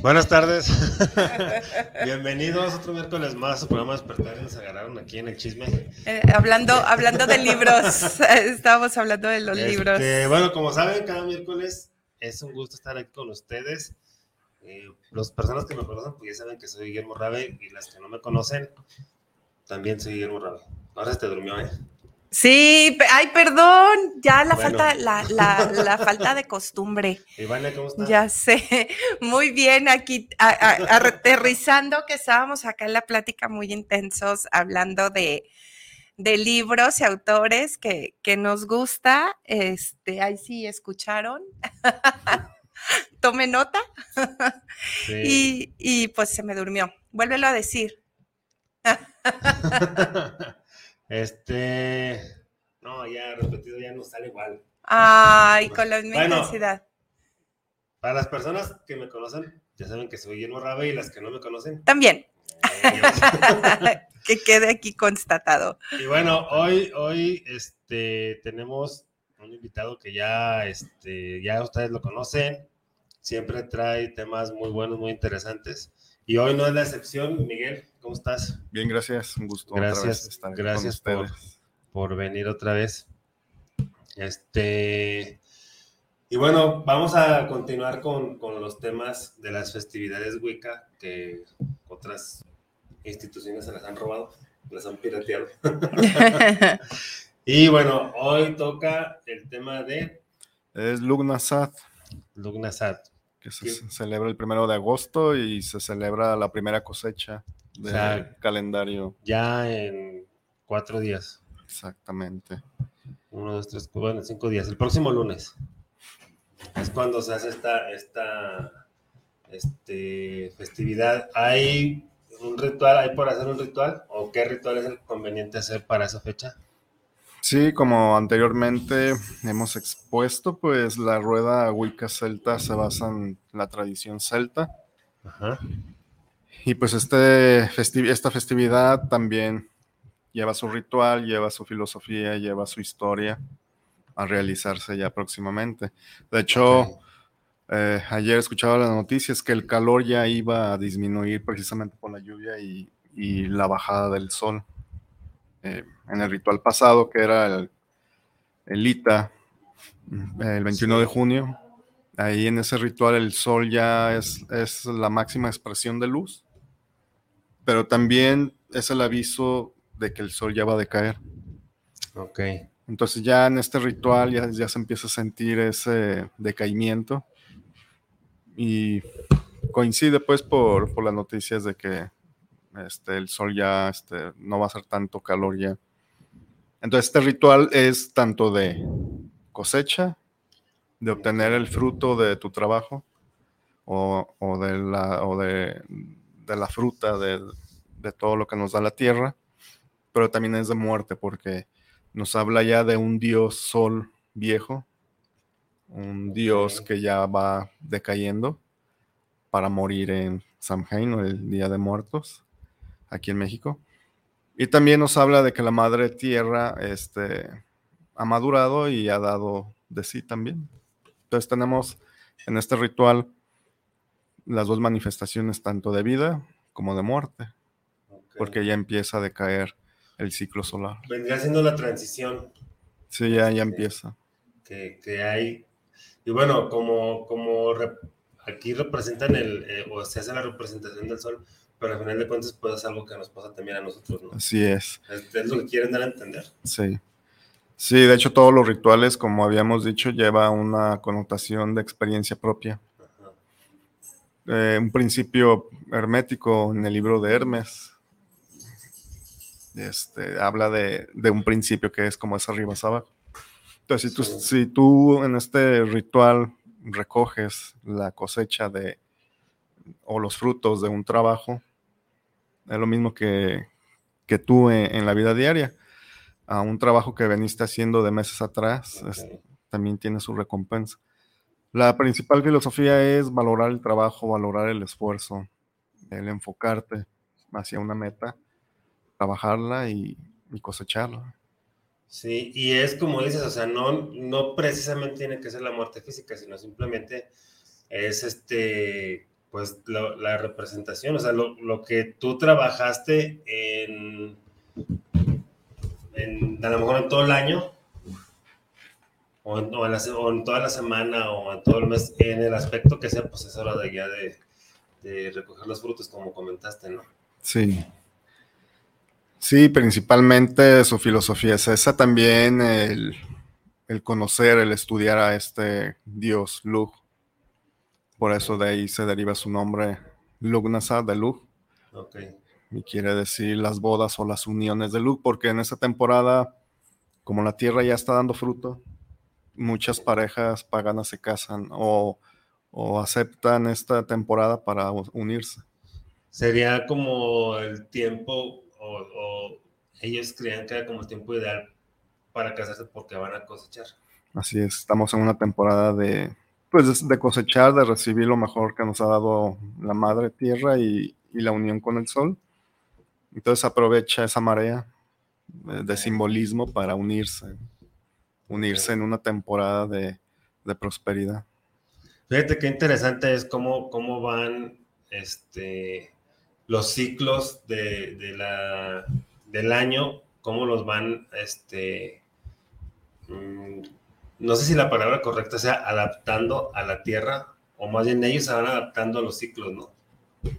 Buenas tardes. Bienvenidos otro miércoles más a su programa Despertar. Nos agarraron aquí en el chisme. Eh, hablando, hablando de libros. Estábamos hablando de los Este, libros. Bueno, como saben, cada miércoles es un gusto estar aquí con ustedes. Eh, las personas que me conocen, pues ya saben que soy Guillermo Rabe y las que no me conocen, también soy Guillermo Rabe. Ahora se te durmió, ¿eh? Sí, ay, perdón. Ya la Bueno. falta, la, la, la falta de costumbre. Ivana, ¿cómo estás? Ya sé. Muy bien, aquí a- a- aterrizando que estábamos acá en la plática muy intensos hablando de, de libros y autores que, que nos gusta. Este, ahí sí escucharon. Tome nota. Sí. Y, y pues se me durmió. Vuélvelo a decir. Este. No, ya repetido ya no sale igual. Ay, con la misma Bueno. intensidad. Para las personas que me conocen, ya saben que soy Guillermo Rabe y las que no me conocen. También, eh, que quede aquí constatado. Y bueno, hoy, hoy este, tenemos un invitado que ya, este, ya ustedes lo conocen, siempre trae temas muy buenos, muy interesantes. Y hoy no es la excepción. Miguel, ¿cómo estás? Bien, gracias. Un gusto. otra vez Gracias, con gracias por, por venir otra vez. Este, y bueno, vamos a continuar con, con los temas de las festividades Wicca que otras instituciones se las han robado, las han pirateado. Y bueno, hoy toca el tema de Es Lugnasat, Lugnasat. Que se celebra el primero de agosto y se celebra la primera cosecha del O sea, calendario. Ya en cuatro días. Exactamente. Uno, dos, tres, cuatro, bueno, cinco días. El próximo lunes. Es cuando se hace esta, esta este, festividad. ¿Hay un ritual? ¿Hay por hacer un ritual? ¿O qué ritual es el conveniente hacer para esa fecha? Sí, como anteriormente hemos expuesto, pues la rueda Wicca celta se basa en la tradición celta. Ajá. Y pues este festi- esta festividad también lleva su ritual, lleva su filosofía, lleva su historia a realizarse ya próximamente. De hecho, eh, ayer escuchaba las noticias que el calor ya iba a disminuir precisamente por la lluvia y, y la bajada del sol. Eh, en el ritual pasado, que era el, el Ita, el 21 Sí. de junio, ahí en ese ritual el sol ya es, es la máxima expresión de luz, pero también es el aviso de que el sol ya va a decaer. Ok. Entonces ya en este ritual ya, ya se empieza a sentir ese decaimiento y coincide pues por, por las noticias de que este, el sol ya este, no va a ser tanto calor ya. Entonces este ritual es tanto de cosecha, de obtener el fruto de tu trabajo o, de, la, o de, la fruta de, de todo lo que nos da la tierra, pero también es de muerte porque nos habla ya de un dios sol viejo, un dios que ya va decayendo para morir en Samhain o el Día de Muertos, aquí en México. Y también nos habla de que la madre tierra este, ha madurado y ha dado de sí también. Entonces tenemos en este ritual las dos manifestaciones, tanto de vida como de muerte, ok. porque ya empieza a decaer el ciclo solar. Vendría siendo la transición Sí, ya, ya empieza. que, que hay. Y bueno, como, como rep- aquí representan el, eh, o se hace la representación del sol, pero al final de cuentas pues es algo que nos pasa también a nosotros, ¿no? Así es, Es, es lo que quieren dar a entender. sí. Sí, de hecho todos los rituales, como habíamos dicho, lleva una connotación de experiencia propia. Eh, un principio hermético en el libro de Hermes. Este, habla de, de un principio que es como es arriba es abajo. Entonces, si tú, si tú en este ritual recoges la cosecha de o los frutos de un trabajo, es lo mismo que, que tú en, la vida diaria. A un trabajo que veniste haciendo de meses atrás, también tiene su recompensa. La principal filosofía es valorar el trabajo, valorar el esfuerzo, el enfocarte hacia una meta, trabajarla y, cosecharla. Sí, y es como dices, o sea, no, no precisamente tiene que ser la muerte física, sino simplemente es este, pues la representación, o sea, lo, lo, que tú trabajaste en, en, a lo mejor en todo el año, o en, toda la semana, o en todo el mes, en el aspecto que sea, pues es hora de ya de, de recoger los frutos, como comentaste, ¿no? Sí. Sí, principalmente su filosofía es esa también, el, conocer, el estudiar a este dios Lug. Por eso de ahí se deriva su nombre Lugnasa de Lug. Okay. Y quiere decir las bodas o las uniones de Lug, porque en esa temporada, como la tierra ya está dando fruto, muchas parejas paganas se casan o, o aceptan esta temporada para unirse. Sería como el tiempo o, ellos creían que era como el tiempo ideal para casarse porque van a cosechar. Así es, estamos en una temporada de, pues, de cosechar, de recibir lo mejor que nos ha dado la madre tierra y, la unión con el sol. Entonces aprovecha esa marea de, simbolismo para unirse, unirse en una temporada de, prosperidad. Fíjate qué interesante es cómo, cómo van este, los ciclos de, la, del año, cómo los van, este, mm, no sé si la palabra correcta sea adaptando a la Tierra, o más bien ellos se van adaptando a los ciclos, ¿no?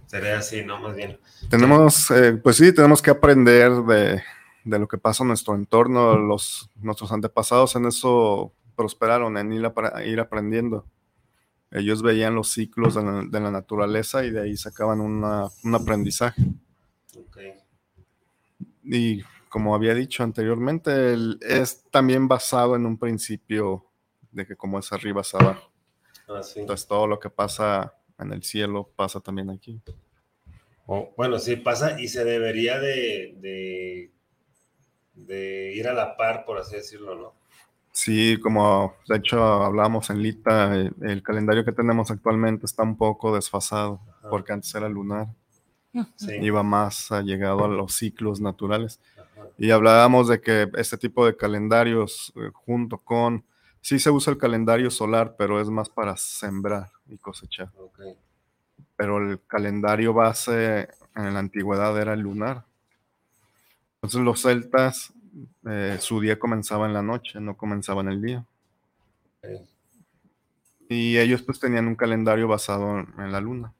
Sería así, ¿no? Más bien. Tenemos, eh, pues sí, tenemos que aprender de, lo que pasa en nuestro entorno. Los, nuestros antepasados en eso prosperaron, en ir, ir aprendiendo. Ellos veían los ciclos de la, naturaleza y de ahí sacaban un aprendizaje. Y como había dicho anteriormente, es también basado en un principio de que como es arriba es abajo. Ah, Entonces todo lo que pasa en el cielo pasa también aquí. bueno, sí pasa y se debería de, de ir a la par, por así decirlo, ¿no? Sí, como de hecho hablábamos en Lita, el, calendario que tenemos actualmente está un poco desfasado, porque antes era lunar. Iba más llegado a los ciclos naturales. Y hablábamos de que este tipo de calendarios, eh, junto con, sí se usa el calendario solar, pero es más para sembrar y cosechar. Pero el calendario base en la antigüedad era el lunar. Entonces los celtas eh, su día comenzaba en la noche, no comenzaba en el día. Y ellos pues tenían un calendario basado en la luna,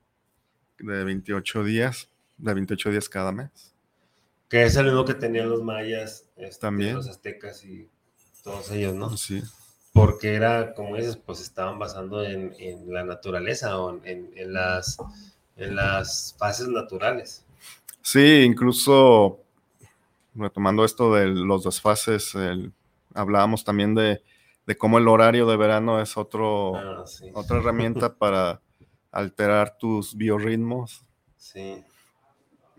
de 28 días, de 28 días cada mes. Que es el mismo que tenían los mayas, este, También. los aztecas y todos ellos, ¿no? Sí. Porque era, como dices, pues estaban basando en, la naturaleza o en, las, en las fases naturales. Sí, incluso retomando esto de los desfases, hablábamos también de, cómo el horario de verano es otro, ah, otra herramienta para alterar tus biorritmos. Sí.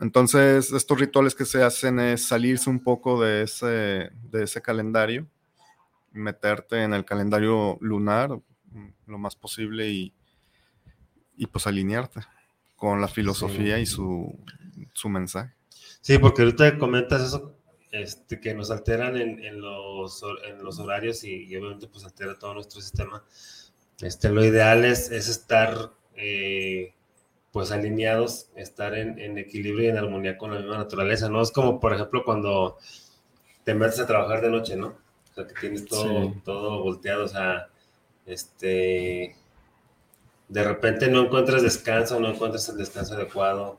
Entonces, estos rituales que se hacen es salirse un poco de ese, de ese calendario, meterte en el calendario lunar lo más posible y, y pues alinearte con la filosofía y su, su mensaje. Sí, porque ahorita comentas eso, este, que nos alteran en, los, en los horarios y, obviamente pues altera todo nuestro sistema. Este, lo ideal es, es estar eh, pues alineados, estar en, equilibrio y en armonía con la misma naturaleza, ¿no? Es como, por ejemplo, cuando te metes a trabajar de noche, ¿no? O sea, que tienes todo, todo volteado, o sea, este, de repente no encuentras descanso, no encuentras el descanso adecuado,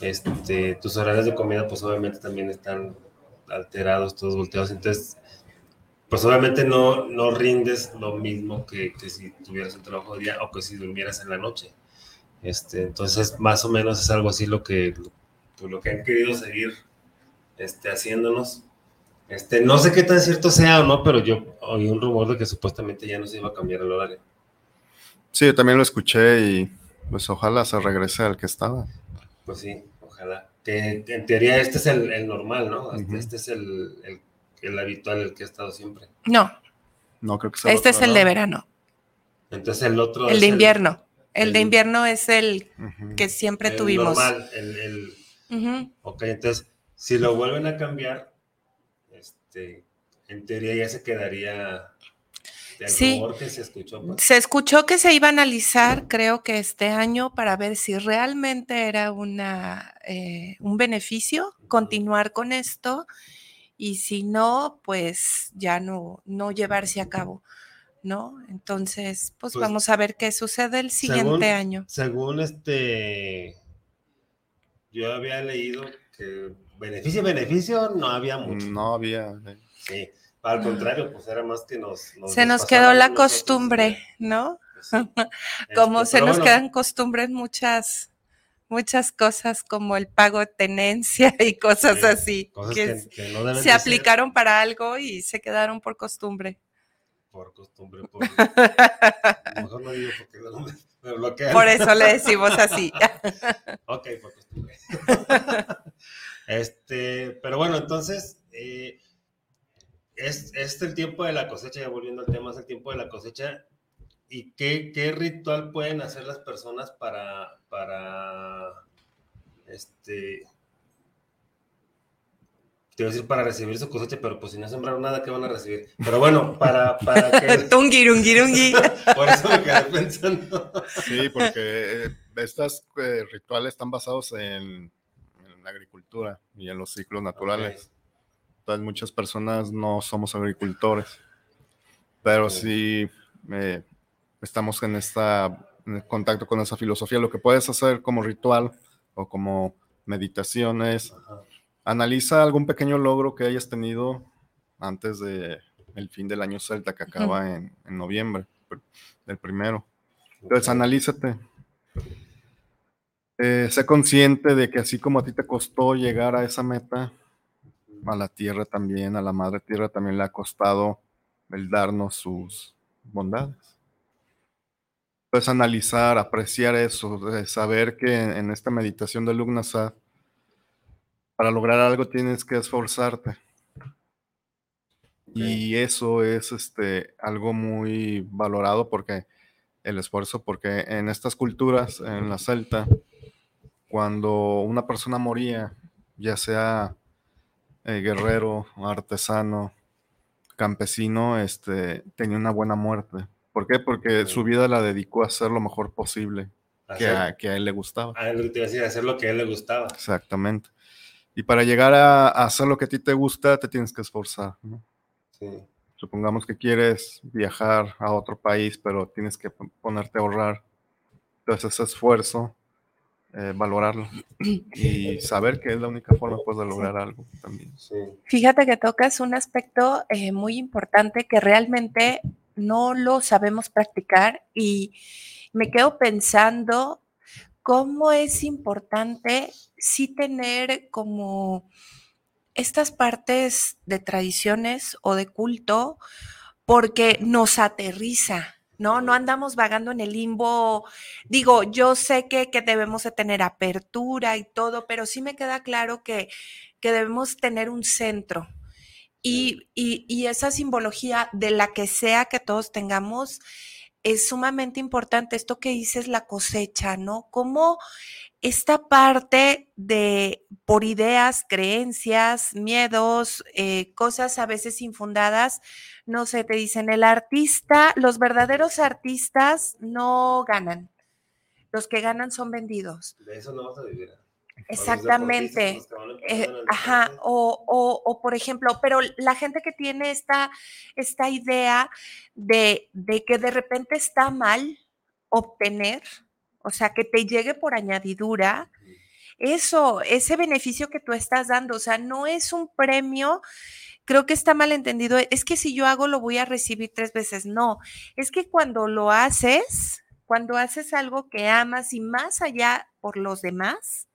este, tus horarios de comida pues obviamente también están alterados, todos volteados, entonces pues obviamente no, no rindes lo mismo que, si tuvieras un trabajo de día o que si durmieras en la noche. Este, entonces más o menos es algo así lo que, pues, lo que han querido seguir este, haciéndonos Este, no sé qué tan cierto sea o no, pero yo oí un rumor de que supuestamente ya no se iba a cambiar el horario. Sí, yo también lo escuché y pues ojalá se regrese al que estaba. Pues sí, ojalá. Que en teoría este es el, el normal, ¿no? Este, este es el, el, el habitual, el que ha estado siempre. No, No creo que sea. este es el de ¿no? verano, Entonces el otro el es de invierno. El de invierno es el que siempre el tuvimos. normal, el, el- Ujú. ok, entonces, si lo vuelven a cambiar, este, en teoría ya se quedaría Sí. rumor que se escuchó. pues. Se escuchó que se iba a analizar, creo que este año, para ver si realmente era una, eh, un beneficio continuar con esto y si no, pues ya no, no llevarse a cabo, ¿no? Entonces, pues, Pues, vamos a ver qué sucede el siguiente según- año. Según este, yo había leído que beneficio, beneficio, no había mucho. No había. eh, Sí, al contrario, pues era más que nos... Se nos quedó la nosotros, costumbre, ¿no? pues sí. Como Este, se nos bueno, quedan costumbres muchas, muchas cosas como el pago de tenencia y cosas Sí, así, Cosas que que, que no deben de se ser aplicaron para algo y se quedaron por costumbre. Por costumbre. Por... Mejor no digo porque me, me bloquean. Por eso le decimos así. Ok, por costumbre. este, pero bueno, entonces, eh, es, es el tiempo de la cosecha, ya volviendo al tema, es el tiempo de la cosecha. ¿Y qué, qué ritual pueden hacer las personas para, para, este, te iba a decir para recibir su cosecha, pero pues si no sembraron nada, ¿qué van a recibir? Pero bueno, para, para que, Tungirungirungi. por eso me quedé pensando. Sí, porque eh, estos eh, rituales están basados en, en la agricultura y en los ciclos naturales. Entonces muchas personas no somos agricultores, pero sí eh, estamos en esta en contacto con esa filosofía. Lo que puedes hacer como ritual o como meditación es Ajá. Analiza algún pequeño logro que hayas tenido antes de el fin del año celta que acaba en, en noviembre, pr- el primero. Entonces, Ok. analízate. Eh, sé consciente de que así como a ti te costó llegar a esa meta, a la tierra también, a la madre tierra también le ha costado el darnos sus bondades. Puedes analizar, apreciar eso, de saber que en, en esta meditación de Lugnasad, para lograr algo tienes que esforzarte. Y eso es este, algo muy valorado porque el esfuerzo, porque en estas culturas, en la celta, cuando una persona moría, ya sea eh, guerrero, artesano, campesino, este, tenía una buena muerte. ¿Por qué? Porque su vida la dedicó a hacer lo mejor posible que a, que a él le gustaba. Te iba a decir, hacer lo que a él le gustaba. Exactamente. Y para llegar a, a hacer lo que a ti te gusta, te tienes que esforzar. ¿no? Sí. Supongamos que quieres viajar a otro país, pero tienes que pon- ponerte a ahorrar. Entonces ese esfuerzo, eh, valorarlo y saber que es la única forma pues, de lograr algo también. Sí. Fíjate que tocas un aspecto eh, muy importante que realmente no lo sabemos practicar y me quedo pensando cómo es importante sí tener como estas partes de tradiciones o de culto porque nos aterriza, ¿no? No andamos vagando en el limbo. Digo, yo sé que, que debemos de tener apertura y todo, pero sí me queda claro que, que debemos tener un centro. Y, y- y esa simbología de la que sea que todos tengamos es sumamente importante. Esto que dices, la cosecha, ¿no? Cómo esta parte de por ideas, creencias, miedos, eh, cosas a veces infundadas, no sé, te dicen el artista, los verdaderos artistas no ganan. Los que ganan son vendidos. De eso no vas a vivir. Exactamente. Eh, ajá, o, o- o, por ejemplo, pero la gente que tiene esta, esta idea de, de que de repente está mal obtener, o sea, que te llegue por añadidura, eso, ese beneficio que tú estás dando, o sea, no es un premio, creo que está mal entendido, es que si yo hago lo voy a recibir tres veces, no, es que cuando lo haces, cuando haces algo que amas y más allá por los demás,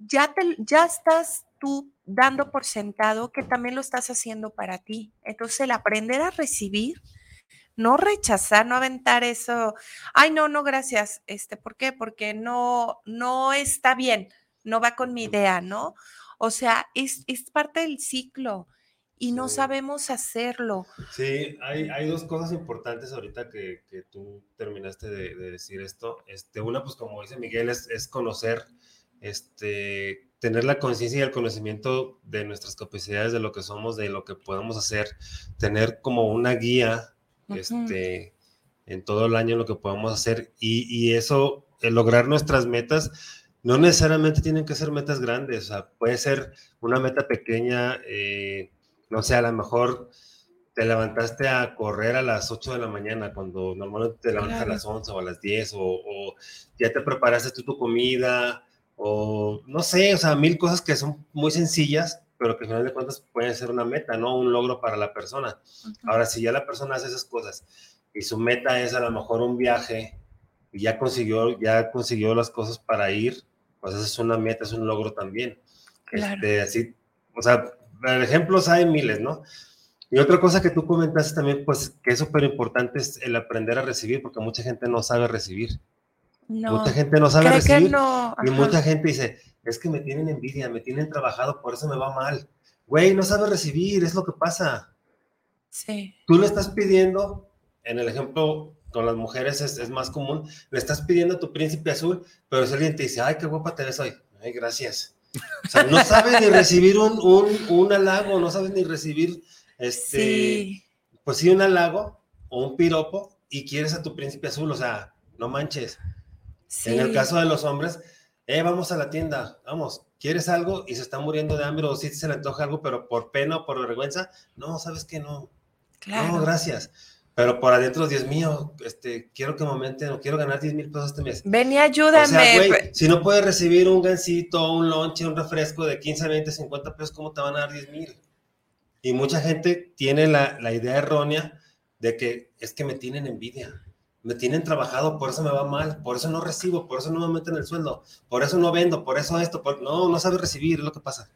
ya, te, ya estás tú dando por sentado que también lo estás haciendo para ti. Entonces, el aprender a recibir, no rechazar, no aventar eso, ay, no, no, gracias, este, ¿por qué? Porque no, no está bien, no va con mi idea, ¿no? O sea, es, es parte del ciclo y no sabemos hacerlo. Sí, hay, hay, dos cosas importantes ahorita que, que tú terminaste de, de, decir esto. Este, una, pues como dice Miguel, es, es conocer, este, tener la conciencia y el conocimiento de nuestras capacidades, de lo que somos, de lo que podemos hacer, tener como una guía este, en todo el año lo que podemos hacer y, y eso, el lograr nuestras metas, no necesariamente tienen que ser metas grandes, o sea, puede ser una meta pequeña, eh, no sé, a lo mejor te levantaste a correr a las 8 de la mañana cuando normalmente te levantas a las 11 o a las 10 o, o, ya te preparaste tú tu comida o no sé, o sea, mil cosas que son muy sencillas, pero que al final de cuentas pueden ser una meta, ¿no? Un logro para la persona. Uh -huh. Ahora, si ya la persona hace esas cosas y su meta es a lo mejor un viaje y ya consiguió, ya consiguió las cosas para ir, pues esa es una meta, es un logro también. Claro. Este, así, o sea, ejemplos hay miles, ¿no? Y otra cosa que tú comentaste también, pues que es súper importante es el aprender a recibir, porque mucha gente no sabe recibir. No. Mucha gente no sabe recibir. No. Y mucha gente dice, es que me tienen envidia, me tienen trabajado, por eso me va mal. Güey, no sabe recibir, es lo que pasa. Sí. Tú le estás pidiendo, en el ejemplo con las mujeres es, es, más común, le estás pidiendo a tu príncipe azul, pero si alguien te dice, ay, qué guapa te ves hoy, ay, gracias. O sea, no sabes ni recibir un, un, un, halago, no sabes ni recibir, este, sí. pues sí, un halago o un piropo y quieres a tu príncipe azul, o sea, no manches. Sí. En el caso de los hombres, eh, vamos a la tienda, vamos, ¿quieres algo? Y se está muriendo de hambre o si sí se le antoja algo, pero por pena o por vergüenza, no, sabes que no. Claro. No, gracias pero por adentro, Dios mío, este, quiero que momente, no quiero ganar 10 mil pesos este mes. Ven y ayúdame. O sea, güey, si no puedes recibir un gansito, un lonche, un refresco de 15, 20, 50 pesos, ¿cómo te van a dar 10 mil? Y mucha gente tiene la, la, idea errónea de que es que me tienen envidia, me tienen trabajado, por eso me va mal, por eso no recibo, por eso no me meten el sueldo, por eso no vendo, por eso esto, por... no, no sabes recibir, es lo que pasa.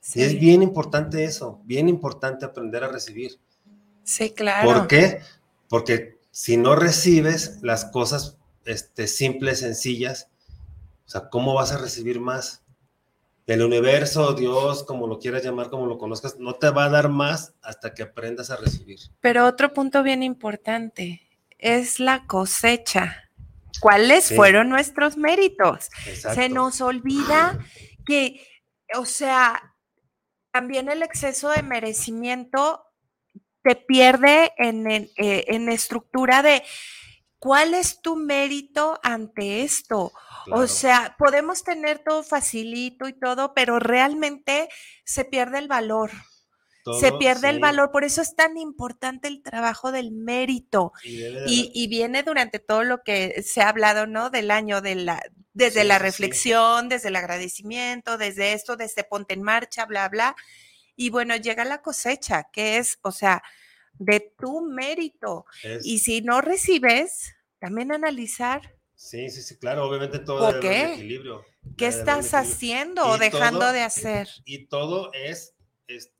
Sí. Y es bien importante eso, bien importante aprender a recibir. Sí, claro. ¿Por qué? Porque si no recibes las cosas este, simples, sencillas, o sea, ¿cómo vas a recibir más? El universo, Dios, como lo quieras llamar, como lo conozcas, no te va a dar más hasta que aprendas a recibir. Pero otro punto bien importante es la cosecha. ¿Cuáles sí. fueron nuestros méritos? Exacto. Se nos olvida que, o sea, también el exceso de merecimiento te pierde en, en, eh, en, estructura de cuál es tu mérito ante esto. Claro. O sea, podemos tener todo facilito y todo, pero realmente se pierde el valor. Todo, se pierde sí. el valor, por eso es tan importante el trabajo del mérito. Y, y, y, viene durante todo lo que se ha hablado, ¿no? Del año, de la, desde sí, la reflexión, sí. desde el agradecimiento, desde esto, desde ponte en marcha, bla, bla. Y bueno, llega la cosecha, que es, o sea, de tu mérito. Es... Y si no recibes, también analizar. Sí, sí, sí, claro, obviamente todo ¿Por qué? equilibrio. ¿Qué estás haciendo o dejando todo, de hacer? Y todo es,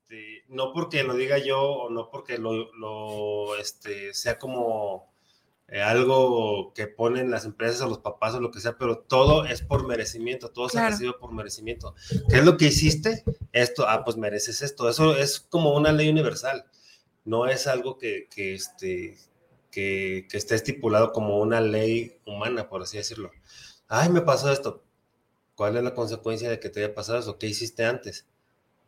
este, no porque lo diga yo o no porque lo, lo este, sea como eh, algo que ponen las empresas o los papás o lo que sea, pero todo es por merecimiento, todo claro. se recibe por merecimiento. ¿Qué es lo que hiciste? Esto, ah, pues mereces esto. Eso es como una ley universal. No es algo que, que, este, que, que esté estipulado como una ley humana, por así decirlo. Ay, me pasó esto. ¿Cuál es la consecuencia de que te haya pasado eso? ¿Qué hiciste antes?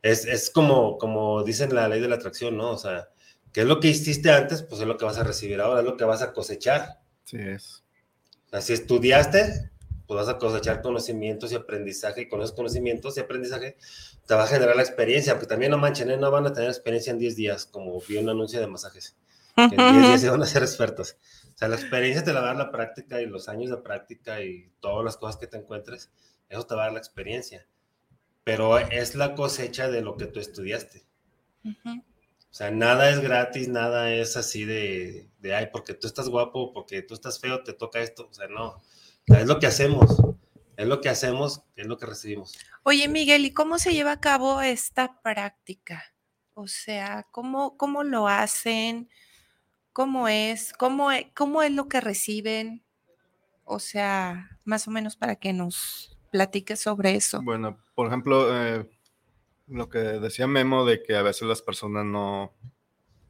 Es, es como, como dicen la ley de la atracción, ¿no? O sea, ¿Qué es lo que hiciste antes? Pues es lo que vas a recibir ahora, es lo que vas a cosechar. Sí es. O sea, si estudiaste, pues vas a cosechar conocimientos y aprendizaje, y con esos conocimientos y aprendizaje te va a generar la experiencia, porque también no manchen, ¿eh? no van a tener experiencia en 10 días, como vi un anuncio de masajes. Que en 10 días se van a ser expertos. O sea, la experiencia te la va a dar la práctica y los años de práctica y todas las cosas que te encuentres, eso te va a dar la experiencia. Pero es la cosecha de lo que tú estudiaste. Uh -huh. O sea, nada es gratis, nada es así de, de, ay, porque tú estás guapo, porque tú estás feo, te toca esto. O sea, no. Es lo que hacemos. Es lo que hacemos, es lo que recibimos. Oye, Miguel, ¿y cómo se lleva a cabo esta práctica? O sea, ¿cómo, cómo lo hacen? ¿Cómo es? ¿Cómo, ¿Cómo es lo que reciben? O sea, más o menos para que nos platiques sobre eso. Bueno, por ejemplo, eh, lo que decía Memo de que a veces las personas no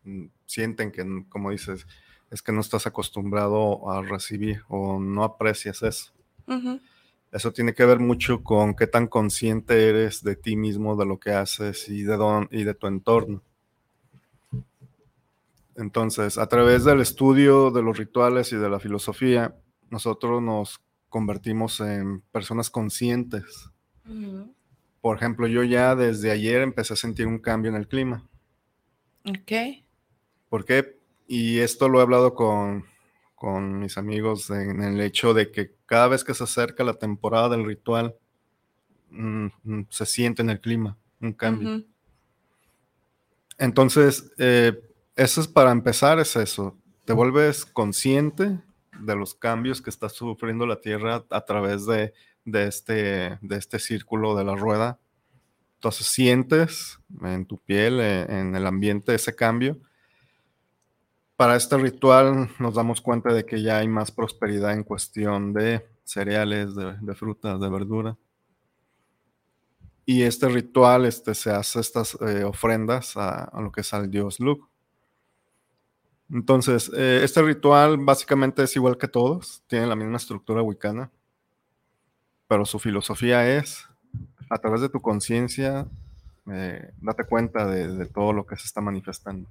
mm, sienten que, como dices, es que no estás acostumbrado a recibir o no aprecias eso. Eso tiene que ver mucho con qué tan consciente eres de ti mismo, de lo que haces y de, y de tu entorno. Entonces, a través del estudio de los rituales y de la filosofía, nosotros nos convertimos en personas conscientes. Por ejemplo, yo ya desde ayer empecé a sentir un cambio en el clima. Ok. ¿Por qué? Y esto lo he hablado con, mis amigos en el hecho de que cada vez que se acerca la temporada del ritual, mm, mm, se siente en el clima un cambio. Entonces, eh, eso es para empezar, es eso. Te vuelves consciente de los cambios que está sufriendo la Tierra a través de de este, de este círculo de la rueda. Entonces sientes en tu piel, eh, en el ambiente, ese cambio. Para este ritual nos damos cuenta de que ya hay más prosperidad en cuestión de cereales, de, frutas, de verdura. Y este ritual este, se hace estas eh, ofrendas a, lo que es al dios Luke. Entonces, eh, este ritual básicamente es igual que todos, tiene la misma estructura wicana pero su filosofía es, a través de tu conciencia, eh, date cuenta de, todo lo que se está manifestando,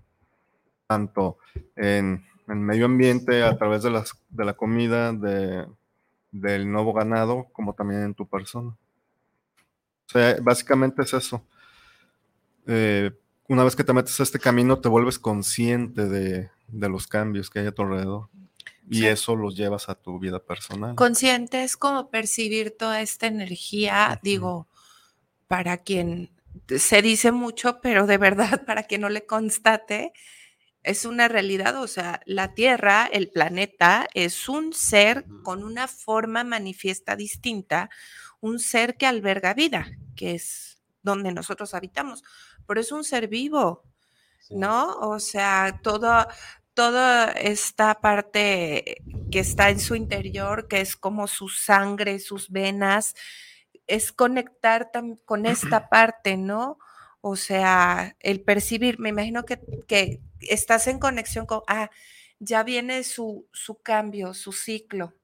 tanto en el medio ambiente, a través de, las, de la comida, de, del nuevo ganado, como también en tu persona. O sea, básicamente es eso. Eh, una vez que te metes a este camino, te vuelves consciente de, de los cambios que hay a tu alrededor. Y eso los llevas a tu vida personal. Consciente es como percibir toda esta energía, digo, para quien se dice mucho, pero de verdad, para quien no le constate, es una realidad, o sea, la Tierra, el planeta, es un ser con una forma manifiesta distinta, un ser que alberga vida, que es donde nosotros habitamos, pero es un ser vivo, ¿no? O sea, todo, toda esta parte que está en su interior, que es como su sangre, sus venas, es conectar con esta parte, ¿no? O sea, el percibir, me imagino que, que estás en conexión con, ah, ya viene su, su cambio, su ciclo,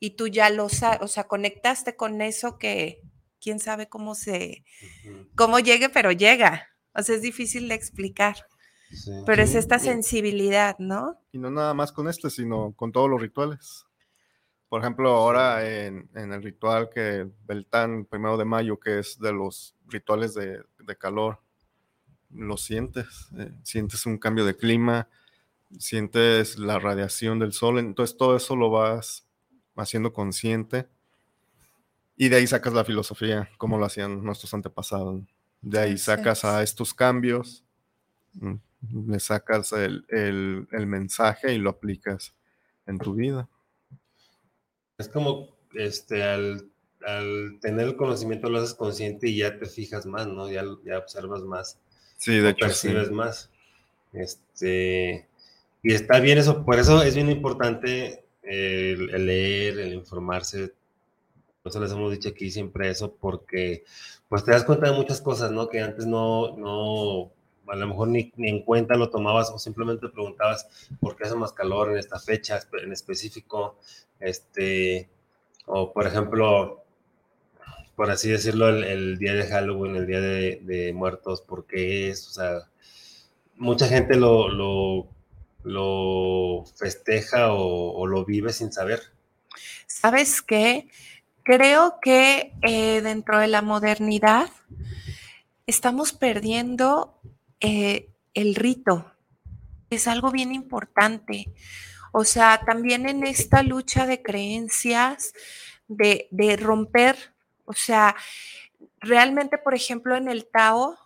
y tú ya lo sabes, o sea, conectaste con eso que quién sabe cómo se, cómo llegue, pero llega. O sea, es difícil de explicar. Pero es esta sensibilidad, ¿no? Y no nada más con este, sino con todos los rituales. Por ejemplo, ahora en, el ritual que Beltán, primero de mayo, que es de los rituales de, calor, lo sientes, eh, sientes un cambio de clima, sientes la radiación del sol, entonces todo eso lo vas haciendo consciente y de ahí sacas la filosofía, como lo hacían nuestros antepasados. De ahí sacas a estos cambios, mm, le sacas el, mensaje y lo aplicas en tu vida. Es como este al, tener el conocimiento lo haces consciente y ya te fijas más, ¿no? Ya, ya observas más. Sí, de hecho. Percibes más. Este, y está bien eso, por eso es bien importante el, leer, el informarse. Nosotros les hemos dicho aquí siempre eso porque pues te das cuenta de muchas cosas, ¿no? Que antes no, no a lo mejor ni, en cuenta lo tomabas o simplemente preguntabas por qué hace más calor en esta fecha en específico, este, o por ejemplo, por así decirlo, el, día de Halloween, el día de, muertos, ¿por qué es? O sea, mucha gente lo, lo, festeja o, lo vive sin saber. ¿Sabes qué? Creo que eh, dentro de la modernidad estamos perdiendo eh, el rito. Es algo bien importante. O sea, también en esta lucha de creencias, de, romper, o sea, realmente, por ejemplo, en el Tao,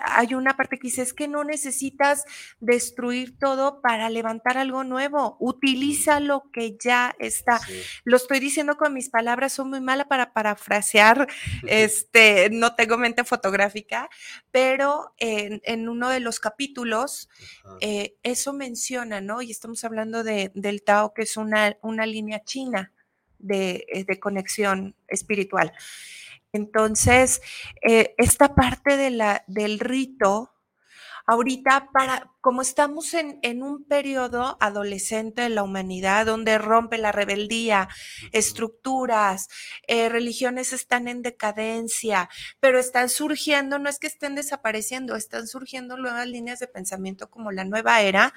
hay una parte que dice, es que no necesitas destruir todo para levantar algo nuevo, utiliza lo que ya está. Lo estoy diciendo con mis palabras, son muy mala para parafrasear, este, no tengo mente fotográfica, pero en, uno de los capítulos eh, eso menciona, ¿no? Y estamos hablando de, del Tao, que es una, una línea china de, eh, de conexión espiritual. Entonces, eh, esta parte de la, del rito, ahorita para, como estamos en, en, un periodo adolescente de la humanidad, donde rompe la rebeldía, estructuras, eh, religiones están en decadencia, pero están surgiendo, no es que estén desapareciendo, están surgiendo nuevas líneas de pensamiento como la nueva era,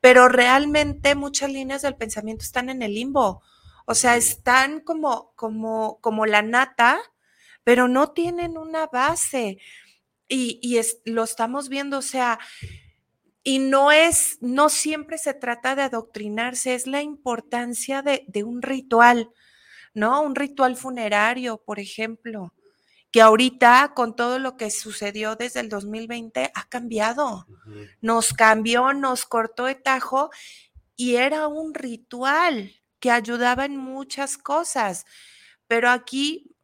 pero realmente muchas líneas del pensamiento están en el limbo. O sea, están como, como, como la nata, pero no tienen una base. Y, lo estamos viendo, o sea, y no es, no siempre se trata de adoctrinarse, es la importancia de, un ritual, ¿no? Un ritual funerario, por ejemplo, que ahorita con todo lo que sucedió desde el 2020 ha cambiado. Nos cambió, nos cortó de tajo y era un ritual que ayudaba en muchas cosas. Pero aquí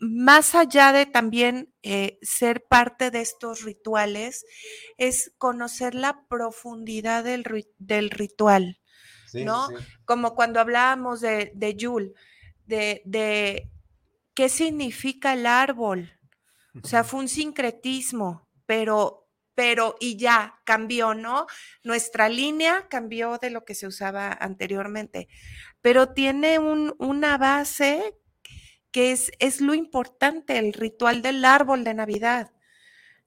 más allá de también eh, ser parte de estos rituales, es conocer la profundidad del, ritual, ¿no? Como cuando hablábamos de, de Yul, de, de, qué significa el árbol. O sea, fue un sincretismo, pero, pero, y ya cambió, ¿no? Nuestra línea cambió de lo que se usaba anteriormente, pero tiene un, una base que es, es lo importante, el ritual del árbol de Navidad.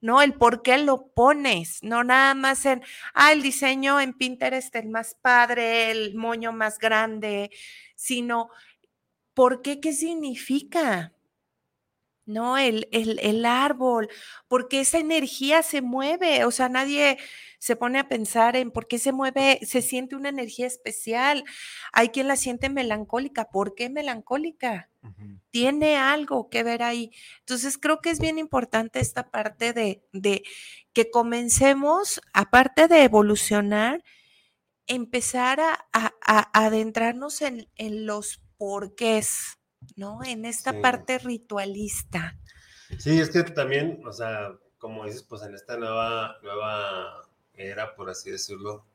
¿no? El por qué lo pones, no nada más en, ah, el diseño en Pinterest el más padre, el moño más grande, sino, ¿por qué? ¿Qué significa? ¿No? El, el, el árbol, porque esa energía se mueve, o sea, nadie se pone a pensar en por qué se mueve, se siente una energía especial. Hay quien la siente melancólica, ¿por qué melancólica? tiene algo que ver ahí. Entonces creo que es bien importante esta parte de, que comencemos, aparte de evolucionar, empezar a, adentrarnos en, los porqués, ¿no? En esta parte ritualista. Sí, es que también, o sea, como dices, pues en esta nueva, nueva era, por así decirlo,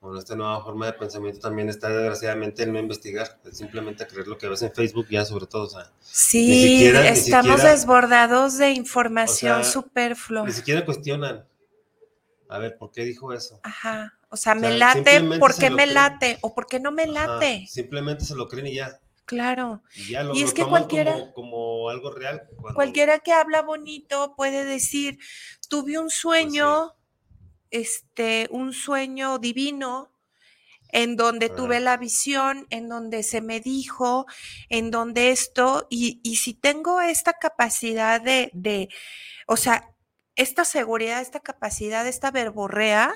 con esta nueva forma de pensamiento también está desgraciadamente el no investigar, simplemente creer lo que ves en Facebook ya sobre todo. O sea, sí, estamos desbordados de información superflua. Ni siquiera cuestionan. A ver, ¿por qué dijo eso? Ajá. O sea, me late, ¿por qué me late? ¿O por qué no me late? simplemente se lo creen y ya. Claro. Y, ya lo, es que cualquiera. Como, algo real. Cualquiera que habla bonito puede decir, tuve un pues sueño este, un sueño divino en donde tuve la visión, en donde se me dijo, en donde esto, y, si tengo esta capacidad de, de, o sea, esta seguridad, esta capacidad, esta verborrea,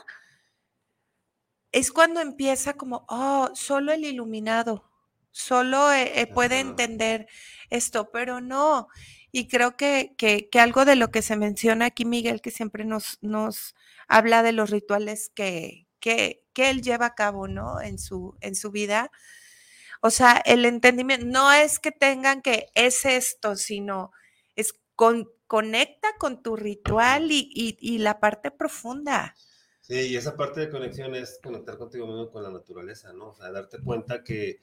es cuando empieza como, oh, solo el iluminado, solo eh, eh, puede entender esto, pero no. Y creo que, que, que, algo de lo que se menciona aquí, Miguel, que siempre nos, nos habla de los rituales que, que, él lleva a cabo, ¿no? En su, en su vida. O sea, el entendimiento no es que tengan que es esto, sino es con, conecta con tu ritual y, la parte profunda. Sí, y esa parte de conexión es conectar contigo mismo con la naturaleza, ¿no? O sea, darte cuenta que,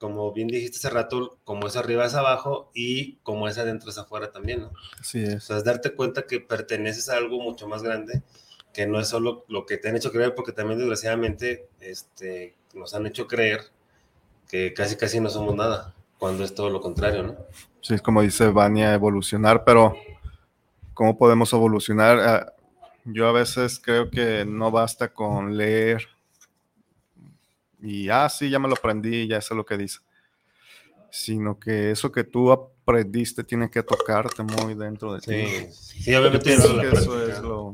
como bien dijiste hace rato, como es arriba es abajo y como es adentro es afuera también, ¿no? Sí es. O sea, es darte cuenta que perteneces a algo mucho más grande que no es solo lo que te han hecho creer, porque también desgraciadamente este, nos han hecho creer que casi casi no somos nada, cuando es todo lo contrario, ¿no? Sí, es como dice Vania, evolucionar, pero ¿cómo podemos evolucionar? Ah, yo a veces creo que no basta con leer y, ah, sí, ya me lo aprendí, ya sé lo que dice, sino que eso que tú aprendiste tiene que tocarte muy dentro de ti. Sí, obviamente eso es lo...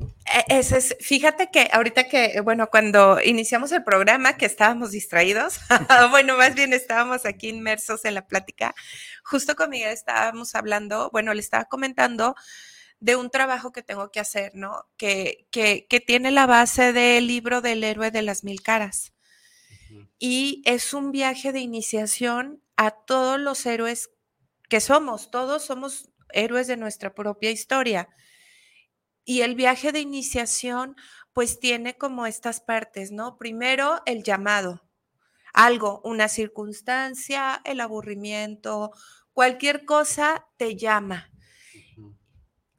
E, es, fíjate que ahorita que, bueno, cuando iniciamos el programa, que estábamos distraídos, bueno, más bien estábamos aquí inmersos en la plática, justo con Miguel estábamos hablando, bueno, le estaba comentando de un trabajo que tengo que hacer, ¿no? Que, que, que tiene la base del libro del héroe de las mil caras. Y es un viaje de iniciación a todos los héroes que somos. Todos somos héroes de nuestra propia historia. Y el viaje de iniciación, pues tiene como estas partes, ¿no? Primero, el llamado. Algo, una circunstancia, el aburrimiento, cualquier cosa te llama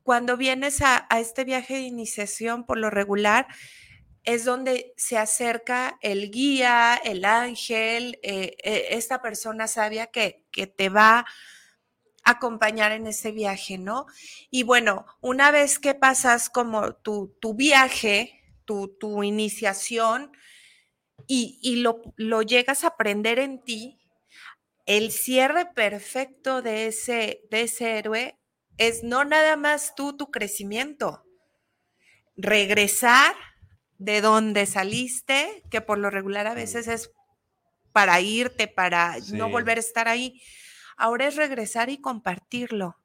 cuando vienes a, este viaje de iniciación, por lo regular, es donde se acerca el guía, el ángel, eh, eh, esta persona sabia que, que te va a acompañar en ese viaje, ¿no? Y bueno, una vez que pasas como tu, tu viaje, tu, tu iniciación, y, y lo, lo, llegas a aprender en ti, el cierre perfecto de ese, de ese héroe es no nada más tú, tu crecimiento, regresar de donde saliste, que por lo regular a veces es para irte, para no volver a estar ahí. Ahora es regresar y compartirlo.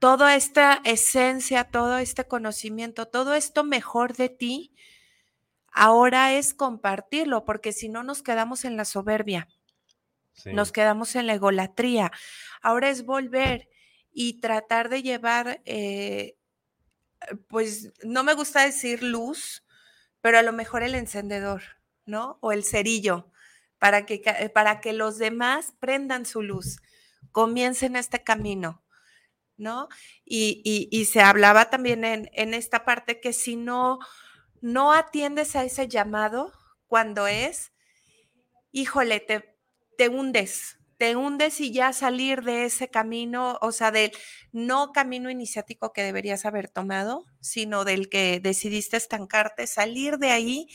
Toda esta esencia, todo este conocimiento, todo esto mejor de ti, ahora es compartirlo, porque si no nos quedamos en la soberbia, nos quedamos en la egolatría. Ahora es volver y tratar de llevar, eh, pues no me gusta decir luz, pero a lo mejor el encendedor, ¿no? O el cerillo, para que, para que los demás prendan su luz, comiencen este camino, ¿no? Y, se hablaba también en, en, esta parte que si no, no atiendes a ese llamado cuando es, híjole, te, te hundes, te hundes y ya salir de ese camino, o sea, del no camino iniciático que deberías haber tomado, sino del que decidiste estancarte, salir de ahí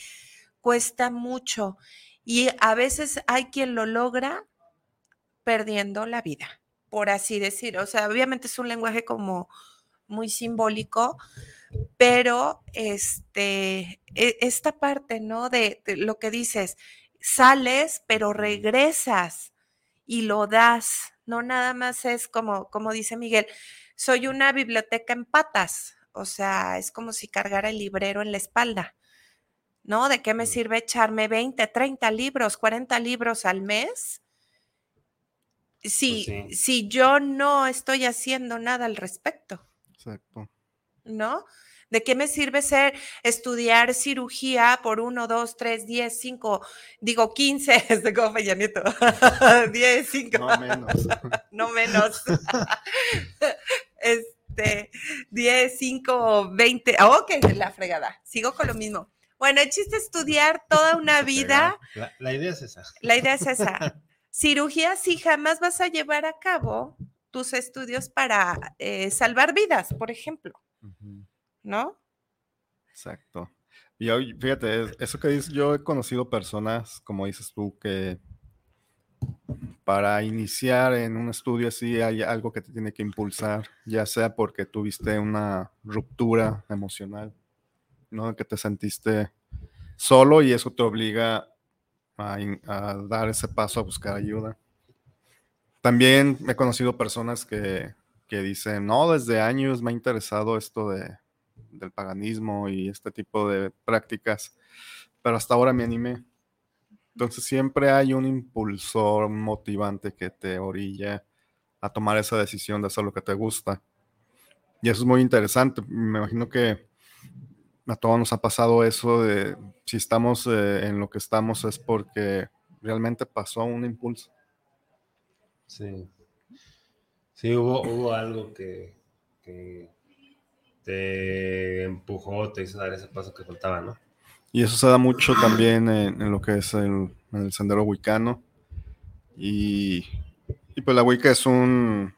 cuesta mucho. Y a veces hay quien lo logra perdiendo la vida, por así decir. O sea, obviamente es un lenguaje como muy simbólico, pero este, e, esta parte, ¿no? De, de lo que dices, sales, pero regresas y lo das. No nada más es como, como dice Miguel, soy una biblioteca en patas. O sea, es como si cargara el librero en la espalda. ¿No? ¿De qué me sirve echarme 20, 30 libros, 40 libros al mes? Si, pues si yo no estoy haciendo nada al respecto. Exacto. ¿No? ¿De qué me sirve ser estudiar cirugía por uno, dos, tres, diez, cinco, digo quince, este como Peña Nieto, diez, cinco. No menos. no menos. este, diez, cinco, veinte. Oh, ok, la fregada. Sigo con lo mismo. Bueno, el chiste es estudiar toda una vida. La, idea es esa. La idea es esa. Cirugía, si jamás vas a llevar a cabo tus estudios para eh, salvar vidas, por ejemplo. ¿No? Exacto. Y hoy, fíjate, eso que dices, yo he conocido personas, como dices tú, que para iniciar en un estudio así hay algo que te tiene que impulsar, ya sea porque tuviste una ruptura emocional, ¿no? Que te sentiste solo y eso te obliga a, a dar ese paso a buscar ayuda. También he conocido personas que, que dicen, no, desde años me ha interesado esto de, del paganismo y este tipo de prácticas, pero hasta ahora me animé. Entonces siempre hay un impulsor motivante que te orilla a tomar esa decisión de hacer lo que te gusta. Y eso es muy interesante. Me imagino que a todos nos ha pasado eso de si estamos eh, en lo que estamos es porque realmente pasó un impulso. Sí. Sí, hubo, hubo algo que, te empujó, te hizo dar ese paso que faltaba, ¿no? Y eso se da mucho también en, lo que es el, sendero wicano. Y, y, pues la Wicca es un,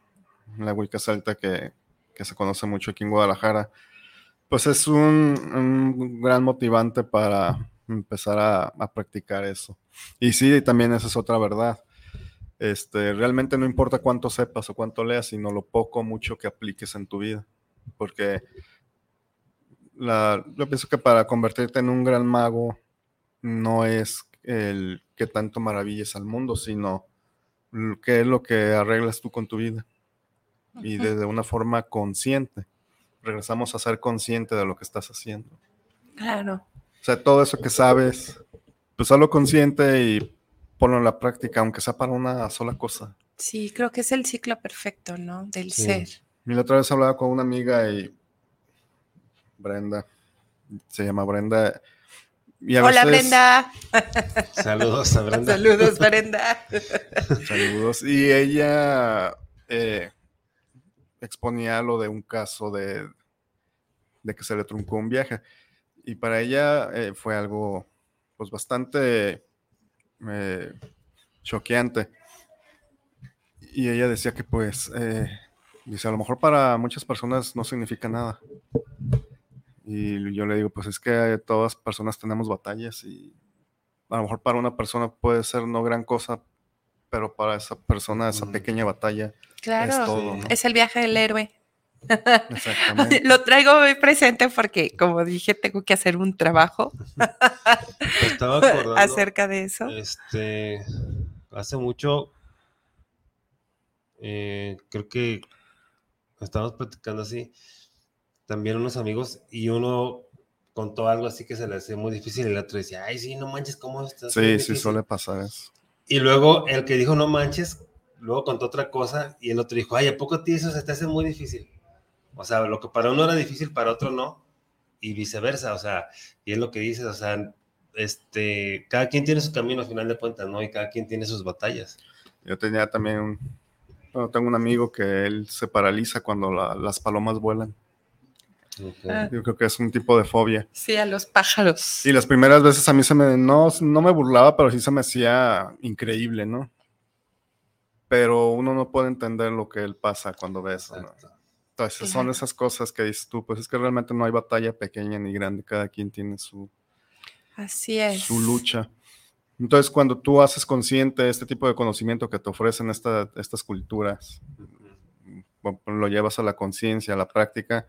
la Wicca celta que, que, se conoce mucho aquí en Guadalajara, pues es un, un gran motivante para empezar a, a, practicar eso. Y sí, también esa es otra verdad. Este, realmente no importa cuánto sepas o cuánto leas, sino lo poco o mucho que apliques en tu vida porque la, yo pienso que para convertirte en un gran mago no es el que tanto maravilles al mundo, sino qué es lo que arreglas tú con tu vida y desde una forma consciente, regresamos a ser consciente de lo que estás haciendo. Claro. O sea, todo eso que sabes, pues hazlo consciente y ponlo en la práctica, aunque sea para una sola cosa. Sí, creo que es el ciclo perfecto, ¿no? Del Sí. ser. Y la otra vez hablaba con una amiga y Brenda, se llama Brenda. Y a Hola, veces- Brenda. Saludos a Brenda. Saludos, Brenda. Saludos. Y ella eh, exponía lo de un caso de, de que se le truncó un viaje. Y para ella eh, fue algo pues bastante eh, choqueante. Y ella decía que pues, eh, dice, a lo mejor para muchas personas no significa nada. Y yo le digo, pues es que todas personas tenemos batallas y a lo mejor para una persona puede ser no gran cosa, pero para esa persona esa Mm. pequeña batalla Claro. es todo. ¿no? Es el viaje del héroe. Exactamente. Lo traigo muy presente porque, como dije, tengo que hacer un trabajo estaba acordando. acerca de eso. Este, hace mucho, eh, creo que estábamos platicando así, también unos amigos, y uno contó algo así que se le hacía muy difícil, y el otro decía, ay, sí, no manches, ¿cómo estás? Sí, sí suele pasar eso. Y luego el que dijo, no manches, luego contó otra cosa, y el otro dijo, ay, ¿a poco a ti eso se te hace muy difícil? O sea, lo que para uno era difícil, para otro no, y viceversa, o sea, y es lo que dices, o sea, este, cada quien tiene su camino al final de cuentas, ¿no? Y cada quien tiene sus batallas. Yo tenía también un, bueno, tengo un amigo que él se paraliza cuando la- las palomas vuelan. Ah. Yo creo que es un tipo de fobia. Sí, a los pájaros. Y las primeras veces a mí se me, no, no me burlaba, pero sí se me hacía increíble, ¿no? Pero uno no puede entender lo que él pasa cuando ve eso. Entonces son esas cosas que dices tú, pues es que realmente no hay batalla pequeña ni grande, cada quien tiene su, Así es. su lucha. Entonces, cuando tú haces consciente este tipo de conocimiento que te ofrecen esta- estas culturas, o- lo llevas a la conciencia, a la práctica,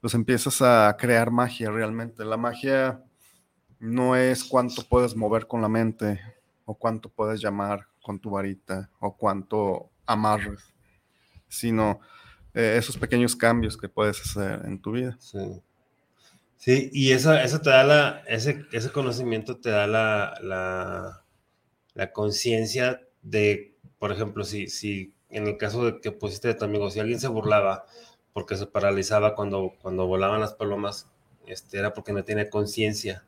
pues empiezas a crear magia realmente. La magia no es cuánto puedes mover con la mente, o cuánto puedes llamar con tu varita, o cuánto amarres, sino eh, esos pequeños cambios que puedes hacer en tu vida. Sí. Sí, y eso, eso te da la, ese, ese conocimiento te da la, la, la conciencia de, por ejemplo, si, si en el caso de que pusiste de tu amigo, si alguien se burlaba porque se paralizaba cuando, cuando volaban las palomas, este, era porque no tenía conciencia.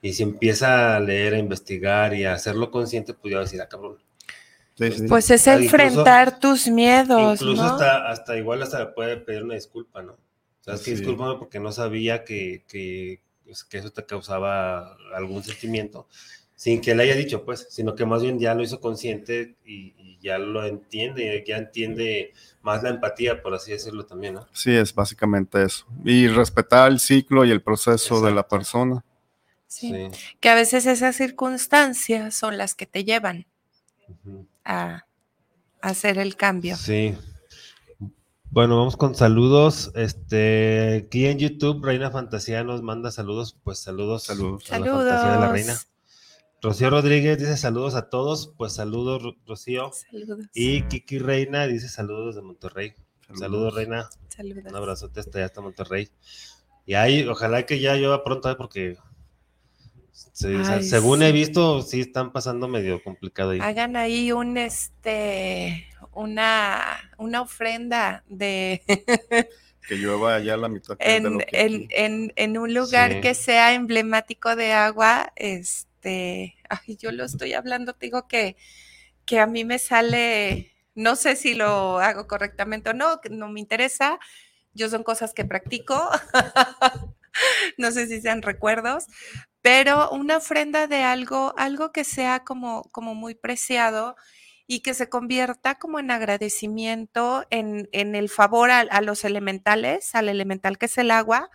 Y si empieza a leer, a investigar y a hacerlo consciente, pudiera decir, ah, cabrón. Sí, sí. Pues es Ah, incluso- enfrentar tus miedos, Incluso ¿no? hasta, hasta igual hasta puede pedir una disculpa, ¿no? O sea, es que Sí. discúlpame porque no sabía que, que, pues, que eso te causaba algún sentimiento, sin que le haya dicho, pues, sino que más bien ya lo hizo consciente y, y ya lo entiende, ya entiende más la empatía, por así decirlo también, ¿no? Sí, es básicamente eso. Y respetar el ciclo y el proceso de la persona. Sí. Que a veces esas circunstancias son las que te llevan a hacer el cambio. Sí. Bueno, vamos con saludos. Este, aquí en YouTube, Reina Fantasía nos manda saludos. Pues saludos. Saludos. a la fantasía de la reina. Saludos. Rocío Rodríguez dice saludos a todos. Pues saludos, Ro- Rocío. Saludos. Y Kiki Reina dice saludos de Monterrey. Saludos, Reina. Saludos. Un abrazote hasta allá, hasta Monterrey. Y ahí, ojalá que ya llueva pronto, ¿eh? porque o sea, según sí. he visto, sí están pasando medio complicado ahí. Hagan ahí un este una, una ofrenda de Que llueva ya la mitad que- de lo en, que en, en, en un lugar Sí. que sea emblemático de agua, este, ay, yo lo estoy hablando, te digo que, que a mí me sale, no sé si lo hago correctamente o no, que no me interesa, yo son cosas que practico, no sé si sean recuerdos, pero una ofrenda de algo, algo que sea como, como muy preciado y que se convierta como en agradecimiento, en, en el favor a, a los elementales, al elemental que es el agua,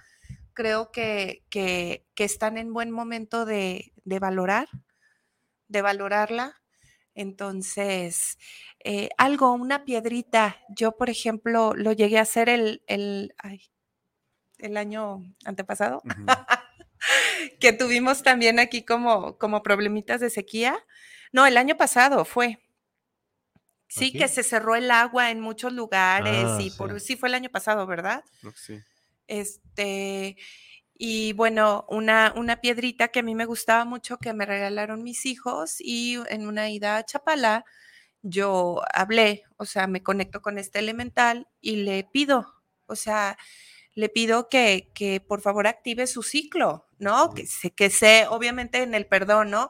creo que, que, que están en buen momento de, de valorar, de valorarla. Entonces, eh, algo, una piedrita. Yo, por ejemplo, lo llegué a hacer el, el, ay, el año antepasado, que tuvimos también aquí como, como problemitas de sequía. No, el año pasado fue Sí, ¿Aquí? que se cerró el agua en muchos lugares Ah, y por sí. sí fue el año pasado, ¿verdad? Sí. Este, y bueno, una, una piedrita que a mí me gustaba mucho que me regalaron mis hijos y en una ida a Chapala, yo hablé, o sea, me conecto con este elemental y le pido, o sea, le pido que, que por favor active su ciclo, ¿no? Que sé, que sé, obviamente en el perdón, ¿no?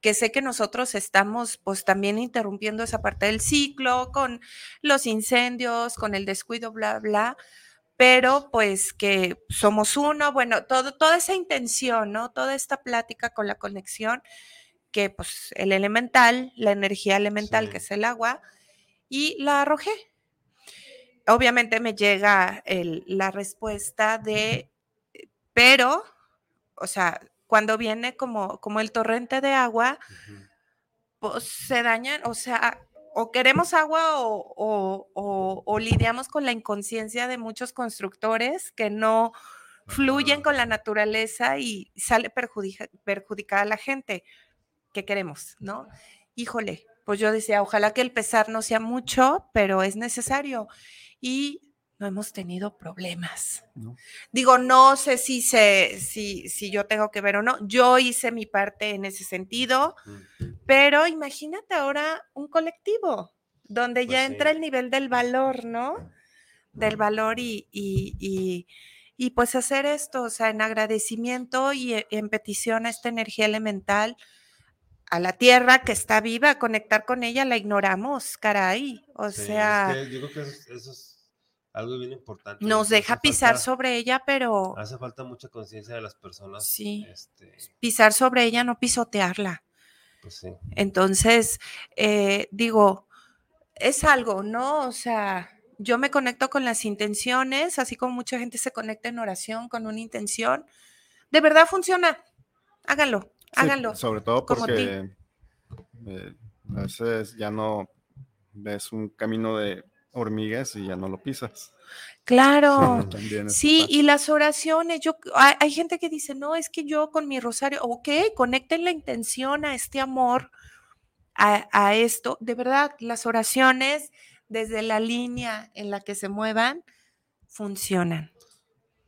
Que sé que nosotros estamos pues también interrumpiendo esa parte del ciclo con los incendios, con el descuido, bla, bla pero pues que somos uno, bueno, todo, toda esa intención, ¿no? Toda esta plática con la conexión, que pues el elemental, la energía elemental, Sí. que es el agua, y la arrojé. Obviamente me llega el- la respuesta de, pero, o sea, cuando viene como, como el torrente de agua, Ujú. pues se dañan, o sea, o queremos agua o, o- o- o lidiamos con la inconsciencia de muchos constructores que no fluyen con la naturaleza y sale perjudica- perjudicada a la gente. ¿Qué queremos? ¿No? Híjole, pues yo decía, ojalá que el pesar no sea mucho, pero es necesario. Y no hemos tenido problemas. ¿no? Digo, no sé si, se, si, si yo tengo que ver o no. Yo hice mi parte en ese sentido. Pero imagínate ahora un colectivo donde Pues ya sí. entra el nivel del valor, ¿no? Del valor y, y, y- y, pues hacer esto, o sea, en agradecimiento y e- en petición a esta energía elemental, a la tierra que está viva, conectar con ella, la ignoramos, caray. O Sí, es sea, que yo creo que eso, es- eso es algo bien importante. nos deja pisar falta- sobre ella, pero Hace falta mucha conciencia de las personas. Sí. Este, pisar sobre ella, no pisotearla. pues sí. Entonces, eh, digo, es algo, ¿no? O sea, yo me conecto con las intenciones, así como mucha gente se conecta en oración con una intención. De verdad funciona. Háganlo, Sí, háganlo. sobre todo porque eh, a veces ya no ves un camino de hormigas y ya no lo pisas. Claro. Sí, y las oraciones, yo, hay, hay gente que dice, no, es que yo con mi rosario, ok, conecten la intención a este amor, a, a esto. De verdad, las oraciones, desde la línea en la que se muevan, funcionan.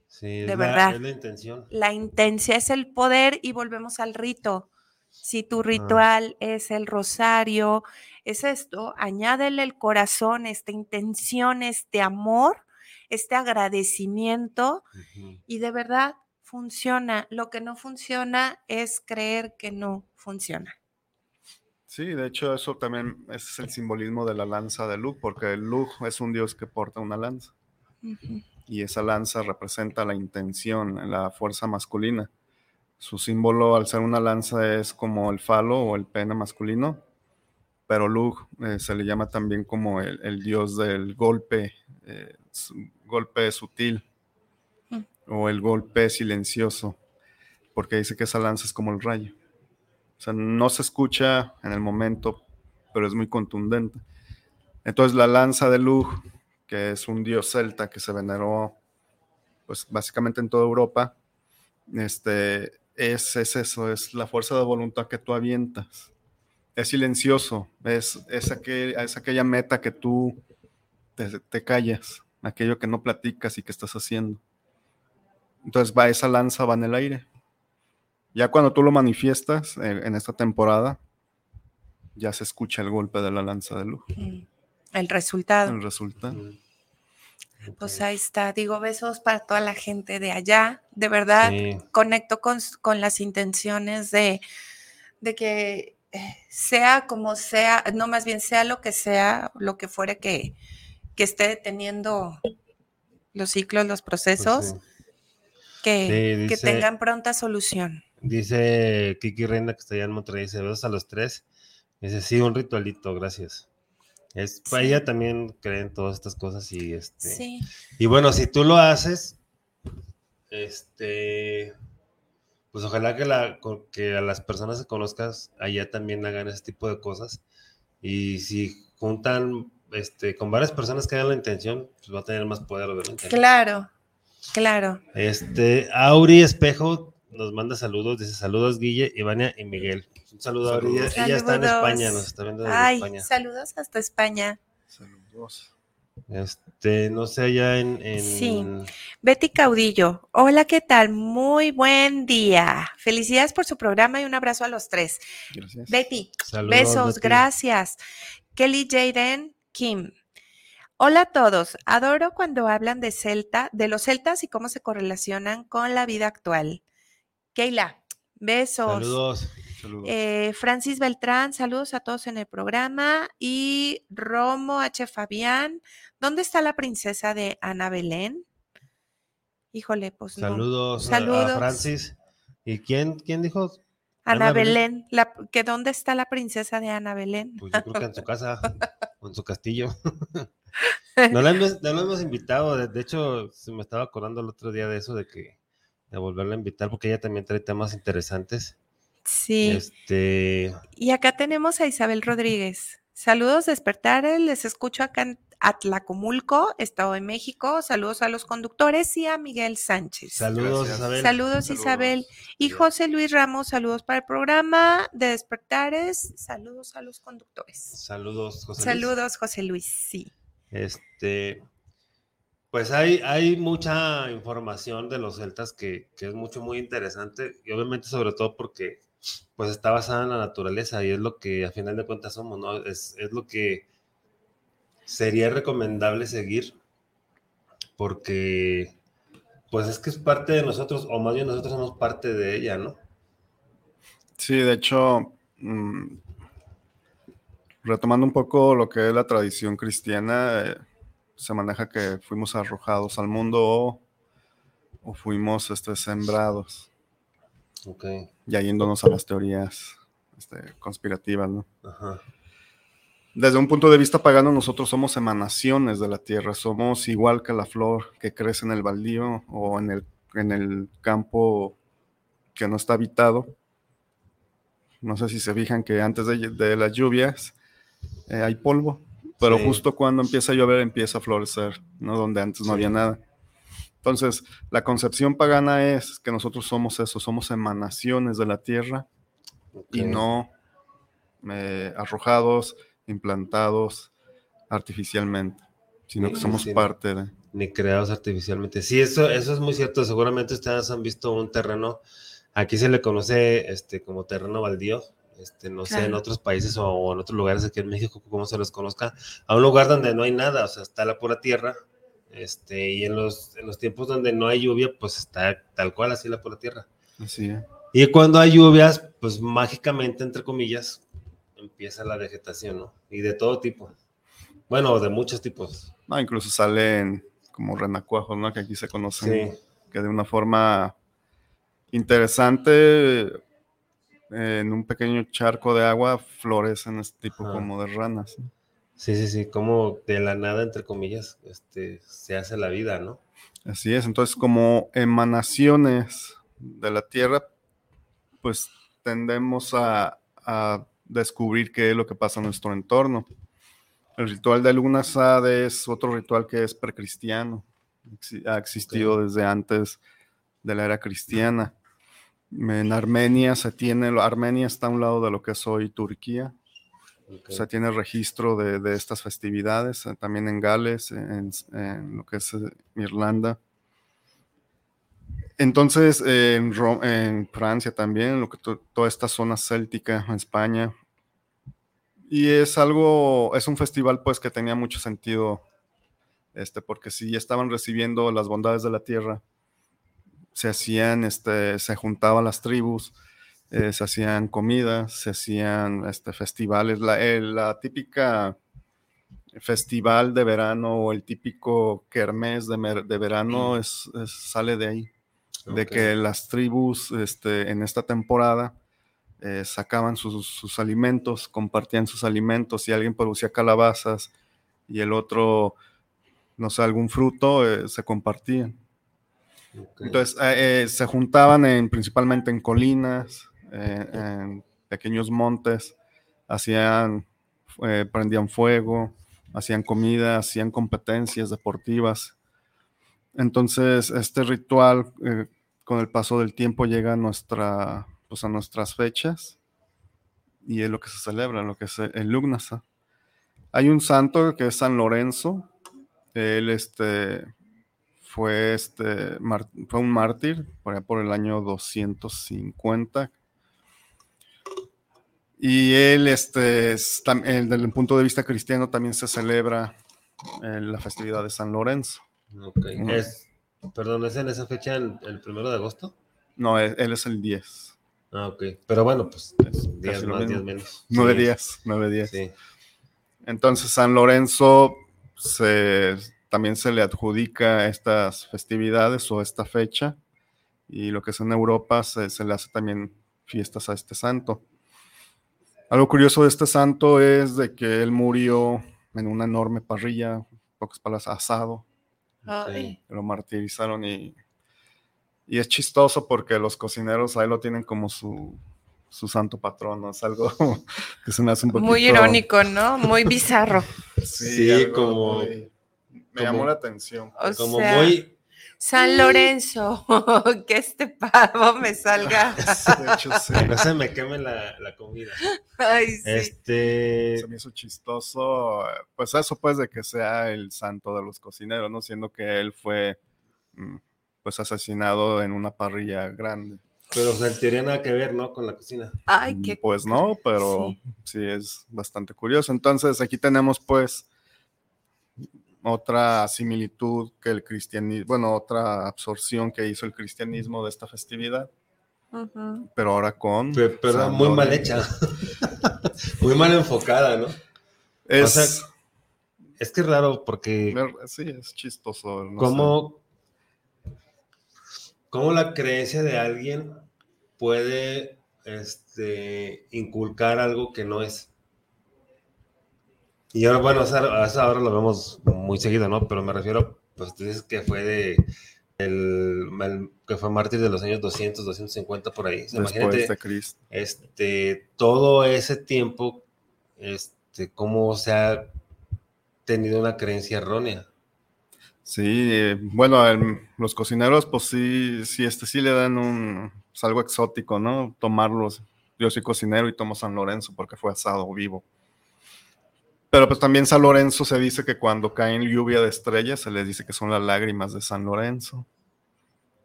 Sí, es De la- verdad. es la intención. La intención es el poder y volvemos al rito. Si tu ritual es el rosario, es esto, añádele el corazón, esta intención, este amor, este agradecimiento y de verdad funciona. Lo que no funciona es creer que no funciona. Sí, de hecho eso también es el simbolismo de la lanza de Lug, porque Lug es un dios que porta una lanza y esa lanza representa la intención, la fuerza masculina. Su símbolo al ser una lanza es como el falo o el pene masculino, pero Lug eh, se le llama también como el, el dios del golpe, eh, golpe sutil Mm. o el golpe silencioso, porque dice que esa lanza es como el rayo. O sea, no se escucha en el momento, pero es muy contundente. Entonces la lanza de Lug, que es un dios celta que se veneró pues básicamente en toda Europa, este, es, es eso, es la fuerza de voluntad que tú avientas. Es silencioso, es, es, aquel- es aquella meta que tú te, te callas, aquello que no platicas y que estás haciendo. Entonces va esa lanza, va en el aire. Ya cuando tú lo manifiestas eh, en esta temporada, ya se escucha el golpe de la lanza de luz. Mm. El resultado. El resultado. Pues ahí está. Digo, besos para toda la gente de allá. De verdad, Sí. conecto con, con las intenciones de, de que sea como sea, no más bien sea lo que sea, lo que fuere que, que esté deteniendo los ciclos, los Pues procesos, sí. que, Sí, que tengan pronta solución. Dice Kiki Reina que está allá en Monterrey, dice besos a los tres. Dice, sí, un ritualito, gracias. Es, Sí. Ella también cree en todas estas cosas y este. Y bueno, si tú lo haces, este, pues ojalá que, la, que a las personas que conozcas allá también hagan ese tipo de cosas. Y si juntan este, con varias personas que hagan la intención, pues va a tener más poder, obviamente. claro, claro. Este, Auri Espejo nos manda saludos, dice saludos Guille, Ivania y Miguel. Un saludo a ella, ella está en España, nos está viendo desde Ay, España. saludos hasta España. Saludos. Este, no sé, allá en, en- Sí. Betty Caudillo, hola, ¿qué tal? Muy buen día. Felicidades por su programa y un abrazo a los tres. Gracias. Betty, Saludos, besos, Betty. gracias. Kelly Jaden Kim. Hola a todos. Adoro cuando hablan de Celta, de los celtas y cómo se correlacionan con la vida actual. Keila, besos. Saludos. Saludos. Eh, Francis Beltrán, saludos a todos en el programa. Y Romo H. Fabián, ¿dónde está la princesa de Ana Belén? Híjole, pues no. Saludos, a- Saludos. A, Francis. ¿Y quién, quién dijo? Ana, Ana Belén. Belén, la- que ¿dónde está la princesa de Ana Belén? Pues yo creo que en su casa o en su castillo. No la hemos, no la hemos invitado. De, de hecho, se me estaba acordando el otro día de eso, de que de volverla a invitar, porque ella también trae temas interesantes. Sí. Este, Y acá tenemos a Isabel Rodríguez. Saludos, despertares. Les escucho acá en Atlacomulco, Estado de México. Saludos a los conductores y a Miguel Sánchez. saludos, Gracias. Isabel. Saludos, Saludos. Isabel. Y José Luis Ramos, saludos para el programa de Despertares. Saludos a los conductores. Saludos, José Luis. Saludos, José Luis. Sí. Este, pues hay, hay mucha información de los celtas que, que es mucho, muy interesante. Y obviamente, sobre todo porque pues está basada en la naturaleza y es lo que a final de cuentas somos, ¿no? Es, es lo que sería recomendable seguir porque pues es que es parte de nosotros, o más bien nosotros somos parte de ella, ¿no? Sí, de hecho, mm, retomando un poco lo que es la tradición cristiana, eh, se maneja que fuimos arrojados al mundo o, fuimos este, sembrados, Ok, ya yéndonos a las teorías este, conspirativas, ¿no? ajá. Desde un punto de vista pagano, nosotros somos emanaciones de la tierra, somos igual que la flor que crece en el baldío o en el, en el campo que no está habitado. No sé si se fijan que antes de, de las lluvias eh, hay polvo, pero Sí. justo cuando empieza a llover empieza a florecer, ¿no? Donde antes no Sí. había nada. Entonces, la concepción pagana es que nosotros somos eso, somos emanaciones de la tierra y no eh, arrojados, implantados artificialmente, sino que somos sí. parte de... ni creados artificialmente. Sí, eso, eso es muy cierto. Seguramente ustedes han visto un terreno, aquí se le conoce este, como terreno baldío. Este, no sé, en otros países o en otros lugares aquí en México, como se los conozca, a un lugar donde no hay nada, o sea, está la pura tierra, este, y en los, en los tiempos donde no hay lluvia, pues está tal cual, así la pura tierra. Así es. Y cuando hay lluvias, pues mágicamente, entre comillas, empieza la vegetación, ¿no? Y de todo tipo. Bueno, de muchos tipos. No, incluso salen como renacuajos, ¿no? Que aquí se conocen, Sí. que de una forma interesante, eh, en un pequeño charco de agua, florecen este tipo como de ranas. ¿no? Sí, sí, sí, como de la nada, entre comillas, este, se hace la vida, ¿no? Así es, entonces como emanaciones de la Tierra, pues tendemos a, a descubrir qué es lo que pasa en nuestro entorno. El ritual de Luna Sad es otro ritual que es precristiano, ha existido desde antes de la era cristiana. En Armenia se tiene, Armenia está a un lado de lo que es hoy Turquía, Ok. se tiene registro de, de estas festividades, eh, también en Gales, en, lo que es eh, Irlanda. Entonces, eh, en, Francia también, lo que to- toda esta zona céltica, en España. Y es algo, es un festival pues que tenía mucho sentido, este, porque si estaban recibiendo las bondades de la tierra, se hacían, este, se juntaban las tribus, eh, se hacían comidas, se hacían este, festivales, la, eh, la típica festival de verano o el típico kermés de, mer- de verano es, es- sale de ahí, de que las tribus este, en esta temporada eh, sacaban sus, sus alimentos, compartían sus alimentos, si alguien producía calabazas y el otro, no sé, algún fruto, eh, se compartían. Entonces eh, eh, se juntaban en, principalmente en colinas, en pequeños montes, hacían, eh, prendían fuego, hacían comida, hacían competencias deportivas. Entonces este ritual eh, con el paso del tiempo llega a, nuestra, pues, a nuestras fechas y es lo que se celebra, lo que es el Lugnasa. Hay un santo que es San Lorenzo. Él este, fue, este, fue un mártir por, por el año 250. Y él, este, desde el punto de vista cristiano, también se celebra la festividad de San Lorenzo. perdón, ¿es en esa fecha el, primero de agosto? No, él, es el 10. Ah, ok. Pero bueno, pues días más, días menos. Nueve días, nueve días. Sí. Entonces, San Lorenzo también se le adjudica estas festividades o esta fecha. Y lo que es en Europa se, le hace también fiestas a este santo. Algo curioso de este santo es de que él murió en una enorme parrilla, pocas palabras, asado. Lo martirizaron y, y es chistoso porque los cocineros ahí lo tienen como su, su santo patrono. Es algo que se me hace un poquito... Muy irónico, ¿no? Muy bizarro. sí, como... Me llamó la atención. como muy... San Lorenzo, que este pavo me salga. De hecho, sí. No se me queme la, comida. Ay, sí. Este... Se me hizo chistoso. Pues eso, pues, de que sea el santo de los cocineros, ¿no? Siendo que él fue, mm, pues, asesinado en una parrilla grande. Pero o en teoría nada que ver, ¿no? Con la cocina. Ay, qué. Pues no, pero sí. es bastante curioso. Entonces, aquí tenemos, pues, otra similitud que el cristianismo, bueno, otra absorción que hizo el cristianismo de esta festividad. Pero ahora con. Pero, muy mal hecha. muy mal enfocada, ¿no? Es. es que es raro porque. Sí, es chistoso. ¿Cómo, ¿Cómo la creencia de alguien puede este, inculcar algo que no es. Y ahora, bueno, ahora lo vemos muy seguido, ¿no? Pero me refiero, pues tú dices que fue de, el, que fue mártir de los años 200, 250 por ahí. Imagínate, de Cristo. Este, todo ese tiempo, este, cómo se ha tenido una creencia errónea. Sí, eh, bueno, los cocineros, pues sí, sí, este sí le dan un, es algo exótico, ¿no? Tomarlos. Yo soy cocinero y tomo San Lorenzo porque fue asado vivo. Pero pues también San Lorenzo se dice que cuando caen lluvia de estrellas se les dice que son las lágrimas de San Lorenzo.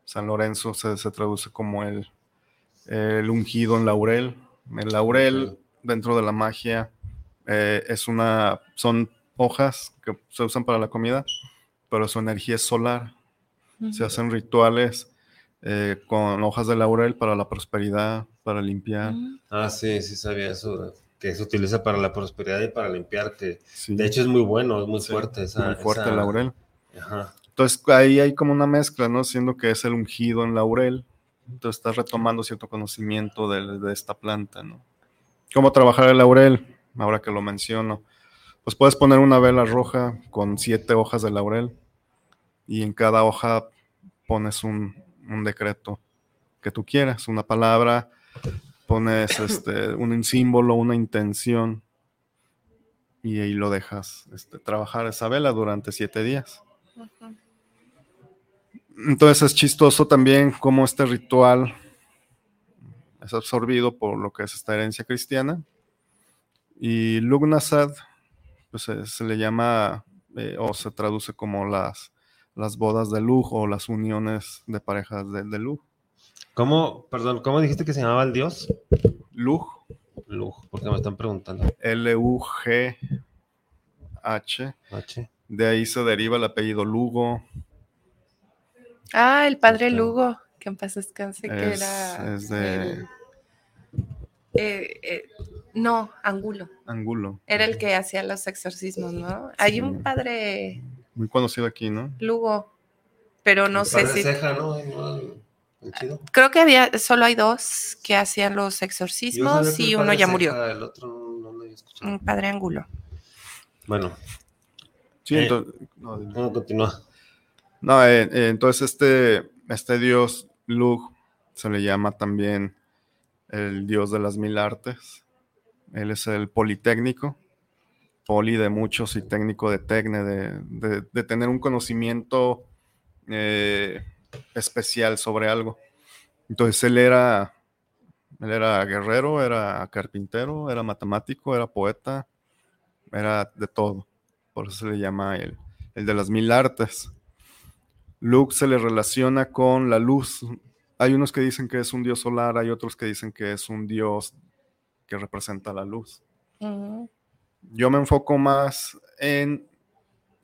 San Lorenzo se, traduce como el, el, ungido en laurel. El laurel dentro de la magia eh, es una, son hojas que se usan para la comida, pero su energía es solar. Se hacen rituales eh, con hojas de laurel para la prosperidad, para limpiar. Ah, sí, sí sabía eso, que se utiliza para la prosperidad y para limpiar, que de hecho es muy bueno, es muy fuerte esa. Muy fuerte el laurel. Entonces ahí hay como una mezcla, ¿no? Siendo que es el ungido en laurel, entonces estás retomando cierto conocimiento de, de esta planta, ¿no? ¿Cómo trabajar el laurel? Ahora que lo menciono. Pues puedes poner una vela roja con siete hojas de laurel y en cada hoja pones un, un decreto que tú quieras, una palabra, pones este, un símbolo, una intención y ahí lo dejas este, trabajar esa vela durante siete días. Entonces es chistoso también cómo este ritual es absorbido por lo que es esta herencia cristiana. Y Lugnasad, pues se, le llama eh, o se traduce como las las bodas de lujo o las uniones de parejas de, de lujo. ¿Cómo, perdón, cómo dijiste que se llamaba el dios? Luj. Luj, porque me están preguntando. L-U-G-H. H. De ahí se deriva el apellido Lugo. Ah, el padre Lugo, que en paz descanse, que era. Es de. Eh, eh, no, Angulo. Angulo. Era el que hacía los exorcismos, ¿no? Hay un padre muy conocido aquí, ¿no? Lugo, pero no sé si... Ceja, ¿no? Creo que había, solo hay dos que hacían los exorcismos y uno ya murió. El otro no, lo Un padre Angulo. Bueno. Sí, eh, entonces... No, continúa. No, eh, eh, entonces este, este dios Lug se le llama también el dios de las mil artes. Él es el politécnico poli de muchos y técnico de tecne, de, tener un conocimiento eh, especial sobre algo. Entonces él era Él era guerrero, era carpintero, era matemático, era poeta, era de todo. Por eso se le llama el, el de las mil artes. Luke se le relaciona con la luz. Hay unos que dicen que es un dios solar, hay otros que dicen que es un dios que representa la luz. Yo me enfoco más en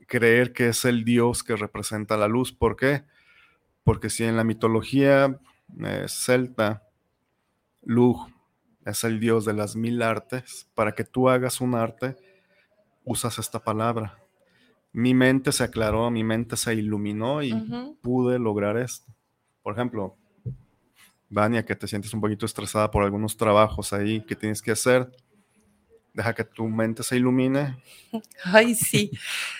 creer que es el dios que representa la luz. ¿Por qué? Porque si en la mitología eh, celta, Lug es el dios de las mil artes, para que tú hagas un arte, usas esta palabra. Mi mente se aclaró, mi mente se iluminó y pude lograr esto. Por ejemplo, Vania, que te sientes un poquito estresada por algunos trabajos ahí que tienes que hacer, deja que tu mente se ilumine Ay, sí,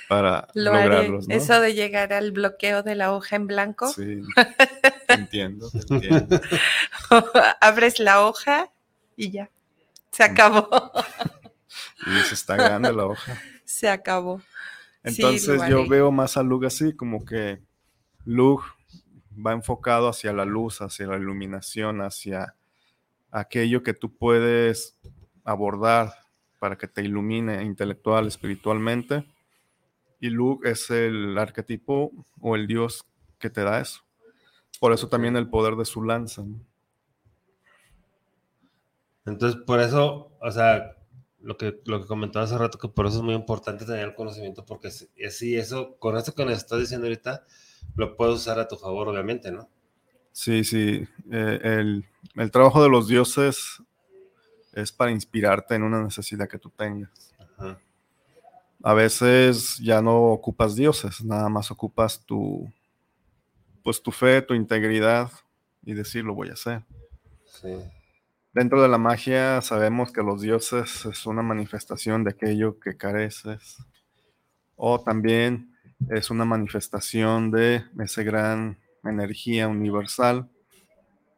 para lo haré. lograrlos, ¿no? Eso de llegar al bloqueo de la hoja en blanco. Sí, te entiendo, te entiendo. Abres la hoja y ya. Se acabó. Y se está grande la hoja. Se acabó. Entonces yo veo más a Lug así, como que Lug va enfocado hacia la luz, hacia la iluminación, hacia aquello que tú puedes abordar para que te ilumine intelectual, espiritualmente. Y Lug es el arquetipo o el dios que te da eso. Por eso también el poder de su lanza. ¿no? Entonces, por eso, o sea, lo que, lo que comentaba hace rato, que por eso es muy importante tener el conocimiento, porque si- así eso, con esto que nos estás diciendo ahorita, lo puedes usar a tu favor, obviamente, ¿no? Sí, sí. eh, el, el trabajo de los dioses es para inspirarte en una necesidad que tú tengas. Ajá. A veces ya no ocupas dioses, nada más ocupas tu, pues tu fe, tu integridad y decir lo voy a hacer. Sí. Dentro de la magia sabemos que los dioses es una manifestación de aquello que careces o también es una manifestación de esa gran energía universal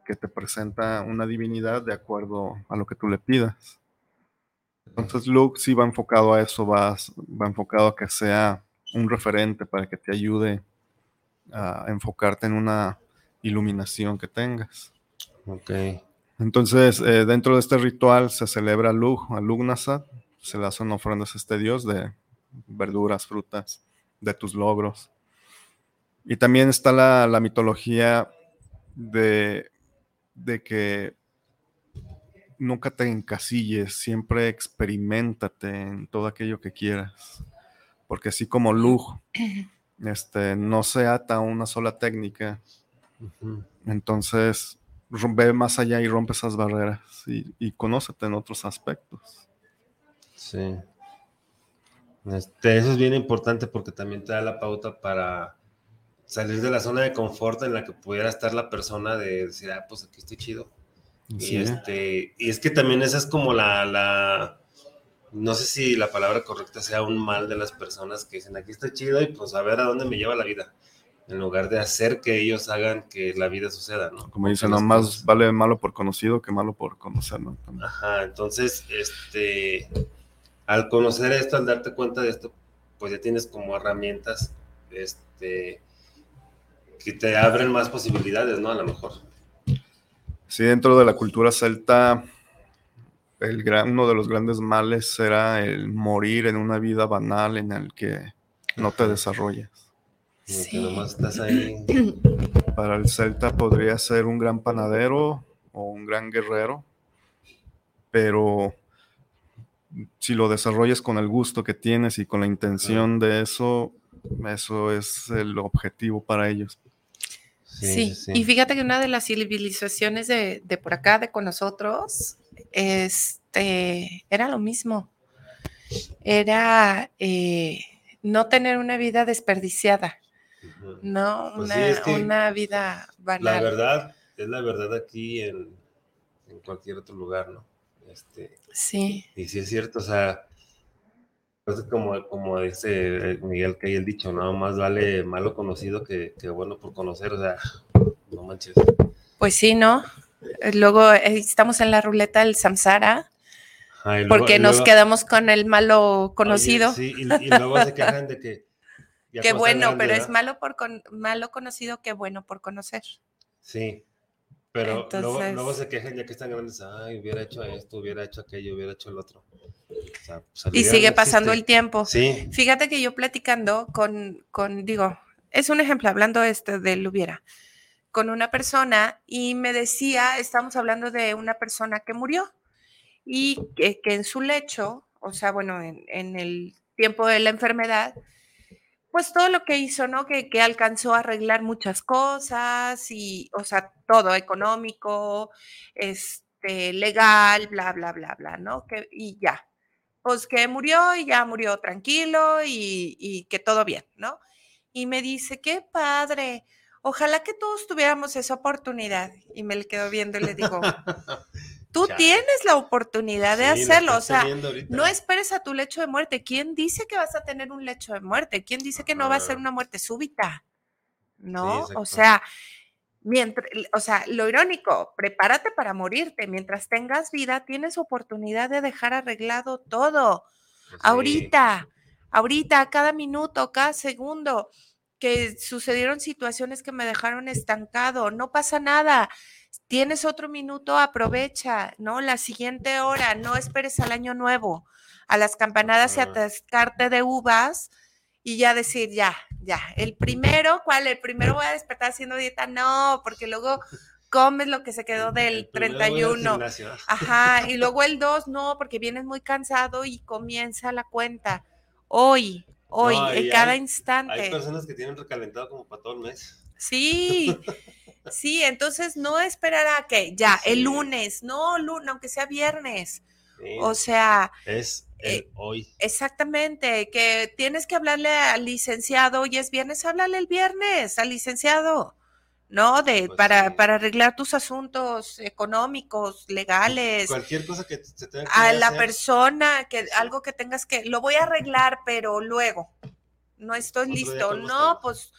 que te presenta una divinidad de acuerdo a lo que tú le pidas. Entonces Luke sí va enfocado a eso, va, va enfocado a que sea un referente para que te ayude a enfocarte en una iluminación que tengas. Ok. Entonces, eh, dentro de este ritual se celebra Lug, a Lugnasat, se le hacen ofrendas a este dios de verduras, frutas, de tus logros. Y también está la, la mitología de, de que nunca te encasilles, siempre experimentate en todo aquello que quieras. Porque así como Lug este, no se ata a una sola técnica, entonces, ve más allá y rompe esas barreras y, y conócete en otros aspectos. Sí. Este, eso es bien importante porque también te da la pauta para salir de la zona de confort en la que pudiera estar la persona de decir, ah, pues aquí estoy chido. Sí. Y, este, y es que también esa es como la, la, no sé si la palabra correcta sea un mal de las personas que dicen, aquí estoy chido y pues a ver a dónde me lleva la vida, en lugar de hacer que ellos hagan que la vida suceda, ¿no? Como dicen, no más cosas- vale malo por conocido que malo por conocer, ¿no? También. Ajá, entonces, este, al conocer esto, al darte cuenta de esto, pues ya tienes como herramientas, este, que te abren más posibilidades, ¿no? A lo mejor. Sí, dentro de la cultura celta, el gran, uno de los grandes males era el morir en una vida banal en el que no te desarrollas. Sí. nomás estás ahí. Para el celta podría ser un gran panadero o un gran guerrero, pero si lo desarrollas con el gusto que tienes y con la intención de eso, eso es el objetivo para ellos. Sí, y fíjate que una de las civilizaciones de, de por acá, de con nosotros, este, era lo mismo. Era eh, no tener una vida desperdiciada, no Pues sí, una, es que una vida La banal. verdad, es la verdad aquí en, en cualquier otro lugar, ¿no? Este, Sí, y sí es cierto, o sea, pues es como, como dice eh, Miguel que hay el dicho, no más vale malo conocido que, que bueno por conocer, o sea, no manches. pues sí, ¿no? Eh, Luego eh, estamos en la ruleta del samsara luego- porque nos luego- quedamos con el malo conocido. Oye, sí, y, y luego se quejan de que... Qué bueno, pero es malo por con- malo conocido que bueno por conocer. Sí, Pero luego, luego, se quejan ya que están grandes, ay, hubiera hecho esto, hubiera hecho aquello, hubiera hecho el otro. Pues, y sigue pasando el tiempo. Sí. Fíjate que yo platicando con, con, digo, es un ejemplo, hablando este del hubiera, con una persona y me decía, estamos hablando de una persona que murió y que, que en su lecho, o sea, bueno, en, en el tiempo de la enfermedad, pues todo lo que hizo, ¿no? Que, que, alcanzó a arreglar muchas cosas y, o sea, todo económico, este, legal, bla, bla, bla, bla, ¿no? Que, y ya, pues que murió y ya murió tranquilo y, y que todo bien, ¿no? Y me dice, qué padre, ojalá que todos tuviéramos esa oportunidad. Y me le quedo viendo y le digo, Tú tienes la oportunidad de hacerlo, o sea, no esperes a tu lecho de muerte. ¿Quién dice que vas a tener un lecho de muerte? ¿Quién dice que no va a ser una muerte súbita? ¿No? o sea, mientras, o sea, lo irónico, prepárate para morirte. Mientras tengas vida, tienes oportunidad de dejar arreglado todo. Pues ahorita, ahorita, cada minuto, cada segundo que sucedieron situaciones que me dejaron estancado, no pasa nada Tienes otro minuto, aprovecha, ¿no? La siguiente hora, no esperes al año nuevo, a las campanadas y atascarte de uvas y ya decir, ya, ya, el primero, ¿cuál? El primero voy a despertar haciendo dieta, no, porque luego comes lo que se quedó del 31. Ajá, y luego el 2, no, porque vienes muy cansado y comienza la cuenta. Hoy, hoy, en cada instante. Hay personas que tienen recalentado como para todo el mes. Sí, Sí, entonces no esperar a que ya, el lunes, no, lunes, aunque sea viernes. O sea. Es eh, hoy. Exactamente, que tienes que hablarle al licenciado, hoy es viernes, háblale el viernes al licenciado, ¿no? De, pues para, para arreglar tus asuntos económicos, legales. Cualquier cosa que se tenga que A la persona, que algo que tengas que, lo voy a arreglar, pero luego, no estoy listo. No, pues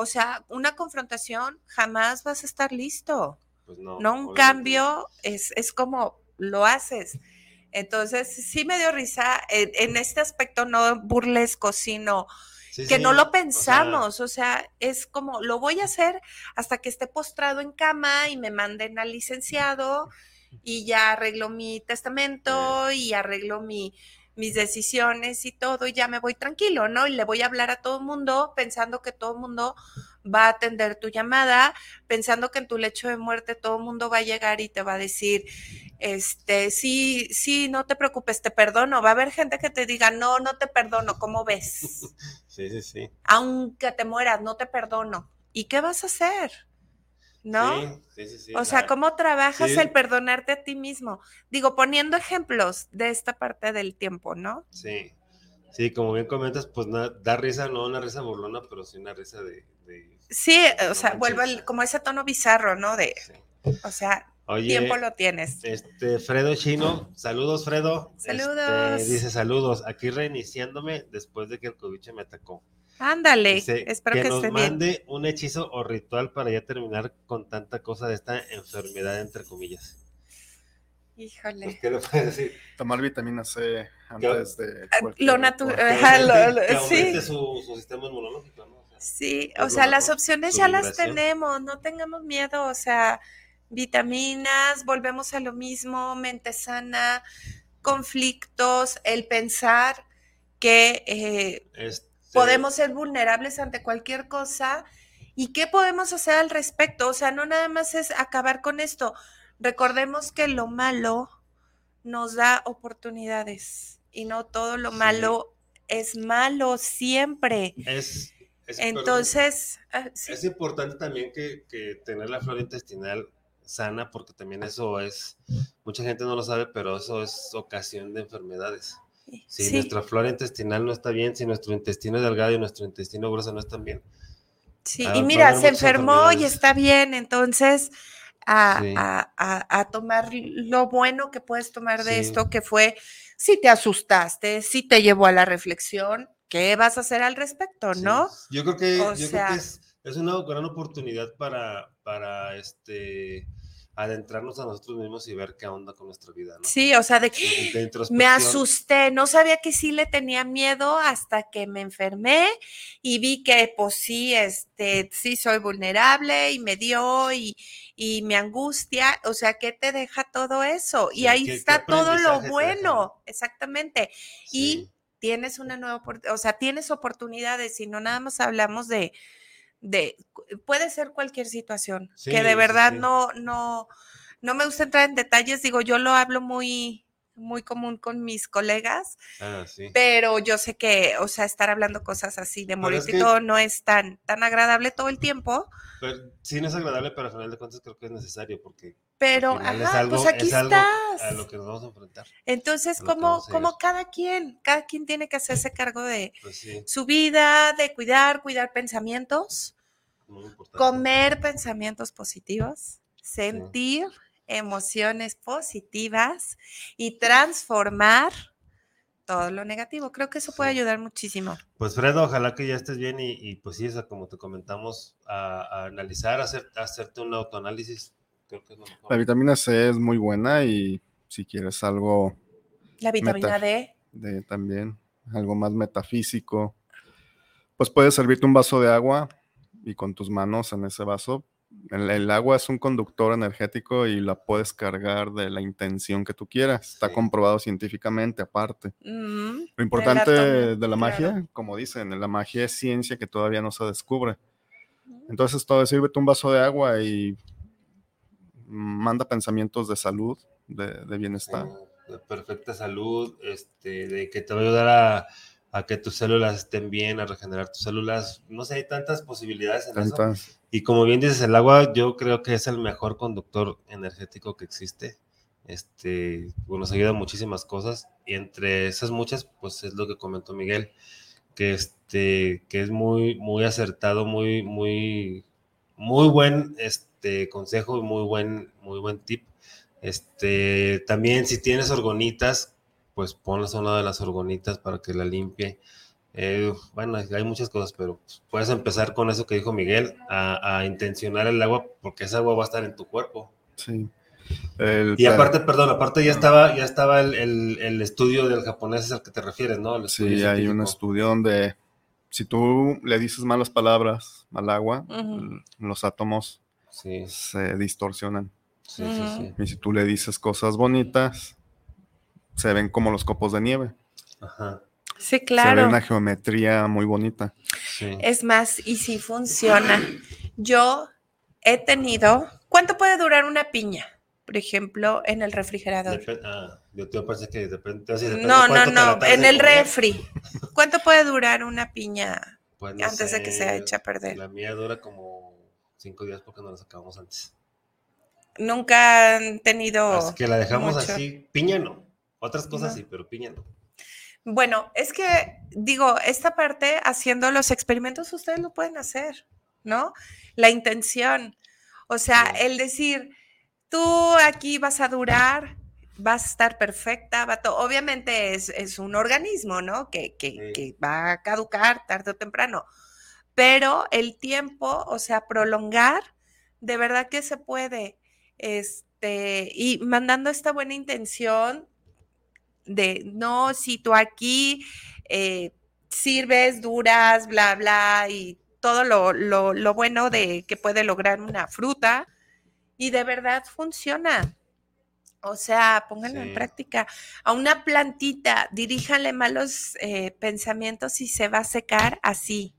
o sea, una confrontación jamás vas a estar listo. Pues no, no, un cambio es, es como lo haces. Entonces, sí me dio risa en, este aspecto no burlesco, sino que no lo pensamos. O sea, es como, lo voy a hacer hasta que esté postrado en cama y me manden al licenciado y ya arreglo mi testamento y arreglo mi, mis decisiones y todo, y ya me voy tranquilo, ¿no? Y le voy a hablar a todo el mundo pensando que todo el mundo va a atender tu llamada, pensando que en tu lecho de muerte todo el mundo va a llegar y te va a decir, este, sí, sí, no te preocupes, te perdono. Va a haber gente que te diga, no, no te perdono, ¿cómo ves? Sí, sí, sí. Aunque te mueras, no te perdono. ¿Y qué vas a hacer? ¿No? Sí, sí, sí, o sea, ¿cómo trabajas el perdonarte a ti mismo? Digo, poniendo ejemplos de esta parte del tiempo, ¿no? Sí, sí, como bien comentas, pues da risa, no una risa burlona, pero sí una risa de... sí, o sea, vuelve como ese tono bizarro, ¿no? De, o sea, tiempo lo tienes. Este, Fredo Chino, saludos, Fredo. Este, saludos. dice saludos, aquí reiniciándome después de que el COVID me atacó. Ándale, espero que, que nos mande un hechizo o ritual para ya terminar con tanta cosa de esta enfermedad, entre comillas. Híjole. Pues, ¿Qué le puedes decir? Tomar vitamina C antes de. Ah, lo natural. Sí. Su, su, sistema inmunológico, ¿no? sí, o sea, las opciones ya las tenemos, no tengamos miedo, o sea, vitaminas, volvemos a lo mismo, mente sana, conflictos, el pensar que eh, podemos ser vulnerables ante cualquier cosa. ¿Y qué podemos hacer al respecto? O sea, no nada más es acabar con esto. Recordemos que lo malo nos da oportunidades y no todo lo malo es malo siempre. Es, Entonces, ah, es importante también que, que, tener la flora intestinal sana, porque también eso es, mucha gente no lo sabe, pero eso es ocasión de enfermedades. Si nuestra flora intestinal no está bien, si nuestro intestino delgado y nuestro intestino grueso no están bien. Sí, y mira, se enfermó y está bien, entonces a, tomar lo bueno que puedes tomar de esto, que fue si te asustaste, si te llevó a la reflexión, ¿qué vas a hacer al respecto, no? Yo creo que, es, una gran oportunidad para, para este adentrarnos a nosotros mismos y ver qué onda con nuestra vida, ¿no? Sí, o sea, de de me asusté, no sabía que sí le tenía miedo hasta que me enfermé y vi que pues sí, este, sí soy vulnerable y me dio y, y mi angustia, o sea, ¿qué te deja todo eso? Y Sí, ahí ¿qué- qué está todo lo bueno, no? exactamente. Sí. Y tienes una nueva oportunidad, o sea, tienes oportunidades y no nada más hablamos de, de, puede ser cualquier situación, Sí, que de verdad sí. no, no, no me gusta entrar en detalles, digo, yo lo hablo muy, muy común con mis colegas, Ah, sí. pero yo sé que, o sea, estar hablando cosas así de Pero morir es y que- todo no es tan, tan agradable todo el tiempo, Pero, sí, no es agradable, pero al final de cuentas creo que es necesario porque pero, ajá, algo, pues aquí es algo estás. a lo que nos vamos a enfrentar. Entonces, como, como cada quien, cada quien tiene que hacerse cargo de Pues sí, su vida, de cuidar, cuidar pensamientos, comer pensamientos positivos, sentir emociones positivas y transformar todo lo negativo. Creo que eso puede Sí. ayudar muchísimo. Pues Fredo, ojalá que ya estés bien y, y, pues sí, como te comentamos, a, a analizar, a hacer, a hacerte un autoanálisis, creo que es lo mejor. La vitamina C es muy buena y si quieres algo La vitamina. D. de también, algo más metafísico, pues puedes servirte un vaso de agua y con tus manos en ese vaso. El, el agua es un conductor energético y la puedes cargar de la intención que tú quieras. Está Sí. comprobado científicamente aparte. Mm, Lo importante de la magia, claro. como dicen, la magia es ciencia que todavía no se descubre. Entonces, todo es sírvete un vaso de agua y manda pensamientos de salud, de, de bienestar. Sí, de perfecta salud, este, de que te va a ayudar a, a que tus células estén bien, a regenerar tus células. No sé, hay tantas posibilidades en eso. Tantas- Y como bien dices, el agua yo creo que es el mejor conductor energético que existe. Este, bueno, nos ayuda a muchísimas cosas y entre esas muchas, pues es lo que comentó Miguel, que este, que es muy, muy acertado, muy, muy, muy buen este consejo y muy buen, muy buen tip. Este, también si tienes orgonitas, pues ponles una de las orgonitas para que la limpie. Eh, bueno, hay muchas cosas, pero puedes empezar con eso que dijo Miguel, a, a intencionar el agua, porque esa agua va a estar en tu cuerpo. Sí. El Y aparte, perdón, aparte ya estaba, ya estaba el, el- el estudio del japonés al que te refieres, ¿no? Sí, hay un estudio donde si tú le dices malas palabras al agua, los átomos Sí, se distorsionan. sí, sí, sí. Y si tú le dices cosas bonitas, se ven como los copos de nieve. Ajá, Sí, Se ve claro. una geometría muy bonita. sí. Es más, y si funciona. Yo he tenido. ¿Cuánto puede durar una piña? Por ejemplo, en el refrigerador. Depen- ah, yo te pensé que depende. así depende No, no, no. En el comer. refri. ¿Cuánto puede durar una piña Pues no antes de que se sé, eche a perder? La mía dura como cinco días porque no la sacamos antes. Nunca han tenido. Así que la dejamos mucho. así. Piña no. Otras cosas No. sí, pero piña no. Bueno, es que digo, esta parte haciendo los experimentos ustedes lo pueden hacer, ¿no? La intención. O sea, Sí. el decir, tú aquí vas a durar, vas a estar perfecta, va obviamente es, es un organismo, ¿no? Que, que- Sí. que va a caducar tarde o temprano. Pero el tiempo, o sea, prolongar, de verdad que se puede. Este, y mandando esta buena intención de, no, si tú aquí eh, sirves, duras, bla, bla, y todo lo, lo, lo bueno de que puede lograr una fruta, y de verdad funciona. O sea, pónganlo en práctica. A una plantita, diríjanle malos eh, pensamientos y se va a secar así.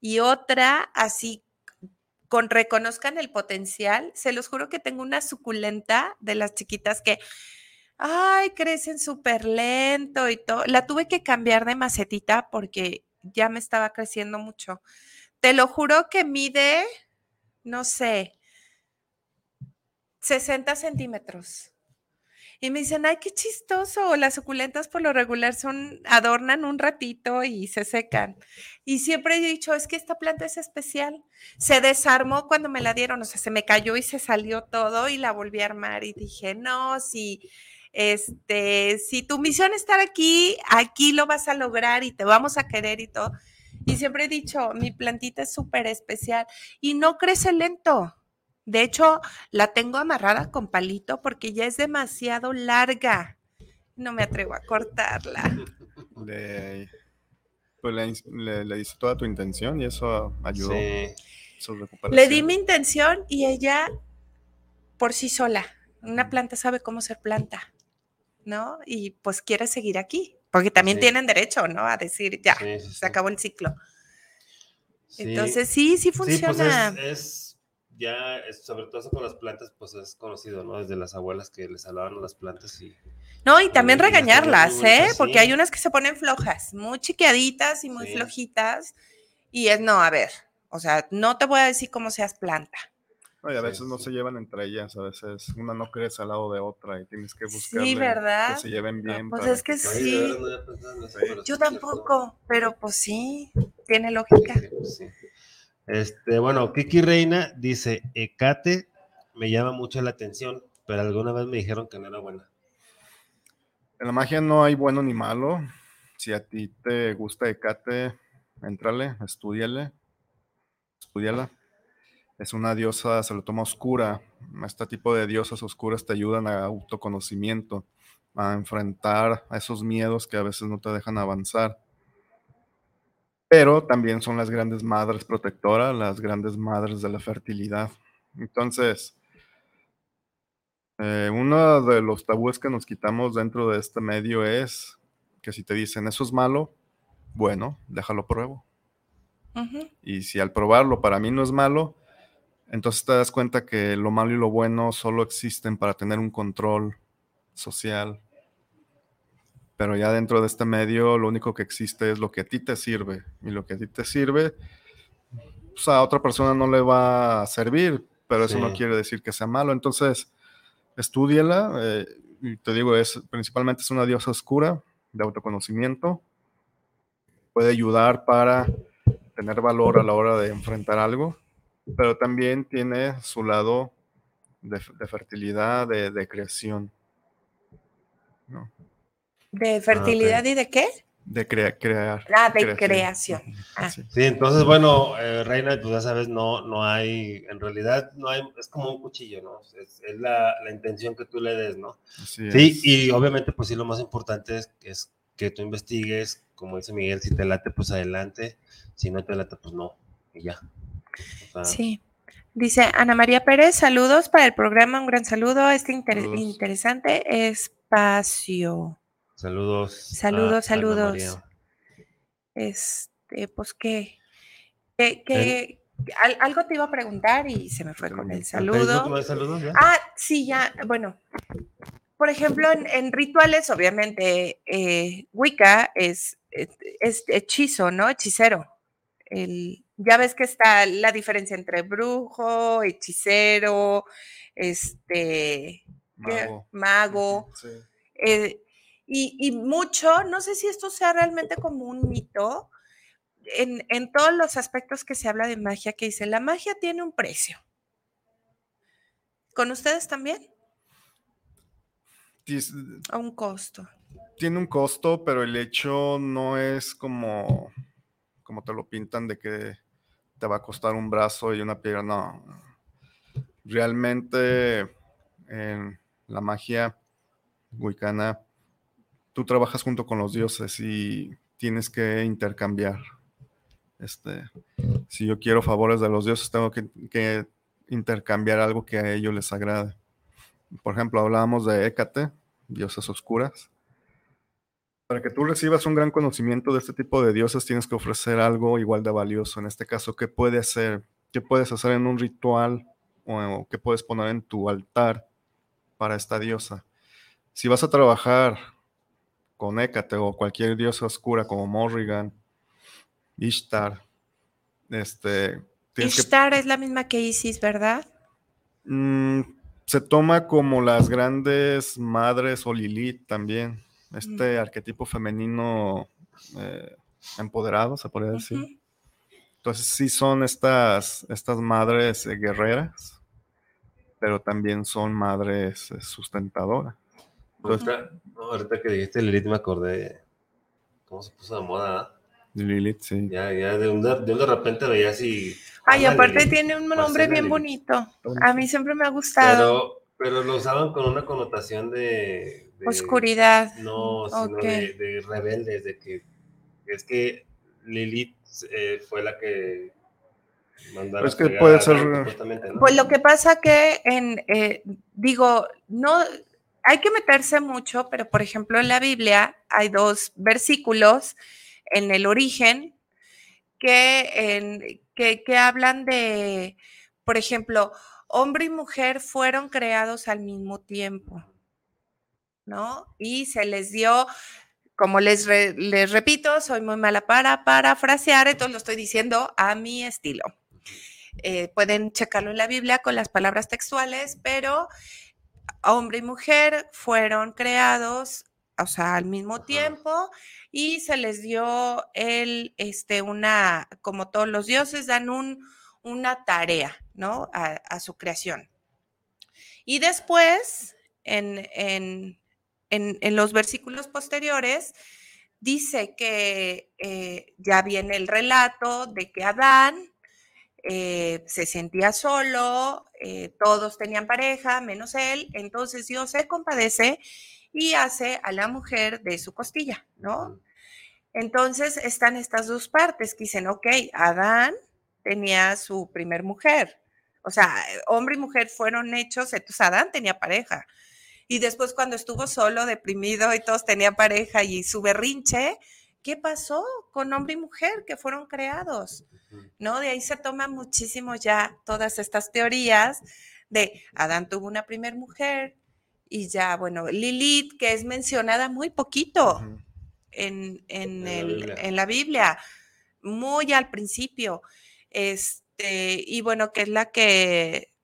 Y otra así, con reconozcan el potencial. Se los juro que tengo una suculenta de las chiquitas que, ay, crecen súper lento y todo. La tuve que cambiar de macetita porque ya me estaba creciendo mucho. Te lo juro que mide, no sé, 60 centímetros. Y me dicen, ay, qué chistoso. Las suculentas por lo regular son, adornan un ratito y se secan. Y siempre he dicho, es que esta planta es especial. Se desarmó cuando me la dieron, o sea, se me cayó y se salió todo y la volví a armar. Y dije, no, si, este, si tu misión es estar aquí, aquí lo vas a lograr y te vamos a querer y todo. Y siempre he dicho, mi plantita es súper especial y no crece lento. De hecho, la tengo amarrada con palito porque ya es demasiado larga. No me atrevo a cortarla. Le, pues le, le- le dice toda tu intención y eso ayudó Sí. su recuperación. Le di mi intención y ella por sí sola. Una planta sabe cómo ser planta, ¿no? Y pues quiere seguir aquí, porque también Sí. tienen derecho, ¿no? A decir, ya, Sí, sí, sí. se acabó el ciclo. Sí. Entonces, sí, sí Sí, pues funciona. es, es- ya, es- sobre todo eso con las plantas, pues es conocido, ¿no? Desde las abuelas que les hablaban a las plantas y No, y también regañarlas, ¿eh? Porque sí. hay unas que se ponen flojas, muy chiqueaditas y muy Sí. flojitas. Y es, no, a ver, o sea, no te voy a decir cómo seas planta. No, y a Sí, veces no sí. se llevan entre ellas, a veces una no crece al lado de otra y tienes que Sí, buscar ¿verdad? que se lleven bien. Pues para es que sí. Sí. Yo sí, tampoco, pero pues sí, tiene lógica. Sí, pues sí. Este, bueno, Kiki Reina dice, Ecate me llama mucho la atención, pero alguna vez me dijeron que no era buena. En la magia no hay bueno ni malo. Si a ti te gusta Hecate, entrale, estudiale, estudiala. Es una diosa, se lo toma oscura. Este tipo de diosas oscuras te ayudan a autoconocimiento, a enfrentar a esos miedos que a veces no te dejan avanzar. Pero también son las grandes madres protectoras, las grandes madres de la fertilidad. Entonces, eh, uno de los tabúes que nos quitamos dentro de este medio es que si te dicen eso es malo, bueno, déjalo pruebo. Y si al probarlo para mí no es malo, entonces te das cuenta que lo malo y lo bueno solo existen para tener un control social. Pero ya dentro de este medio lo único que existe es lo que a ti te sirve. Y lo que a ti te sirve, pues a otra persona no le va a servir, pero eso no quiere decir que sea malo. Entonces, estudiela. eh, y te digo, es principalmente es una diosa oscura de autoconocimiento. Puede ayudar para tener valor a la hora de enfrentar algo, pero también tiene su lado de, de fertilidad, de, de creación, ¿no? ¿De fertilidad y de qué? de crea- crear. Ah, de creación. Ah. sí. Entonces, bueno, eh, Reina, pues ya sabes, no, no hay, en realidad, no hay, es como un cuchillo, ¿no? Es, es la, la intención que tú le des, ¿no? Así Sí, es. y obviamente, pues sí, lo más importante es, es que tú investigues, como dice Miguel, si te late, pues adelante, si no te late, pues no, y ya. O sea, Sí. Dice Ana María Pérez, saludos para el programa, un gran saludo a este inter- Saludos. interesante espacio. Saludos. Saludos, saludos. Este, pues qué, qué, qué- al- algo te iba a preguntar y se me fue con el ¿En Facebook no saludo. saludos? Ah, sí, ya, bueno. Por ejemplo, en, en rituales, obviamente, eh, Wicca es, es, es hechizo, ¿no? Hechicero. El, ya ves que está la diferencia entre brujo, hechicero, este, ¿qué? Mago. mago. Sí. eh, y, y mucho, no sé si esto sea realmente como un mito, en, en todos los aspectos que se habla de magia, que dice, la magia tiene un precio. ¿Con ustedes también? Tis- A un costo. Tiene un costo, pero el hecho no es como, como te lo pintan de que te va a costar un brazo y una pierna. No. Realmente en la magia wicana, tú trabajas junto con los dioses y tienes que intercambiar. Este, si yo quiero favores de los dioses, tengo que, intercambiar algo que a ellos les agrade. Por ejemplo, hablábamos de Hécate, diosas oscuras. Para que tú recibas un gran conocimiento de este tipo de dioses, tienes que ofrecer algo igual de valioso. En este caso, ¿qué puede hacer? ¿Qué puedes hacer en un ritual o qué puedes poner en tu altar para esta diosa? Si vas a trabajar con Hécate o cualquier diosa oscura como Morrigan, Ishtar, este, que Ishtar es la misma que Isis, ¿verdad? Mm, se toma como las grandes madres o Lilith también. Este arquetipo femenino eh, empoderado, se podría decir. Entonces sí son estas, estas madres eh, guerreras, pero también son madres eh, sustentadoras. Ahorita, no, ahorita que dijiste Lilith me acordé cómo se puso de moda. ¿ah? Lilith, sí. Ya, ya de un de, de, un de repente veías y. Ay, aparte Lilith. tiene un nombre bien Lilith. bonito. A mí siempre me ha gustado. Pero, pero lo usaban con una connotación de. de- Oscuridad. No, sino de, de rebeldes, de que es que Lilith eh, fue la que mandaron. Pues que puede ser-. Pues lo que pasa que en, eh, digo, no, hay que meterse mucho, pero por ejemplo en la Biblia hay dos versículos en el origen que, que, hablan de, por ejemplo, hombre y mujer fueron creados al mismo tiempo, ¿no? Y se les dio, como les, les repito, soy muy mala para parafrasear, entonces lo estoy diciendo a mi estilo. Eh, pueden checarlo en la Biblia con las palabras textuales, pero hombre y mujer fueron creados, o sea, al mismo Ajá. tiempo y se les dio el, este, una, como todos los dioses, dan un, una tarea, ¿no? A, a su creación. Y después, en, en, en, en los versículos posteriores, dice que eh, ya viene el relato de que Adán eh, se sentía solo, eh, todos tenían pareja, menos él, entonces Dios se compadece y hace a la mujer de su costilla, ¿no? Entonces están estas dos partes que dicen, ok, Adán tenía su primer mujer, o sea, hombre y mujer fueron hechos, entonces Adán tenía pareja. Y después cuando estuvo solo, deprimido y todos tenían pareja y su berrinche, ¿qué pasó con hombre y mujer que fueron creados? ¿no? De ahí se toman muchísimo ya todas estas teorías de Adán tuvo una primer mujer y ya, bueno, Lilith, que es mencionada muy poquito en, en, En la el- Biblia. en la Biblia, muy al principio. Este, y bueno, que es la que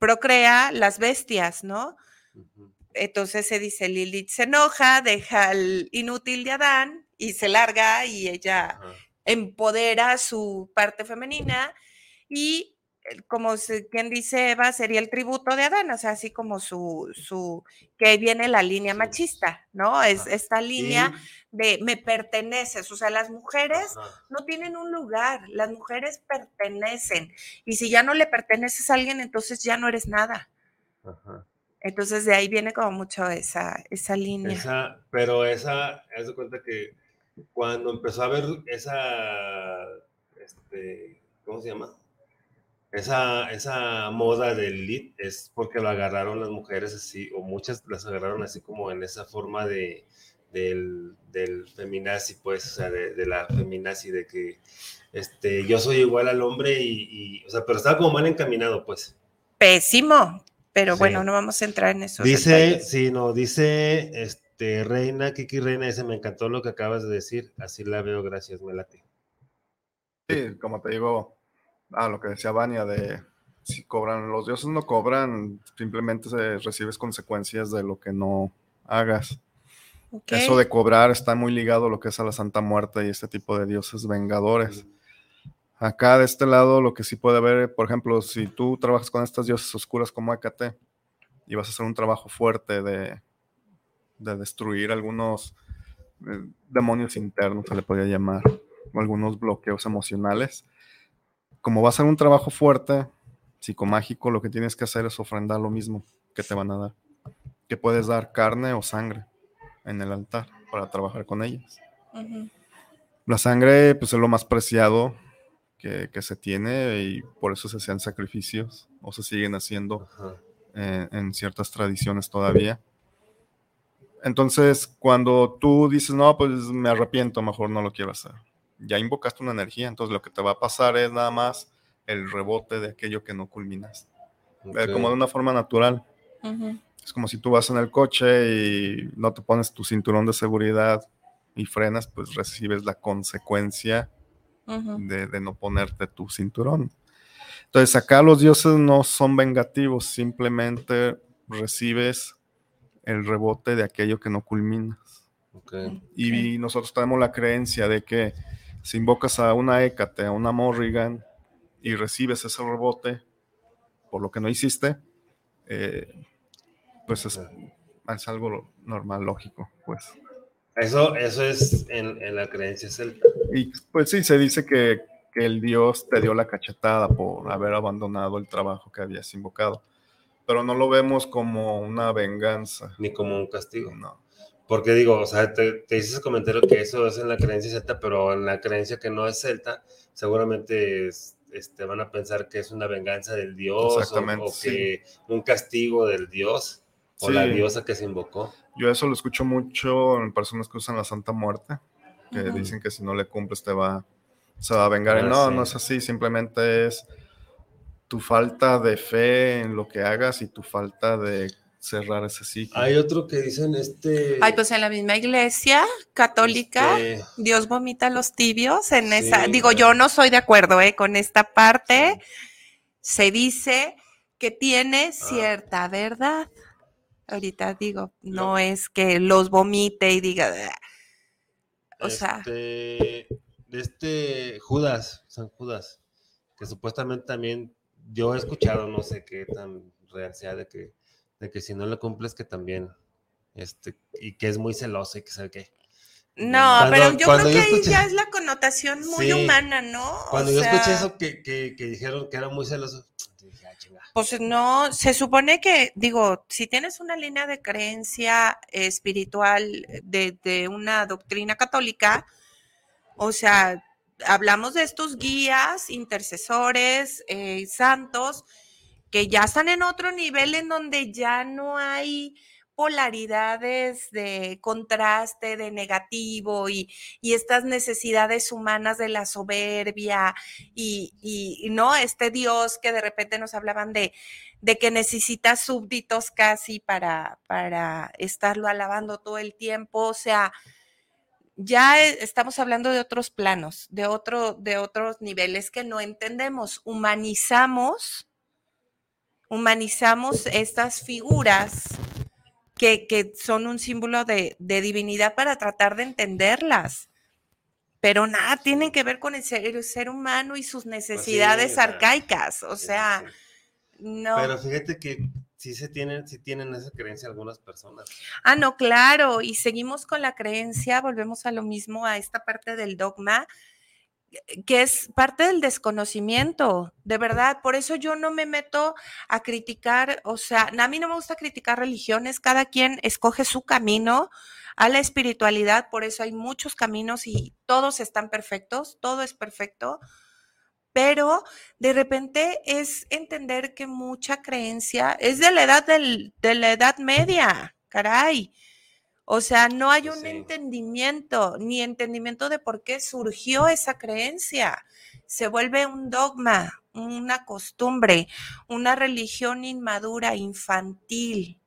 procrea las bestias, ¿no? Entonces se dice, Lilith se enoja, deja al inútil de Adán y se larga y ella Ajá. empodera su parte femenina y eh, como quien dice Eva sería el tributo de Adán, o sea, así como su, su, que viene la línea machista, ¿no? Es Ajá. esta línea de me perteneces, o sea, las mujeres ajá. no tienen un lugar, las mujeres pertenecen y si ya no le perteneces a alguien, entonces ya no eres nada. Ajá. Entonces de ahí viene como mucho esa, esa línea. Esa, pero esa, haz de cuenta que cuando empezó a ver esa, este, ¿cómo se llama? Esa, esa moda del lit es porque lo agarraron las mujeres así, o muchas las agarraron así como en esa forma de, del, del feminazi, pues, o sea, de, de la feminazi, de que este, yo soy igual al hombre y, y, o sea, pero estaba como mal encaminado, pues. Pésimo, pero Sí. bueno, no vamos a entrar en eso. Dice, sí, no, dice, este, Reina, Kiki Reina, dice, me encantó lo que acabas de decir, así la veo, gracias, me late. Sí, como te digo, a lo que decía Vania de si cobran, los dioses no cobran, simplemente se- recibes consecuencias de lo que no hagas. Eso de cobrar está muy ligado a lo que es a la Santa Muerte y este tipo de dioses vengadores. Acá de este lado, lo que sí puede haber, por ejemplo, si tú trabajas con estas dioses oscuras como Hécate y vas a hacer un trabajo fuerte de, de destruir algunos eh, demonios internos, se le podría llamar, o algunos bloqueos emocionales, como va a ser un trabajo fuerte, psicomágico, lo que tienes que hacer es ofrendar lo mismo que te van a dar. Que puedes dar carne o sangre en el altar para trabajar con ellas. La sangre, pues, es lo más preciado que, que se tiene y por eso se hacían sacrificios o se siguen haciendo eh, en ciertas tradiciones todavía. Entonces, cuando tú dices, no, pues me arrepiento, mejor no lo quiero hacer. Ya invocaste una energía, entonces lo que te va a pasar es nada más el rebote de aquello que no culminaste. Eh, Ok. Como de una forma natural. Es como si tú vas en el coche y no te pones tu cinturón de seguridad y frenas, pues recibes la consecuencia de no ponerte tu cinturón. Entonces acá los dioses no son vengativos, simplemente recibes el rebote de aquello que no culminas. Ok. Y nosotros tenemos la creencia de que si invocas a una Hécate, a una Morrigan, y recibes ese rebote por lo que no hiciste, eh, pues es, es algo normal, lógico, pues. Eso, eso es en, en la creencia celta. Y pues sí, se dice que, que el dios te dio la cachetada por haber abandonado el trabajo que habías invocado. Pero no lo vemos como una venganza. Ni como un castigo. No. Porque digo, o sea, te, te dices ese comentario que eso es en la creencia celta, pero en la creencia que no es celta, seguramente es- este, van a pensar que es una venganza del dios o- Exactamente, o, que un castigo del dios o Sí. la diosa que se invocó. Yo eso lo escucho mucho en personas que usan la Santa Muerte, que dicen que si no le cumples te va, se va a vengar. Ah, no, sí. no es así, simplemente es tu falta de fe en lo que hagas y tu falta de cerrar ese ciclo. Hay otro que dicen este... Ay, pues en la misma iglesia católica, este, Dios vomita a los tibios en Sí, esa. Digo, yo no soy de acuerdo eh, con esta parte. Se dice que tiene Ah. cierta verdad. Ahorita digo, no es que los vomite y diga. O sea, este, de este Judas, San Judas, que supuestamente también yo he escuchado, no sé qué tan real sea, de que, de que si no le cumples que también, este, y que es muy celoso y que sabe qué. no, Cuando- pero yo creo yo que ahí ya es la connotación muy Sí. humana, ¿no? O Cuando yo escuché eso que, que, que dijeron que era muy celoso, dije, ah, chinga. Pues no, se supone que, digo, si tienes una línea de creencia espiritual de, de una doctrina católica, o sea, hablamos de estos guías, intercesores, eh, santos, que ya están en otro nivel en donde ya no hay polaridades de contraste, de negativo y, y estas necesidades humanas de la soberbia y, y- y, no este Dios que de repente nos hablaban de, de que necesita súbditos casi para, para estarlo alabando todo el tiempo. O sea, ya e- estamos hablando de otros planos, de, otro, de otros niveles que no entendemos. Humanizamos, humanizamos estas figuras que, que son un símbolo de, de divinidad para tratar de entenderlas. Pero nada tienen que ver con el ser, el ser humano y sus necesidades o sea, arcaicas. O sea, sí, sí. no. Pero fíjate que sí se tienen, sí tienen esa creencia algunas personas. Ah, no, claro. Y seguimos con la creencia, volvemos a lo mismo, a esta parte del dogma, eh, que es parte del desconocimiento, de verdad. Por eso yo no me meto a criticar, o sea, a mí no me gusta criticar religiones, cada quien escoge su camino a la espiritualidad, por eso hay muchos caminos y todos están perfectos, todo es perfecto. Pero de repente es entender que mucha creencia es de la edad del- de la edad media, caray. O sea, no hay un sí. entendimiento, ni entendimiento de por qué surgió esa creencia. Se vuelve un dogma, una costumbre, una religión inmadura, infantil.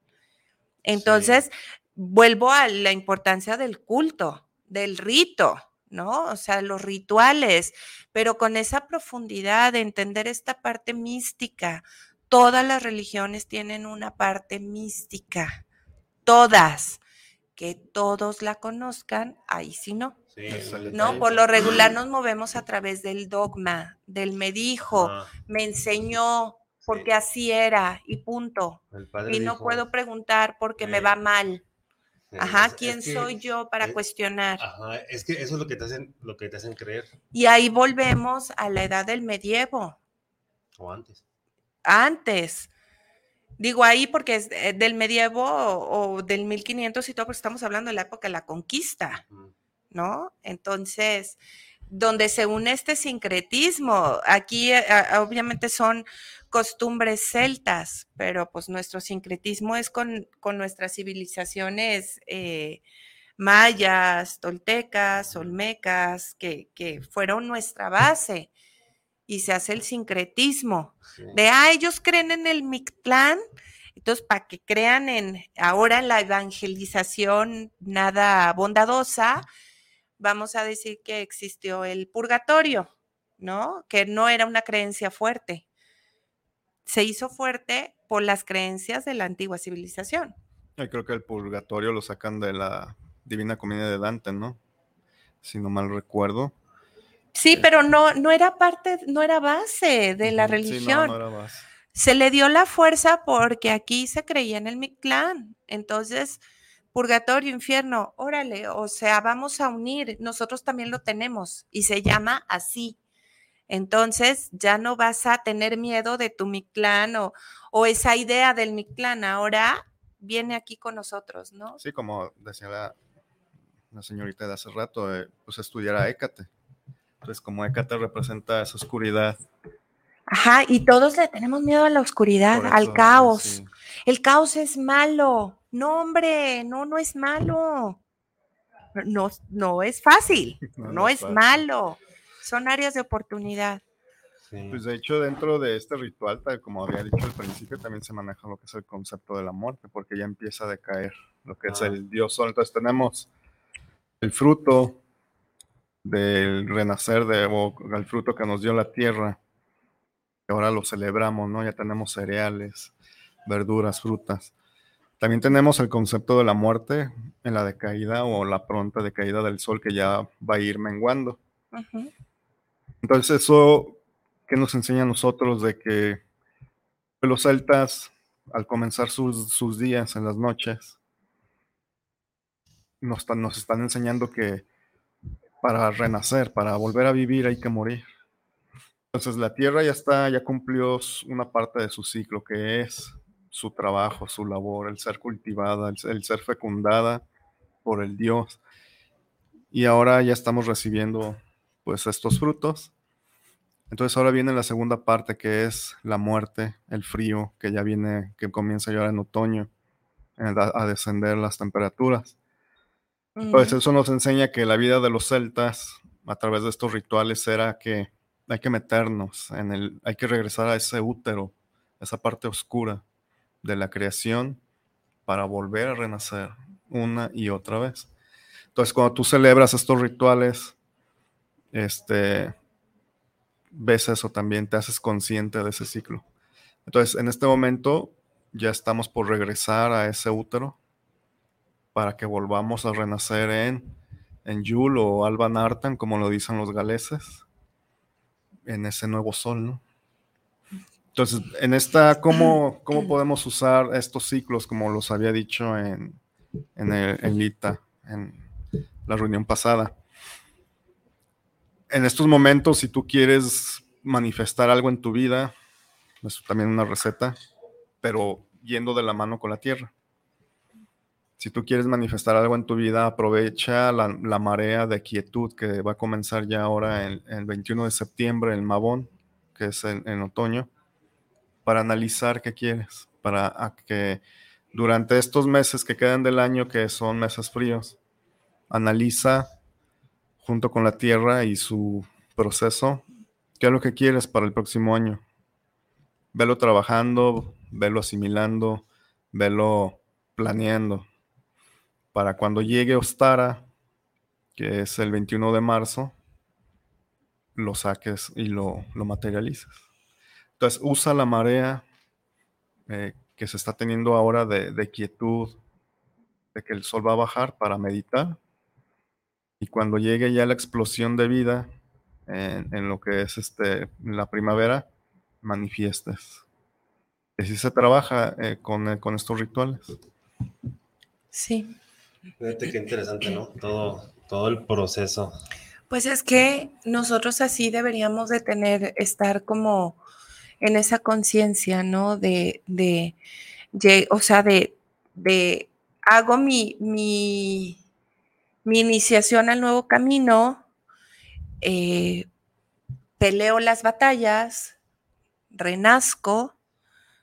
Entonces, vuelvo a la importancia del culto, del rito, ¿no? O sea, los rituales, pero con esa profundidad de entender esta parte mística. Todas las religiones tienen una parte mística, todas. Que todos la conozcan, ahí sí no. Sí, No, por lo regular nos movemos a través del dogma, del me dijo, me enseñó, porque Sí. así era, y punto. Y no dijo, puedo preguntar porque me Eh, va mal. Sí, Ajá, es- es ¿quién que- soy yo para es- cuestionar? Ajá, es que eso es lo que te hacen, lo que te hacen creer, Y ahí volvemos a la edad del medievo, o antes. antes. Digo ahí porque es eh, del medievo o, o del 1500 y todo, porque estamos hablando de la época de la conquista. ¿no? Entonces, donde se une este sincretismo, aquí eh, obviamente son costumbres celtas, pero pues nuestro sincretismo es con, con nuestras civilizaciones eh, mayas, toltecas, olmecas, que, que fueron nuestra base. Y se hace el sincretismo Sí. de, ah, ellos creen en el Mictlán, entonces para que crean en ahora en la evangelización nada bondadosa, vamos a decir que existió el purgatorio, ¿no? Que no era una creencia fuerte. Se hizo fuerte por las creencias de la antigua civilización. Yo creo que el purgatorio lo sacan de la Divina Comedia de Dante, ¿no? Si no mal recuerdo. Sí, pero no, no era parte, no era base de la no, religión. no era base. se le dio la fuerza porque aquí se creía en el Mictlán. Entonces, purgatorio, infierno, órale, o sea, vamos a unir, nosotros también lo tenemos y se llama así. Entonces ya no vas a tener miedo de tu Mictlán o, o esa idea del Mictlán, ahora viene aquí con nosotros, ¿no? Sí, como decía la, señorita de hace rato, eh, pues estudiar a Hécate. Entonces, como Hécate representa esa oscuridad. Ajá, y todos le tenemos miedo a la oscuridad, al caos. El caos es malo. No, hombre, no, no es malo. No, no es fácil, no, es, malo. Son áreas de oportunidad. Pues de hecho, dentro de este ritual, tal como había dicho al principio, también se maneja lo que es el concepto de la muerte, porque ya empieza a decaer lo que es ah. el dios sol. Entonces tenemos el fruto del renacer de, o el fruto que nos dio la tierra, que ahora lo celebramos, ¿no? Ya tenemos cereales, verduras, frutas. También tenemos el concepto de la muerte en la decaída o la pronta decaída del sol que ya va a ir menguando. Entonces eso que nos enseña a nosotros de que los celtas al comenzar sus, días en las noches nos, nos están enseñando que para renacer, para volver a vivir hay que morir. Entonces la tierra ya está, ya cumplió una parte de su ciclo, que es su trabajo, su labor, el ser cultivada, el, ser fecundada por el Dios. Y ahora ya estamos recibiendo pues estos frutos. Entonces ahora viene la segunda parte que es la muerte, el frío, que ya viene, que comienza ya en otoño a, descender las temperaturas. Entonces eso nos enseña que la vida de los celtas a través de estos rituales era que hay que meternos en el, hay que regresar a ese útero, esa parte oscura, de la creación para volver a renacer una y otra vez. Entonces, cuando tú celebras estos rituales, este, ves eso también, te haces consciente de ese ciclo. Entonces, en este momento ya estamos por regresar a ese útero para que volvamos a renacer en, en Yul o Alba Nartan, como lo dicen los galeses, en ese nuevo sol. Entonces, en esta, ¿cómo, ¿cómo podemos usar estos ciclos, como los había dicho en, en, el, Lita, en la reunión pasada? En estos momentos, si tú quieres manifestar algo en tu vida, es también una receta, pero yendo de la mano con la tierra. Si tú quieres manifestar algo en tu vida, aprovecha la, marea de quietud que va a comenzar ya ahora el, el 21 de septiembre, el Mabón, que es en otoño para analizar qué quieres, para que durante estos meses que quedan del año, que son meses fríos, analiza junto con la Tierra y su proceso, qué es lo que quieres para el próximo año. Velo trabajando, velo asimilando, velo planeando. Para cuando llegue Ostara, que es el 21 de marzo, lo saques y lo, lo materialices. Entonces, usa la marea eh, que se está teniendo ahora de, quietud, de que el sol va a bajar para meditar. Y cuando llegue ya la explosión de vida en, lo que es este, la primavera, manifiestes. Y así se trabaja eh, con, eh, con estos rituales. Sí. Fíjate qué interesante, ¿no? Todo, todo el proceso. Pues es que nosotros así deberíamos de tener, estar como en esa conciencia, ¿no? De, de, o sea, de, de hago mi, mi, mi, iniciación al nuevo camino, eh, peleo las batallas, renazco,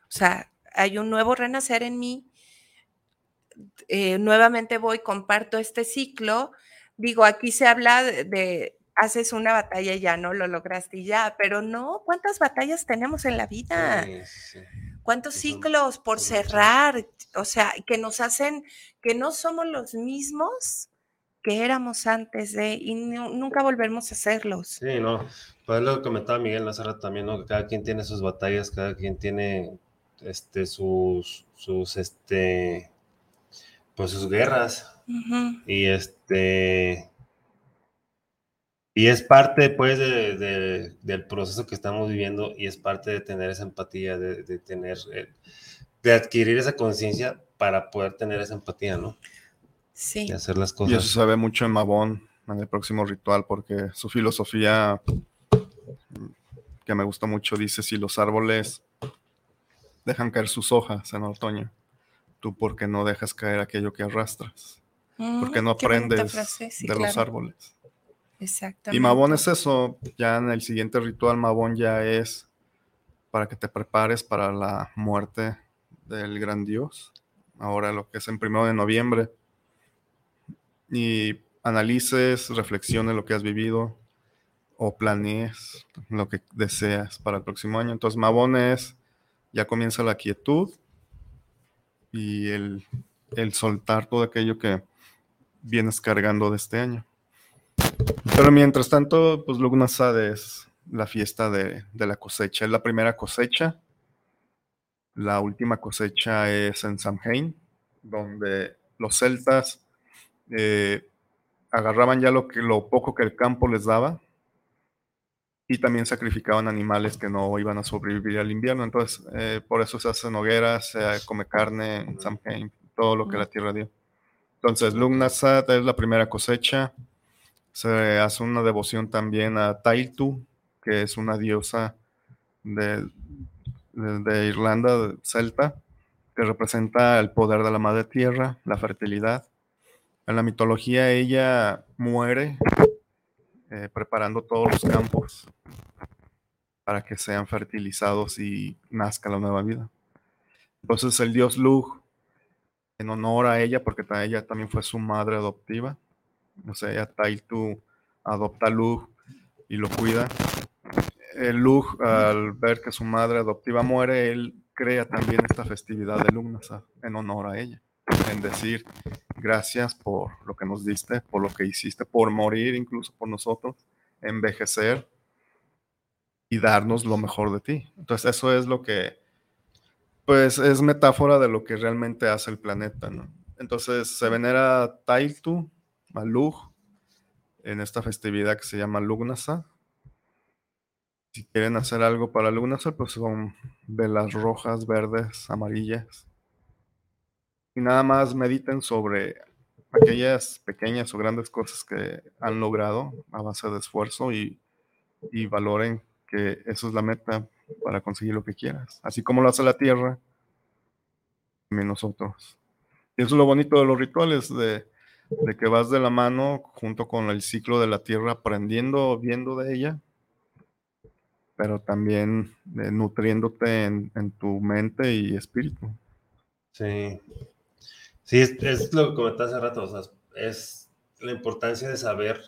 o sea, hay un nuevo renacer en mí, eh, nuevamente voy, comparto este ciclo, digo, aquí se habla de haces una batalla y ya no lo lograste y ya, pero no, ¿cuántas batallas tenemos en la vida? ¿Cuántos ciclos por cerrar? O sea, que nos hacen que no somos los mismos que éramos antes de y nunca volvemos a serlos. Sí, no, pues lo que comentaba Miguel rato también, ¿no? Cada quien tiene sus batallas, cada quien tiene este sus sus este pues sus guerras. Y este y es parte, pues, de, del proceso que estamos viviendo y es parte de tener esa empatía, de, tener, eh, de adquirir esa conciencia para poder tener esa empatía, ¿no? Sí. de hacer las Y eso cosas. se ve mucho en Mabón, en el próximo ritual, porque su filosofía, que me gusta mucho, dice, si los árboles dejan caer sus hojas en otoño, tú por qué no dejas caer aquello que arrastras, no Mm, qué bonita aprendes frase, sí, de los árboles. Exactamente. Y Mabón es eso, ya en el siguiente ritual Mabón ya es para que te prepares para la muerte del gran dios, ahora lo que es en primero de noviembre, y analices, reflexiones lo que has vivido o planees lo que deseas para el próximo año. Entonces Mabón es, ya comienza la quietud y el, el soltar todo aquello que vienes cargando de este año. Pero mientras tanto, pues Lugnasad es la fiesta de, de la cosecha. Es la primera cosecha. La última cosecha es en Samhain, donde los celtas eh, agarraban ya lo, que, lo poco que el campo les daba y también sacrificaban animales que no iban a sobrevivir al invierno. Entonces, eh, por eso se hacen hogueras, se come carne Samhain, todo lo que la tierra dio. Entonces, Lugnasad es la primera cosecha. Se hace una devoción también a Tailtu, que es una diosa de, de, de Irlanda, de celta, que representa el poder de la madre tierra, la fertilidad. En la mitología ella muere eh, preparando todos los campos para que sean fertilizados y nazca la nueva vida. Entonces el dios Lug, en honor a ella, porque ella también fue su madre adoptiva, o sea, ella Tailtu adopta a Lug y lo cuida. El Lug, al ver que su madre adoptiva muere, él crea también esta festividad de Lugnasad en honor a ella. Decir, gracias por lo que nos diste, por lo que hiciste, por morir incluso por nosotros, envejecer y darnos lo mejor de ti. Entonces eso es lo que, pues es metáfora de lo que realmente hace el planeta, ¿no? Entonces se venera a Lug, en esta festividad que se llama Lugnasa. Si quieren hacer algo para Lugnasa, pues son velas rojas, verdes, amarillas. Y nada más mediten sobre aquellas pequeñas o grandes cosas que han logrado a base de esfuerzo y, y valoren que eso es la meta para conseguir lo que quieras. Así como lo hace la tierra, también nosotros. Y eso es lo bonito de los rituales, de, de que vas de la mano junto con el ciclo de la tierra, aprendiendo, viendo de ella, pero también eh, nutriéndote en, en tu mente y espíritu. Sí. Sí, es, lo que comenté hace rato, es la importancia de saber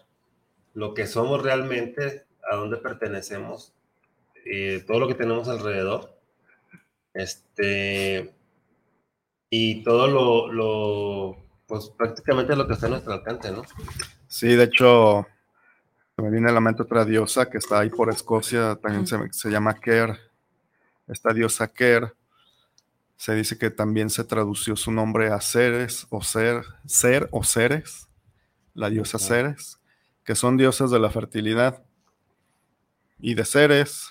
lo que somos realmente, a dónde pertenecemos, todo lo que tenemos alrededor, este, y todo lo, lo, pues prácticamente lo que está a nuestro alcance, ¿no? Sí, de hecho, me viene a la mente otra diosa que está ahí por Escocia, también se, se llama Ker. Esta diosa Ker, se dice que también se tradució su nombre a seres o ser, ser o seres, la diosa. Ceres, que son diosas de la fertilidad. Y de seres,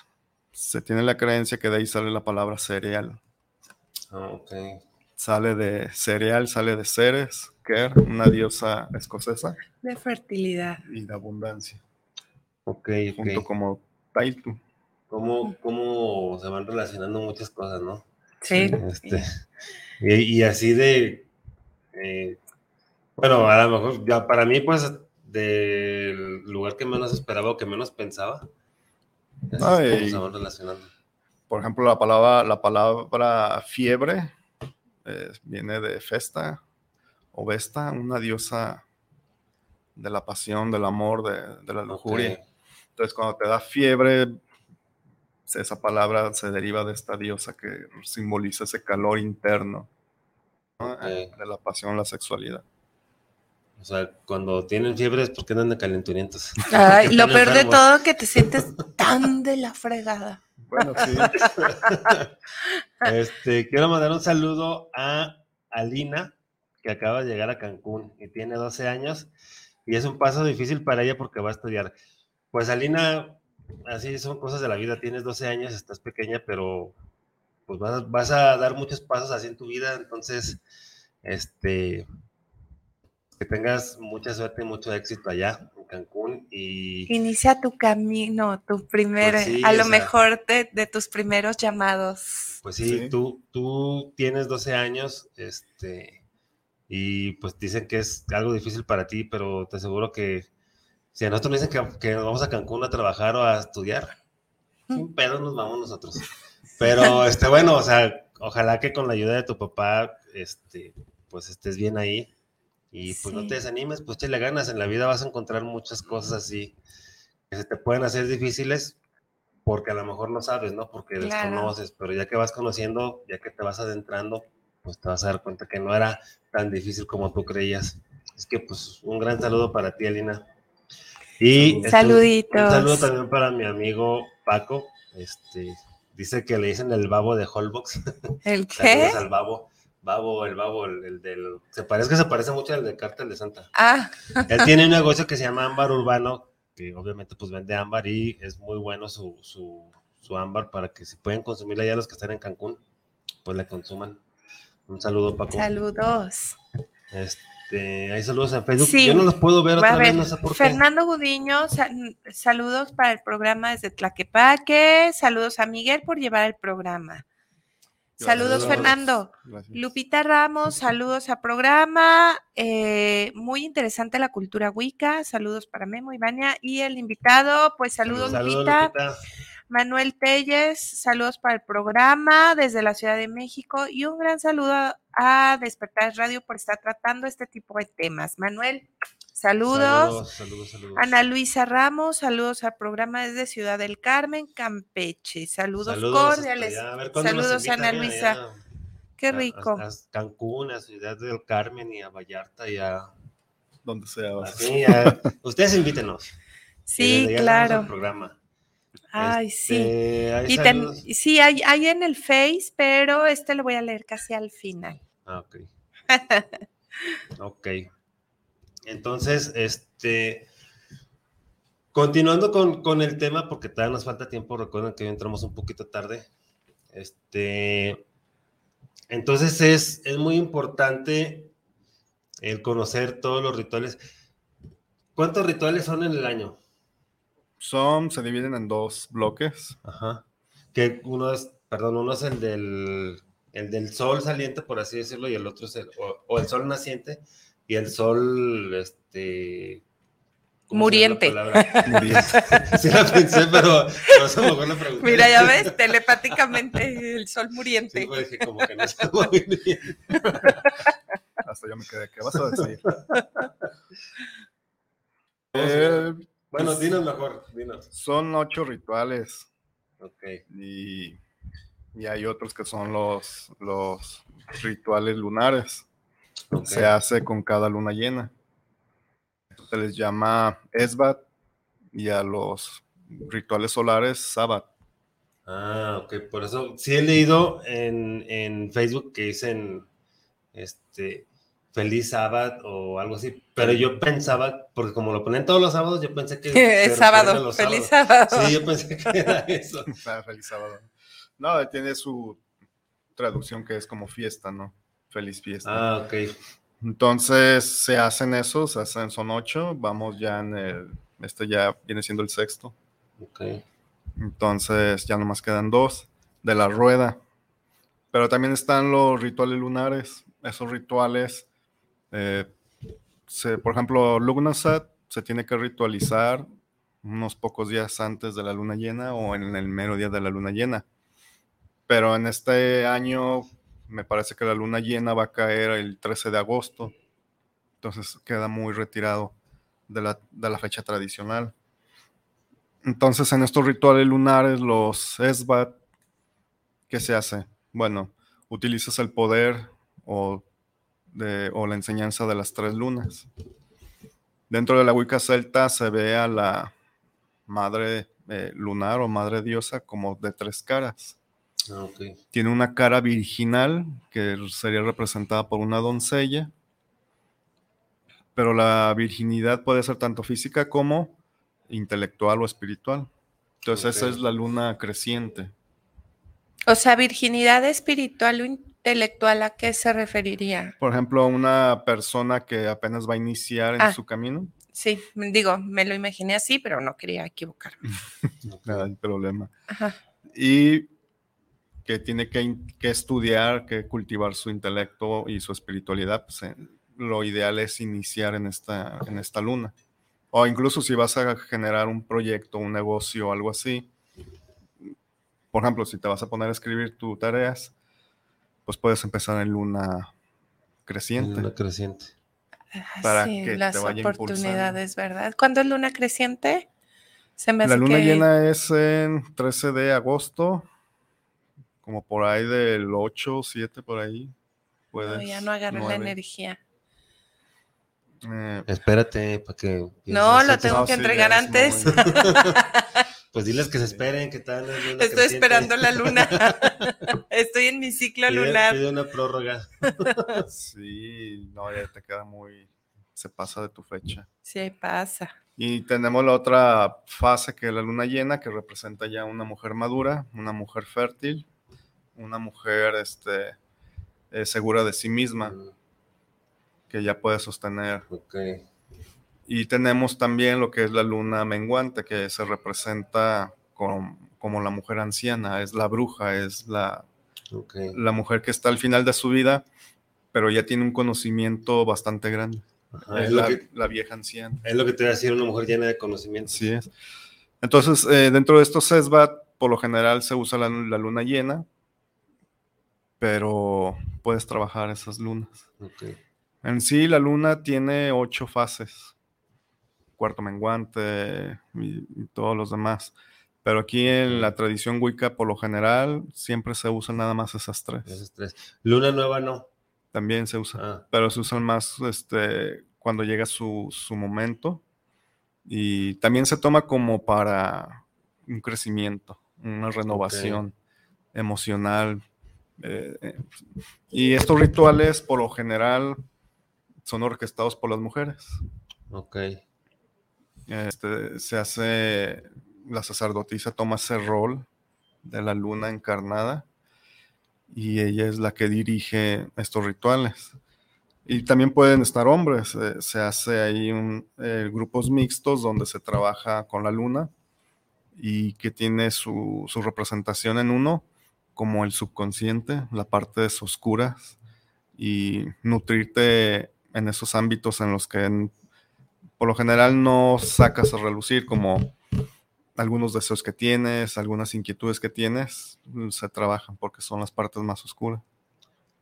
se tiene la creencia que de ahí sale la palabra cereal. Ah, ok. Sale de cereal, sale de Ceres, Ker, una diosa escocesa, De fertilidad. y de abundancia, Ok, junto ok. como Taitu. ¿Cómo, cómo se van relacionando muchas cosas, ¿no? Sí. Este, y, y así de, eh, bueno, a lo mejor ya para mí, pues, del lugar que menos esperaba o que menos pensaba, Ay. relacionando. Por ejemplo, la palabra, la palabra fiebre eh, viene de Festa o Vesta, una diosa de la pasión, del amor, de, de la lujuria. Ok, Entonces, cuando te da fiebre, esa palabra se deriva de esta diosa que simboliza ese calor interno ¿no? Ok. Eh, de la pasión, la sexualidad. O sea, cuando tienen fiebre es porque andan de calenturientos. Ay, lo peor de todo que te sientes tan de la fregada. Bueno, sí. Este, quiero mandar un saludo a Alina, que acaba de llegar a Cancún y tiene 12 años y es un paso difícil para ella porque va a estudiar. Pues Alina, así son cosas de la vida, tienes 12 años, estás pequeña, pero pues vas, vas a dar muchos pasos así en tu vida, entonces, este, que tengas mucha suerte y mucho éxito allá en Cancún y Inicia tu camino, tu primer, Pues sí, a lo sea- mejor de, de tus primeros llamados. pues sí, Sí. tú tú tienes 12 años, este y pues dicen que es algo difícil para ti, pero te aseguro que si a nosotros nos dicen que, que nos vamos a Cancún a trabajar o a estudiar, sin pedo nos vamos nosotros. Pero este bueno, o sea, ojalá que con la ayuda de tu papá, este, pues estés bien ahí. Y pues no te desanimes, pues échale ganas. En la vida vas a encontrar muchas cosas así que se te pueden hacer difíciles porque a lo mejor no sabes, ¿no? Porque Claro. desconoces, pero ya que vas conociendo, ya que te vas adentrando, pues te vas a dar cuenta que no era tan difícil como tú creías. Es que pues un gran saludo para ti, Alina. Y este, Saluditos. un saludo también para mi amigo Paco. Este dice que le dicen el babo de Holbox. ¿El qué? Saludos al babo. Babo, el babo, el, el del. Se parece que se parece mucho al de Cártel de Santa. Ah, Él tiene un negocio que se llama Ámbar Urbano, que obviamente pues vende ámbar y es muy bueno su, su, su ámbar para que si pueden consumirla ya los que están en Cancún, pues le consuman. Un saludo, Paco. saludos. Este, hay saludos en Facebook. Sí. Yo no los puedo ver A vez, ver, no sé por qué. Fernando Gudiño, sa- saludos para el programa desde Tlaquepaque. Saludos a Miguel por llevar el programa. Saludos, Saludos. Fernando. Gracias. Lupita Ramos, saludos a programa. eh, muy interesante la cultura Wicca. Saludos para Memo y Vania. Y el invitado, pues saludos, Saludos, Lupita. Lupita. Manuel Telles, saludos para el programa desde la Ciudad de México. Y un gran saludo a, Despertar Radio por estar tratando este tipo de temas. Manuel, saludos. Saludos, saludos, saludos. Ana Luisa Ramos, saludos al programa desde Ciudad del Carmen, Campeche. Saludos, cordiales. A ver, ¿cuándo nos Saludos, Ana Luisa. allá Qué rico. A, a Cancún, a Ciudad del Carmen y a Vallarta y a. Donde sea. Así, a- ustedes invítenos. Sí, claro. el programa. Ay, sí. Este, Y ten- sí, hay, hay en el Face, pero este lo voy a leer casi al final. Ah, ok. ok. Entonces, este. Continuando con, con el tema, porque todavía nos falta tiempo, recuerden que hoy entramos un poquito tarde. Este. Entonces es, es muy importante el conocer todos los rituales. ¿Cuántos rituales son en el año? Son, se dividen en dos bloques. Ajá. Que uno es, perdón, uno es el del, el del sol saliente, por así decirlo, y el otro es el, o, o el sol naciente, y el sol, este... ¿cómo se Muriente. Sí la pensé, pero no se me ocurrió la pregunta. Mira, ya ves, telepáticamente el sol muriente. Sí, pues, dije, como que no está muy bien. Hasta yo me quedé. ¿Qué vas a decir? Eh, Bueno, dinos mejor, dinos. son ocho rituales Ok. y, y hay otros que son los, los rituales lunares. Se hace con cada luna llena. Se les llama Esbat y a los rituales solares Sabbat. Ah, ok, por eso sí he leído en, en Facebook que dicen este feliz sábado o algo así, pero yo pensaba, porque como lo ponen todos los sábados, yo pensé que se Es sábado, los feliz sábados. sábado. Sí, yo pensé que era eso. Ah, Feliz sábado. No, tiene su traducción que es como fiesta, ¿no? Feliz fiesta. Ah, ok. Entonces se hacen esos, se hacen, son ocho, vamos ya en el, este ya viene siendo el sexto. Ok. Entonces ya nomás quedan dos de la rueda. Pero también están los rituales lunares. Esos rituales, eh, por ejemplo, Lugnasat se tiene que ritualizar unos pocos días antes de la luna llena o en el mero día de la luna llena. Pero en este año me parece que la luna llena va a caer el 13 de agosto. Entonces queda muy retirado de la, de la fecha tradicional. Entonces, en estos rituales lunares, los Esbat, ¿qué se hace? Bueno, utilizas el poder o, de- o la enseñanza de las tres lunas. Dentro de la Wicca celta se ve a la madre eh, lunar o madre diosa como de tres caras. Ah, ok. Tiene una cara virginal, que sería representada por una doncella, pero la virginidad puede ser tanto física como intelectual o espiritual. Entonces esa es la luna creciente. O sea, virginidad espiritual o in- intelectual a qué se referiría? Por ejemplo, una persona que apenas va a iniciar en Ah. su camino. Sí, digo, me lo imaginé así, pero no quería equivocarme. Nada hay problema. Ajá. Y que tiene que, estudiar, que cultivar su intelecto y su espiritualidad, pues eh, lo ideal es iniciar en esta, en esta luna. O incluso si vas a generar un proyecto, un negocio algo así. Por ejemplo, si te vas a poner a escribir tus tareas, pues puedes empezar en luna creciente. Luna creciente. Para sí, que te las vaya impulsando. oportunidades, ¿verdad? ¿Cuándo es luna creciente? Se me La hace luna que- llena es en 13 de agosto, como por ahí del 8, 7, por ahí. No, Puedes, ya no agarré la energía. Eh, Espérate, para que. No, lo tengo No, que sí, entregar es antes. Pues diles que se esperen, que tal. Estoy creciente. esperando la luna. Estoy en mi ciclo Pide- lunar. pide una prórroga. sí, no, ya te queda muy. Se pasa de tu fecha. Sí, pasa. Y tenemos la otra fase que es la luna llena, que representa ya una mujer madura, una mujer fértil, una mujer este, eh, segura de sí misma, Mm, que ya puede sostener Ok. Y tenemos también lo que es la luna menguante, que se representa con- como la mujer anciana, es la bruja, es la, la mujer que está al final de su vida, pero ya tiene un conocimiento bastante grande. Ajá, es la, que, la vieja anciana. es lo que te voy a decir, una mujer llena de conocimientos. Así es. Entonces, eh, dentro de estos SESBAT, por lo general se usa la, la luna llena, pero puedes trabajar esas lunas. Ok. En sí, la luna tiene ocho fases. Cuarto menguante y, y todos los demás. Pero aquí en la tradición Wicca, por lo general, siempre se usan nada más esas tres. Luna nueva no. También se usa. Ah, Pero se usan más este, cuando llega su, su momento. Y también se toma como para un crecimiento, una renovación emocional. eh, eh, y estos rituales, por lo general, son orquestados por las mujeres. ok. Este, se hace, la sacerdotisa toma ese rol de la luna encarnada y ella es la que dirige estos rituales. Y también pueden estar hombres, eh, se hace ahí eh, grupos mixtos donde se trabaja con la luna y que tiene su, su representación en uno como el subconsciente, la parte oscuras y nutrirte en esos ámbitos en los que por lo general no sacas a relucir como algunos deseos que tienes, algunas inquietudes que tienes, mm, se trabajan porque son las partes más oscuras.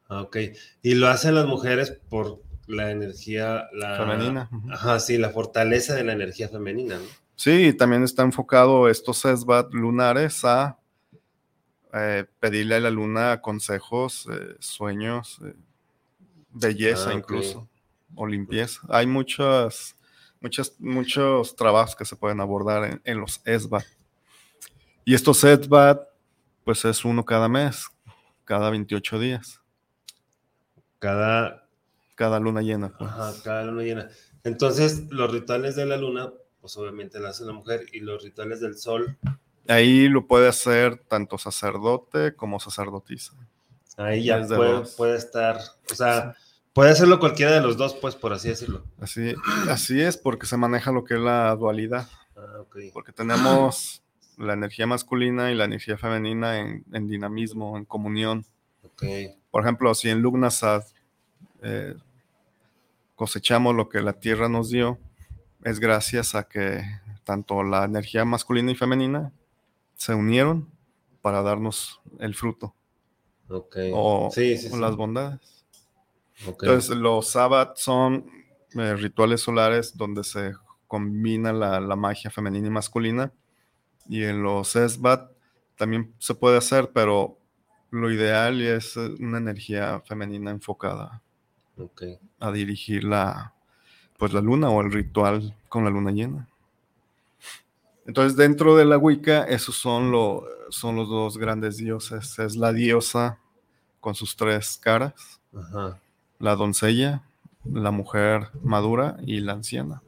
Ah, Ok. Y lo hacen las mujeres por la energía la... Femenina. Ajá, sí, la fortaleza de la energía femenina, ¿no? Sí, también está enfocado estos SESBAT lunares a eh, pedirle a la luna consejos, eh, sueños, eh, belleza Ah, incluso, o limpieza. Hay muchas, muchas, muchos trabajos que se pueden abordar en, en los SBAT. Y estos SESBAT, pues es uno cada mes, cada 28 días, Cada, cada luna llena. pues. ajá, cada luna llena. Entonces, los rituales de la luna, pues obviamente la hace la mujer, y los rituales del sol, Ahí lo puede hacer tanto sacerdote como sacerdotisa. ahí ya puede, puede estar, o sea, puede hacerlo cualquiera de los dos, pues, por así decirlo. Así, así es, porque se maneja lo que es la dualidad. Ah, ok. Porque tenemos la energía masculina y la energía femenina en, en dinamismo, en comunión. Por ejemplo, si en Lugnasad eh, cosechamos lo que la tierra nos dio, es gracias a que tanto la energía masculina y femenina se unieron para darnos el fruto o, sí, sí, o sí. las bondades. Entonces, los Sabbat son eh, rituales solares donde se combina la, la magia femenina y masculina. Y en los Esbat también se puede hacer, pero lo ideal es eh, una energía femenina enfocada a dirigir la, pues la luna o el ritual con la luna llena. Entonces, dentro de la Wicca, esos son, lo, son los dos grandes dioses. Es la diosa con sus tres caras Ajá. La doncella, la mujer madura y la anciana.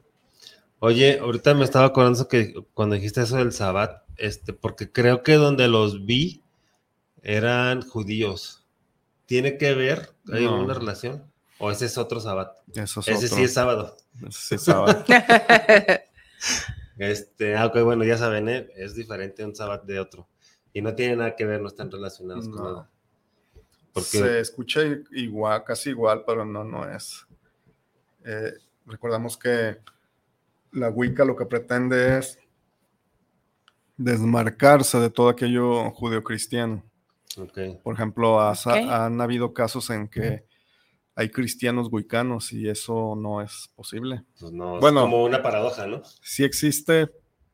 Oye, ahorita me estaba acordando que cuando dijiste eso del Sabbat, este, porque creo que donde los vi eran judíos. ¿tiene que ver? ¿Hay No. alguna relación? ¿O ese es otro? Eso es Ese otro. sí es sábado. Ese sí es sábado. Este, ah, ok, bueno, ya saben, ¿eh? es diferente un sábado de otro. Y no tiene nada que ver, no están relacionados con nada. Porque Se escucha igual, casi igual, pero no, no es. Eh, recordamos que la Wicca lo que pretende es desmarcarse de todo aquello judeocristiano. ok, Por ejemplo, has- han habido casos en que hay cristianos wicanos y eso no es posible. pues no, Bueno. es como una paradoja, ¿no? Sí existe,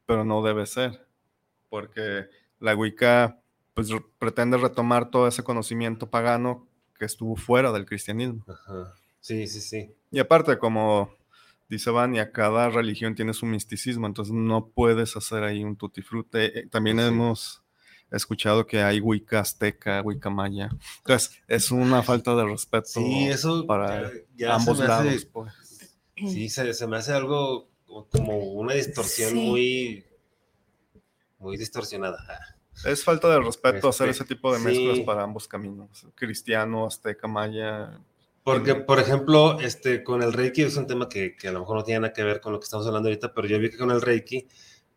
pero no debe ser, porque la Wicca pues, re- pretende retomar todo ese conocimiento pagano que estuvo fuera del cristianismo. Ajá. Sí, sí, sí. Y aparte, como dice Vania, cada religión tiene su misticismo, entonces no puedes hacer ahí un tutti frutti. Eh, También Sí. hemos escuchado que hay Wicca azteca, Wicca maya. Entonces, es una falta de respeto Sí, eso para ya- ya ambos se me hace- lados. pues. Sí, se, se me hace algo como una distorsión Sí. muy, muy distorsionada. Es falta de respeto hacer Este, ese tipo de mezclas sí. para ambos caminos. Cristiano, azteca, maya. Porque, por ejemplo, este, con el Reiki es un tema que, que a lo mejor no tiene nada que ver con lo que estamos hablando ahorita, pero yo vi que con el Reiki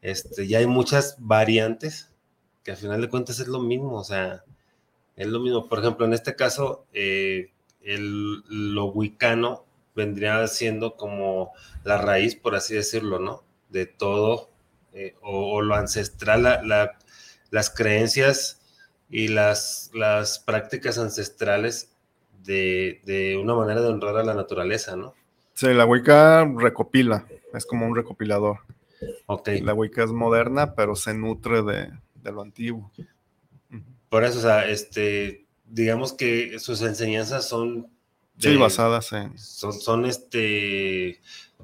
este, ya hay muchas variantes que al final de cuentas es lo mismo, o sea, es lo mismo. Por ejemplo, en este caso, eh, el, lo wicano vendría siendo como la raíz, por así decirlo, ¿no? De todo, eh, o, o lo ancestral, la- la- las creencias y las, las prácticas ancestrales de, de una manera de honrar a la naturaleza, ¿no? Sí, la Wicca recopila, es como un recopilador. Ok, La Wicca es moderna, pero se nutre de, de lo antiguo. Por eso, o sea, este, digamos que sus enseñanzas son... Sí, basadas en. Son, son este,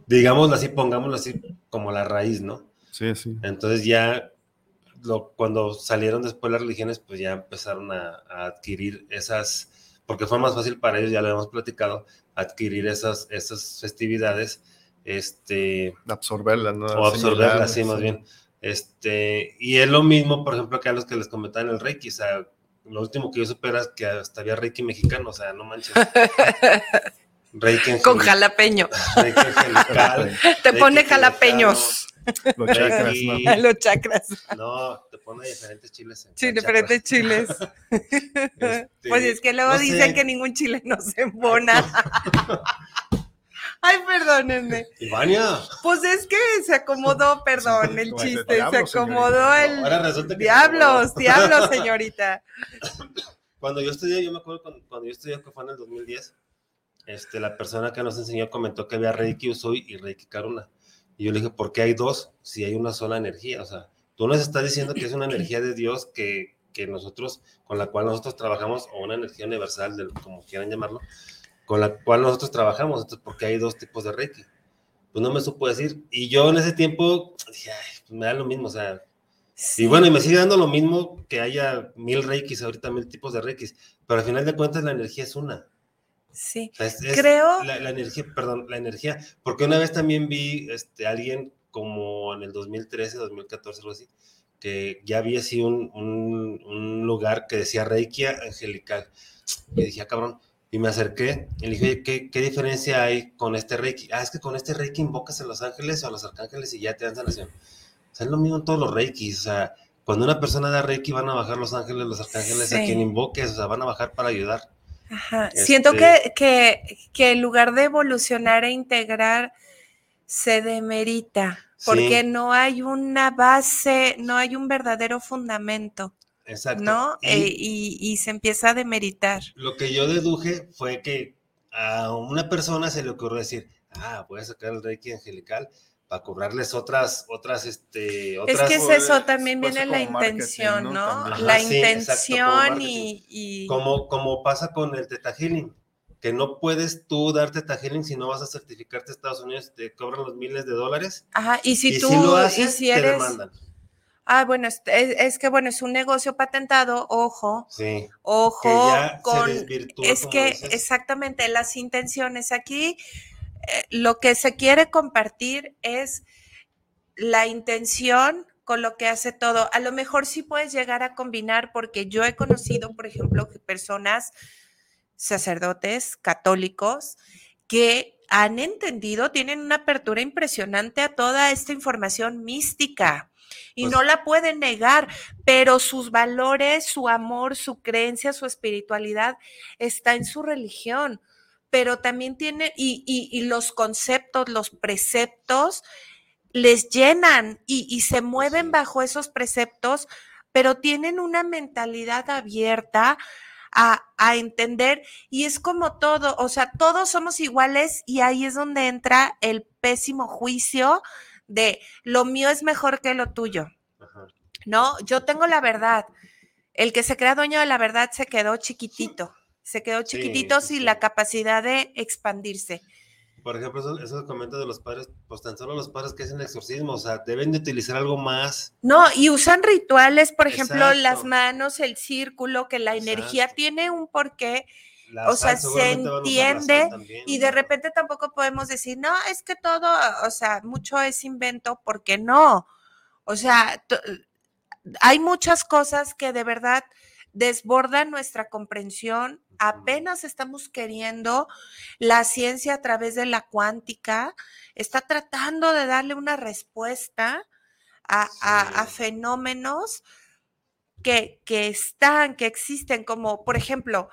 digámoslo así, pongámoslo así, como la raíz, ¿no? Sí, sí. Entonces ya lo, cuando salieron después las religiones, pues ya empezaron a, a adquirir esas, porque fue más fácil para ellos, ya lo hemos platicado, adquirir esas, esas festividades, este, absorberlas, ¿no? o absorberlas, sí, más bien. Este, y es lo mismo, por ejemplo, que a los que les comentaba en el Reiki, o sea, lo último que yo supe era que hasta había Reiki mexicano, o sea, no manches. Reiki Con angelical, jalapeño. Reiki Te Reiki pone jalapeños. Los chakras, ¿no? Reiki, Los chakras. No, te pone diferentes chiles. en Sí, diferentes chiles. Este, Pues es que luego no dicen sé. que ningún chile no se embona. Ay, perdónenme. Ivania. Pues es que se acomodó, perdón, el chiste. diablo, Se acomodó señorita. el. Ahora resulta que. Diablos, diablos, señorita. Cuando yo estudié, yo me acuerdo cuando, cuando yo estudié, que fue en el 2010, este, la persona que nos enseñó comentó que había Reiki Usui y Reiki Karuna. Y yo le dije, ¿por qué hay dos si hay una sola energía? O sea, tú nos estás diciendo que es una energía de Dios que, que nosotros, con la cual nosotros trabajamos, o una energía universal, de, como quieran llamarlo, con la cual nosotros trabajamos. Entonces, ¿por qué hay dos tipos de Reiki? Pues no me supo decir. Y yo en ese tiempo dije, ay, me da lo mismo, o sea, Sí. y bueno, y me sigue dando lo mismo que haya mil reikis, ahorita mil tipos de reikis, pero al final de cuentas la energía es una. Sí. O sea, es- es Creo- La, la energía, perdón, la energía, porque una vez también vi este, alguien como en el 2013, 2014, algo así, que ya había así un, un, un lugar que decía Reiki angelical. Y dije, ah, cabrón, y me acerqué y le dije, oye, ¿qué, ¿qué diferencia hay con este Reiki? Ah, es que con este Reiki invocas a los ángeles o a los arcángeles y ya te dan sanación. O sea, es lo mismo en todos los Reikis, o sea, cuando una persona da Reiki van a bajar los ángeles, los arcángeles a Sí. quien invoques, o sea, van a bajar para ayudar. Ajá. Este- Siento que, que, que en lugar de evolucionar e integrar, se demerita, porque Sí. no hay una base, no hay un verdadero fundamento, Exacto. ¿no? Y- Eh, y, y se empieza a demeritar. Lo que yo deduje fue que a una persona se le ocurrió decir, ah, voy a sacar el Reiki angelical para cobrarles otras, otras, este, Es otras... que es eso, también pues, viene la intención, ¿no? La Ajá, sí, exacto, como intención y, y- Como, como pasa con el Teta Healing, que no puedes tú dar Teta Healing si no vas a certificarte a Estados Unidos, te cobran los miles de dólares. Ajá, y si y tú, si lo y haces, si te eres, demandan. ah, bueno, es, es- es que bueno, es un negocio patentado, ojo, Sí, que ojo, ya con, se desvirtúa, es como que dices. exactamente las intenciones aquí, lo que se quiere compartir es la intención con lo que hace todo. A lo mejor sí puedes llegar a combinar, porque yo he conocido, por ejemplo, personas sacerdotes católicos que han entendido, tienen una apertura impresionante a toda esta información mística y Pues no la pueden negar, pero sus valores, su amor, su creencia, su espiritualidad está en su religión, pero también tiene, y, y- y los conceptos, los preceptos les llenan y, y se mueven sí. bajo esos preceptos, pero tienen una mentalidad abierta a, a entender y es como todo, o sea, todos somos iguales y ahí es donde entra el pésimo juicio de lo mío es mejor que lo tuyo. Ajá. No, yo tengo la verdad. El que se crea dueño de la verdad se quedó chiquitito, se quedó chiquitito sí, sin sí. la capacidad de expandirse. Por ejemplo, eso, eso que comentas de los padres, pues tan solo los padres que hacen exorcismo, o sea, deben de utilizar algo más. No, y usan rituales, por ejemplo, las manos, el círculo, que la energía tiene un porqué La O sea, se entiende también, y de repente tampoco podemos decir, no, es que todo, o sea, mucho es invento, porque no. O sea, hay muchas cosas que de verdad desbordan nuestra comprensión. Apenas estamos queriendo, la ciencia a través de la cuántica está tratando de darle una respuesta a, a- a Sí. fenómenos que, que están, que existen, como por ejemplo,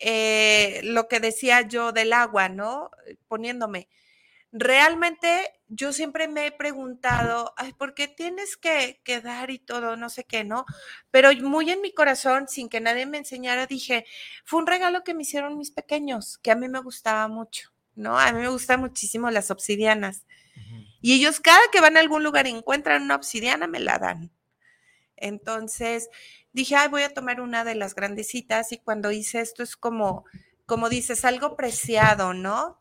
eh, lo que decía yo del agua, ¿no? Poniéndome. Realmente yo siempre me he preguntado, ay, ¿por qué tienes que, que dar y todo, no sé qué, ¿no? Pero muy en mi corazón, sin que nadie me enseñara, dije, fue un regalo que me hicieron mis pequeños, que a mí me gustaba mucho, ¿no? A mí me gustan muchísimo las obsidianas. Y ellos cada que van a algún lugar y encuentran una obsidiana, me la dan. Entonces dije, ay, voy a tomar una de las grandecitas y cuando hice esto es como, como dices, algo preciado, ¿no?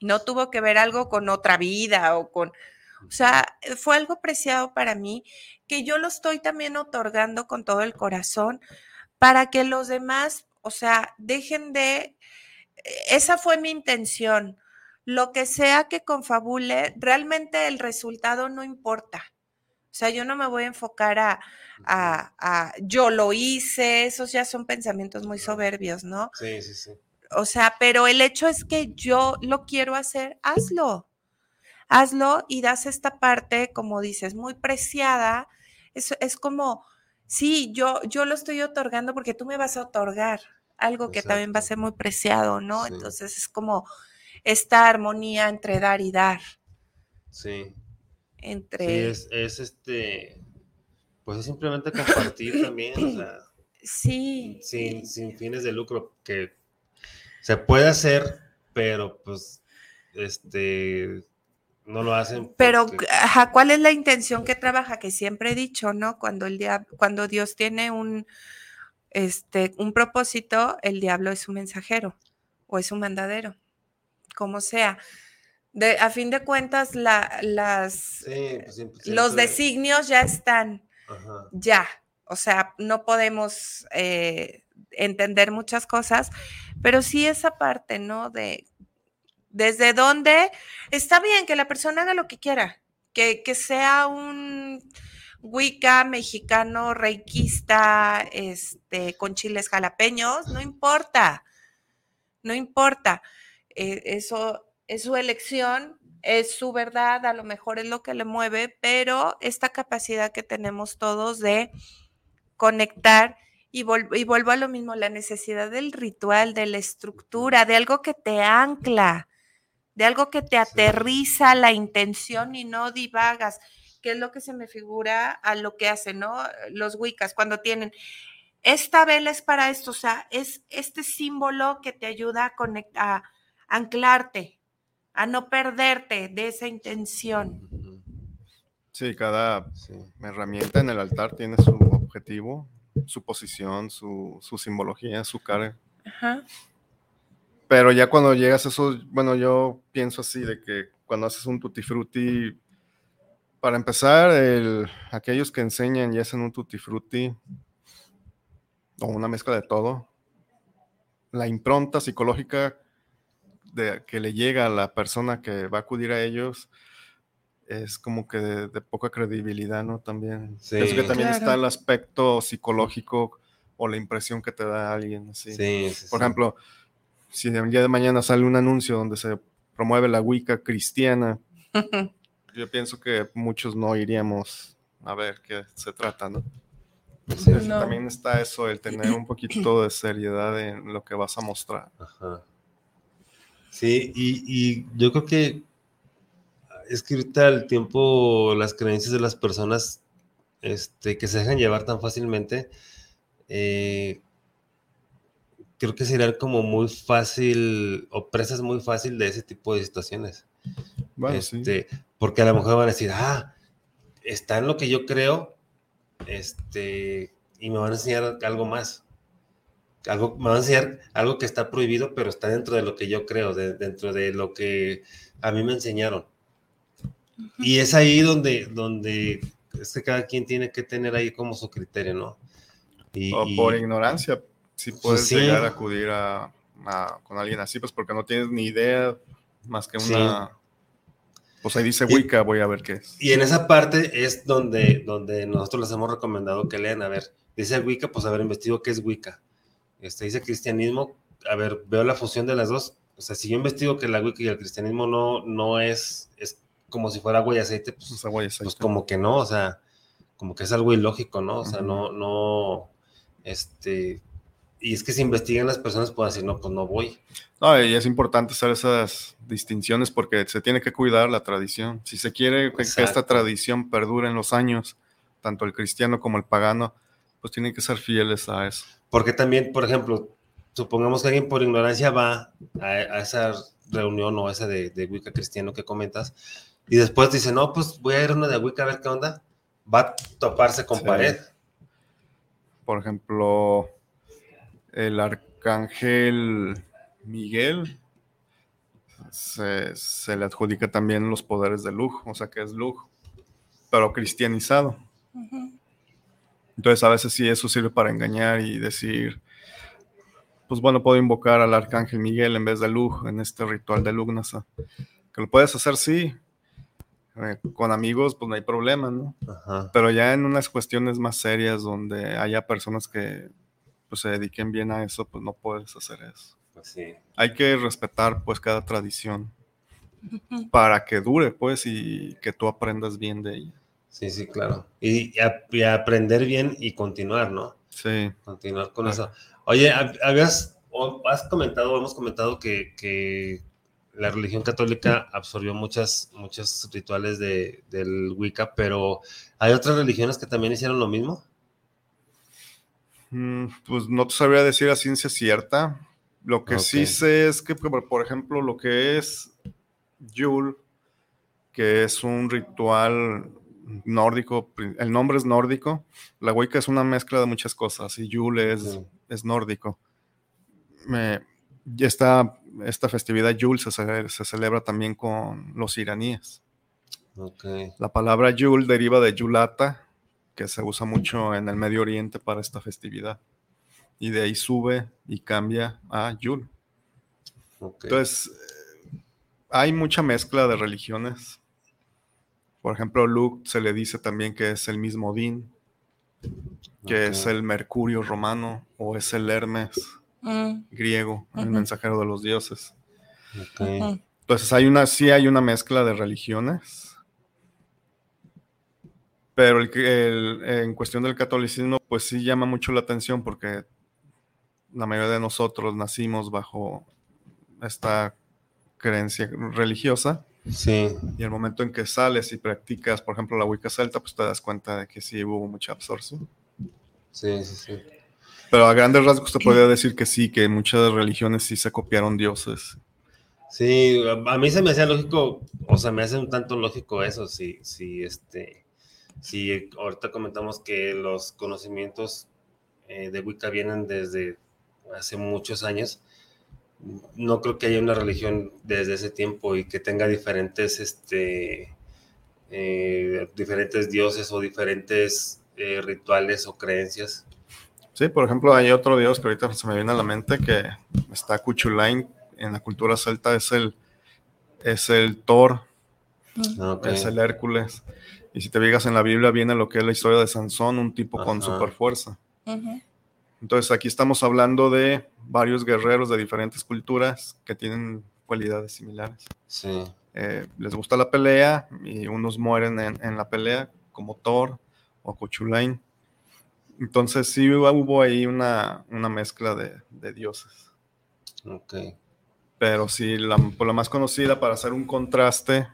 No tuvo que ver algo con otra vida o con, o sea, eh, fue algo preciado para mí que yo lo estoy también otorgando con todo el corazón para que los demás, o sea, dejen de, esa fue mi intención. Lo que sea que confabule, realmente el resultado no importa. O sea, yo no me voy a enfocar a, a, a yo lo hice, esos ya son pensamientos muy soberbios, ¿no? Sí, sí, sí. O sea, pero el hecho es que yo lo quiero hacer, hazlo. Hazlo y das esta parte, como dices, muy preciada. Es, es como, sí, yo, yo lo estoy otorgando porque tú me vas a otorgar algo que también va a ser muy preciado, ¿no? Sí. Entonces es como esta armonía entre dar y dar, Sí. entre... Sí, es, es este, pues es simplemente compartir también, o sea, Sí, sin, sin fines de lucro, que se puede hacer, pero pues, este, no lo hacen. Pero, porque- ajá, ¿cuál es la intención que trabaja? Que siempre he dicho, ¿no? Cuando el dia- cuando Dios tiene un, este, un propósito, el diablo es un mensajero o es un mandadero, como sea. De, a fin de cuentas, la, las, Sí, pues siempre- los siempre- designios ya están, Ajá. ya. O sea, no podemos eh, entender muchas cosas, pero sí esa parte, ¿no? De desde dónde está bien que la persona haga lo que quiera, que, que sea un Wicca mexicano, reikista, este, con chiles jalapeños, no importa, no importa. Eh, eso es su elección, es su verdad, a lo mejor es lo que le mueve, pero esta capacidad que tenemos todos de conectar y, vol- y vuelvo a lo mismo, la necesidad del ritual, de la estructura, de algo que te ancla, de algo que te aterriza la intención y no divagas, que es lo que se me figura a lo que hacen, ¿no? Los Wiccas, cuando tienen, esta vela es para esto, o sea, es este símbolo que te ayuda a conectar, a anclarte, a no perderte de esa intención. Sí, cada Sí. herramienta en el altar tiene su objetivo, su posición, su, su simbología, su cara. Ajá. Pero ya cuando llegas a eso, bueno, yo pienso así de que cuando haces un tutti frutti, para empezar, el- aquellos que enseñan y hacen un tutti frutti o una mezcla de todo, la impronta psicológica de, que le llega a la persona que va a acudir a ellos es como que de, de poca credibilidad, ¿no? También. Sí. Pienso que también está Claro. el aspecto psicológico o la impresión que te da alguien así. Sí, sí, Por sí. ejemplo, si el día de mañana sale un anuncio donde se promueve la Wicca cristiana, yo pienso que muchos no iríamos a ver qué se trata, ¿no? También está eso, el tener un poquito de seriedad en lo que vas a mostrar. Sí, y, yo creo que es que ahorita el tiempo, las creencias de las personas este, que se dejan llevar tan fácilmente, eh, creo que sería como muy fácil, o presas muy fácil de ese tipo de situaciones. este, Porque a lo mejor van a decir, ah, está en lo que yo creo, este, y me van a enseñar algo más. Algo, me van a enseñar algo que está prohibido, pero está dentro de lo que yo creo, dentro de lo que a mí me enseñaron. Y es ahí donde, donde es que cada quien tiene que tener ahí como su criterio, ¿no? o por ignorancia, si pues puedes llegar a acudir a, con alguien así, pues porque no tienes ni idea más que una... Pues ahí dice Wicca, voy a ver qué es. Y en esa parte es donde, donde nosotros les hemos recomendado que lean, a ver, dice Wicca, pues a ver, investigo qué es Wicca. Este, dice cristianismo, a ver, veo la fusión de las dos. O sea, si yo investigo que la Wicca y el cristianismo no, no es, es como si fuera agua y aceite, pues, pues, pues como que no, o sea, como que es algo ilógico, ¿no? O sea, no, no, este, y es que si investigan las personas pueden decir, no, pues no voy. No, y es importante hacer esas distinciones porque se tiene que cuidar la tradición. Si se quiere que, esta tradición perdure en los años, tanto el cristiano como el pagano, pues tienen que ser fieles a eso. Porque también, por ejemplo, supongamos que alguien por ignorancia va a, esa reunión o esa de, de, Wicca cristiano que comentas, y después dice, no, pues voy a ir a una de Wicca a ver qué onda, va a toparse con pared. Por ejemplo, el arcángel Miguel se, le adjudica también los poderes de Lug, o sea que es Lug, pero cristianizado. Entonces a veces sí eso sirve para engañar y decir, pues bueno, puedo invocar al arcángel Miguel en vez de Lug en este ritual de Lugnasa. Que lo puedes hacer, sí. Eh, con amigos, pues no hay problema, ¿no? Pero ya en unas cuestiones más serias donde haya personas que pues se dediquen bien a eso, pues no puedes hacer eso. Pues Hay que respetar pues cada tradición para que dure pues y que tú aprendas bien de ella. Sí, sí, claro. Y, aprender bien y continuar, ¿no? Sí. Continuar con eso. Oye, habías, has comentado, hemos comentado que, la religión católica absorbió muchas, muchos rituales de, del Wicca, pero ¿hay otras religiones que también hicieron lo mismo? Mm, pues no te sabría decir a ciencia cierta. Lo que sí sé es que, por ejemplo, lo que es Yule, que es un ritual nórdico, el nombre es nórdico, la Wicca es una mezcla de muchas cosas y Yule es, es nórdico. Me, esta, esta festividad Yule se, se, celebra también con los iraníes. La palabra Yule deriva de Yulata, que se usa mucho en el Medio Oriente para esta festividad. Y de ahí sube y cambia a Yul. Entonces, hay mucha mezcla de religiones. Por ejemplo, Luke se le dice también que es el mismo Din, que es el Mercurio romano o es el Hermes mm. griego, el mensajero de los dioses. Entonces hay una, sí hay una mezcla de religiones pero el, en cuestión del catolicismo, pues sí llama mucho la atención porque la mayoría de nosotros nacimos bajo esta creencia religiosa. Sí. Y el momento en que sales y practicas, por ejemplo, la Wicca celta, pues te das cuenta de que sí hubo mucha absorción. Sí, sí, sí. Pero a grandes rasgos te podría decir que sí, que muchas religiones sí se copiaron dioses. Sí, a mí se me hacía lógico, o sea, me hace un tanto lógico eso, sí, sí, este, si ahorita comentamos que los conocimientos eh, de Wicca vienen desde hace muchos años, no creo que haya una religión desde ese tiempo y que tenga diferentes, este, eh, diferentes dioses o diferentes eh, rituales o creencias. Sí, por ejemplo, hay otro dios que ahorita se me viene a la mente que está Cuchulain en la cultura celta, es el, es el Thor, es el Hércules. Y si te fijas en la Biblia, viene lo que es la historia de Sansón, un tipo con super fuerza. Entonces aquí estamos hablando de varios guerreros de diferentes culturas que tienen cualidades similares. Sí. Eh, les gusta la pelea y unos mueren en, en la pelea, como Thor o Cuchulain. Entonces sí hubo, ahí una, una mezcla de, de dioses. Ok. Pero sí, la, por la más conocida para hacer un contraste,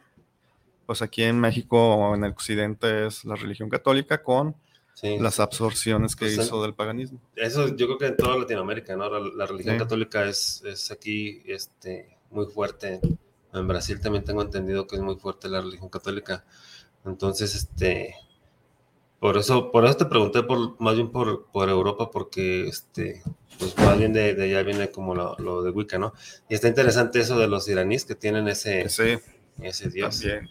pues aquí en México o en el occidente es la religión católica con Sí. las absorciones que Pues, hizo del paganismo. Eso yo creo que en toda Latinoamérica, ¿no? La, la religión Sí. católica es, es aquí este, muy fuerte. En Brasil también tengo entendido que es muy fuerte la religión católica. Entonces, este, por eso, por eso te pregunté por, más bien por, por Europa, porque este, pues más bien de, de allá viene como lo, lo de Wicca, ¿no? Y está interesante eso de los iraníes que tienen ese, Sí, ese dios. también.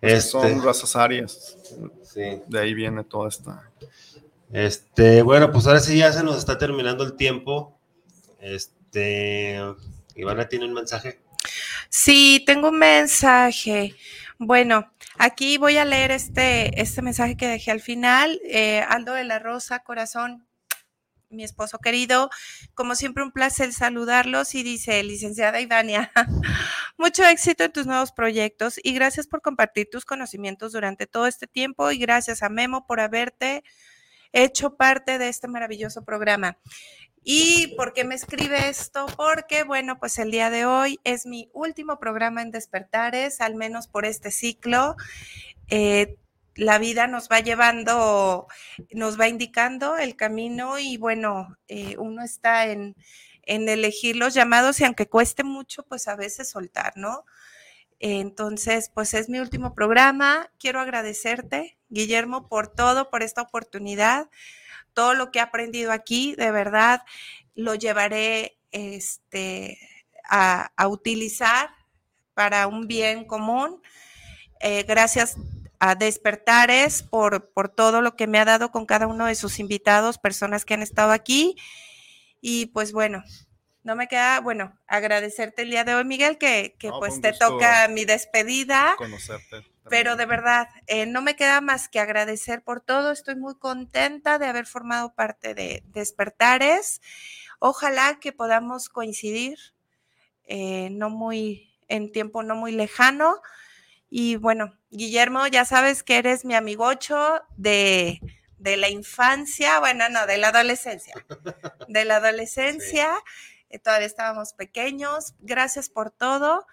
Este, Son razas arias. sí. De ahí viene toda esta. Este, bueno, pues ahora sí ya se nos está terminando el tiempo. Este, Ivana tiene un mensaje. Sí, tengo un mensaje. Bueno, aquí voy a leer este, este mensaje que dejé al final. Eh, Aldo de la Rosa, corazón, mi esposo querido, como siempre un placer saludarlos y dice, licenciada Ivania, mucho éxito en tus nuevos proyectos y gracias por compartir tus conocimientos durante todo este tiempo y gracias a Memo por haberte hecho parte de este maravilloso programa. ¿Y por qué me escribe esto? Porque, bueno, pues el día de hoy es mi último programa en Despertares, al menos por este ciclo. Eh, la vida nos va llevando, nos va indicando el camino y bueno, eh, uno está en, en elegir los llamados y aunque cueste mucho, pues a veces soltar, ¿no? Entonces, pues es mi último programa. Quiero agradecerte, Guillermo, por todo, por esta oportunidad todo lo que he aprendido aquí, de verdad, lo llevaré este, a, utilizar para un bien común. Eh, gracias a Despertares por todo lo que me ha dado con cada uno de sus invitados, personas que han estado aquí. Y pues bueno, no me queda, bueno, agradecerte el día de hoy, Miguel, que, que No, pues te toca mi despedida. Conocerte. Pero de verdad, eh, no me queda más que agradecer por todo. Estoy muy contenta de haber formado parte de Despertares. Ojalá que podamos coincidir eh, no muy en tiempo no muy lejano. Y bueno, Guillermo, ya sabes que eres mi amigocho de, de la infancia, bueno, no, de la adolescencia. De la adolescencia, todavía estábamos pequeños. Gracias por todo.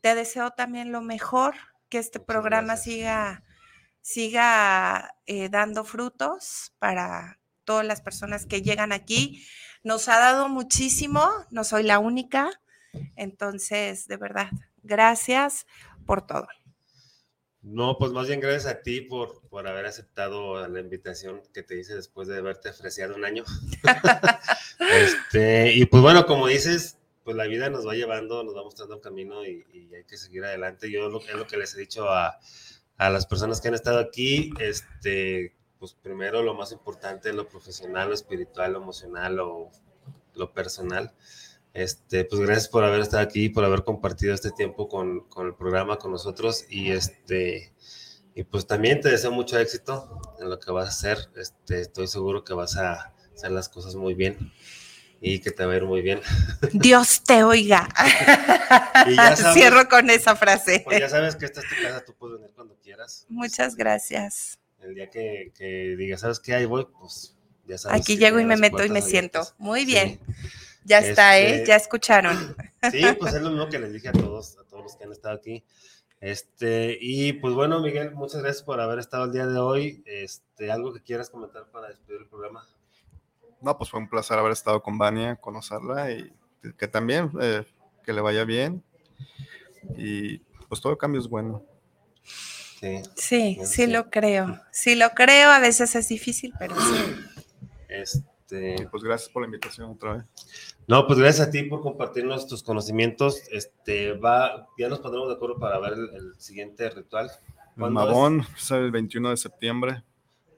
Te deseo también lo mejor, que este Muchas programa gracias. siga, siga eh, dando frutos para todas las personas que llegan aquí. Nos ha dado muchísimo, no soy la única. Entonces, de verdad, gracias por todo. No, pues más bien gracias a ti por, por haber aceptado la invitación que te hice después de haberte ofrecido un año. este, y pues bueno, como dices, pues la vida nos va llevando, nos va mostrando el camino y, y hay que seguir adelante. Yo lo, es lo que les he dicho a, a las personas que han estado aquí, este, pues primero lo más importante, lo profesional, lo espiritual, lo emocional, lo, lo personal. Este, pues gracias por haber estado aquí, por haber compartido este tiempo con, con, el programa, con nosotros. Y este, y pues también te deseo mucho éxito en lo que vas a hacer. Este, estoy seguro que vas a hacer las cosas muy bien y que te va a ir muy bien. Dios te oiga. Ya sabes, Cierro con esa frase. Pues ya sabes que esta es tu casa, tú puedes venir cuando quieras. Muchas gracias. El día que, que digas, ¿sabes qué? Ahí voy, pues ya sabes. Aquí llego y me meto y me siento. Muy Sí. Ya está, ¿eh? Este- Ya escucharon. Sí, pues es lo mismo que les dije a todos, a todos los que han estado aquí. Este, y pues bueno, Miguel, muchas gracias por haber estado el día de hoy. Este, algo que quieras comentar para despedir el programa. No, pues fue un placer haber estado con Vania, conocerla y que también eh, que le vaya bien. Y pues todo cambio es bueno. Sí. Sí, sí lo creo. Sí lo creo. A veces es difícil, pero sí. Y Este, pues gracias por la invitación otra vez. no, pues gracias a ti por compartirnos tus conocimientos. Este, va, ya nos pondremos de acuerdo para ver el, el siguiente ritual. El ¿Cuándo es? Mabón es el 21 de septiembre.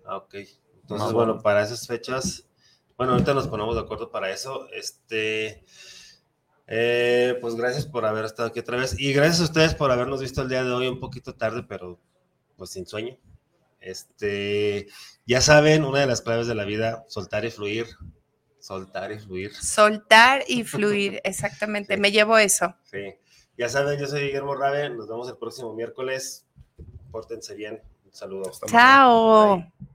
Ah, ok. Entonces, Mabón. bueno, para esas fechas, bueno, ahorita nos ponemos de acuerdo para eso. Este, eh, pues gracias por haber estado aquí otra vez y gracias a ustedes por habernos visto el día de hoy un poquito tarde, pero pues sin sueño. Este, ya saben, una de las claves de la vida, soltar y fluir. Soltar y fluir. Soltar y fluir, exactamente. Sí. Me llevo eso. Sí. Ya saben, yo soy Guillermo Rabe. Nos vemos el próximo miércoles. Pórtense bien. Un saludo. Hasta Chao. Bye.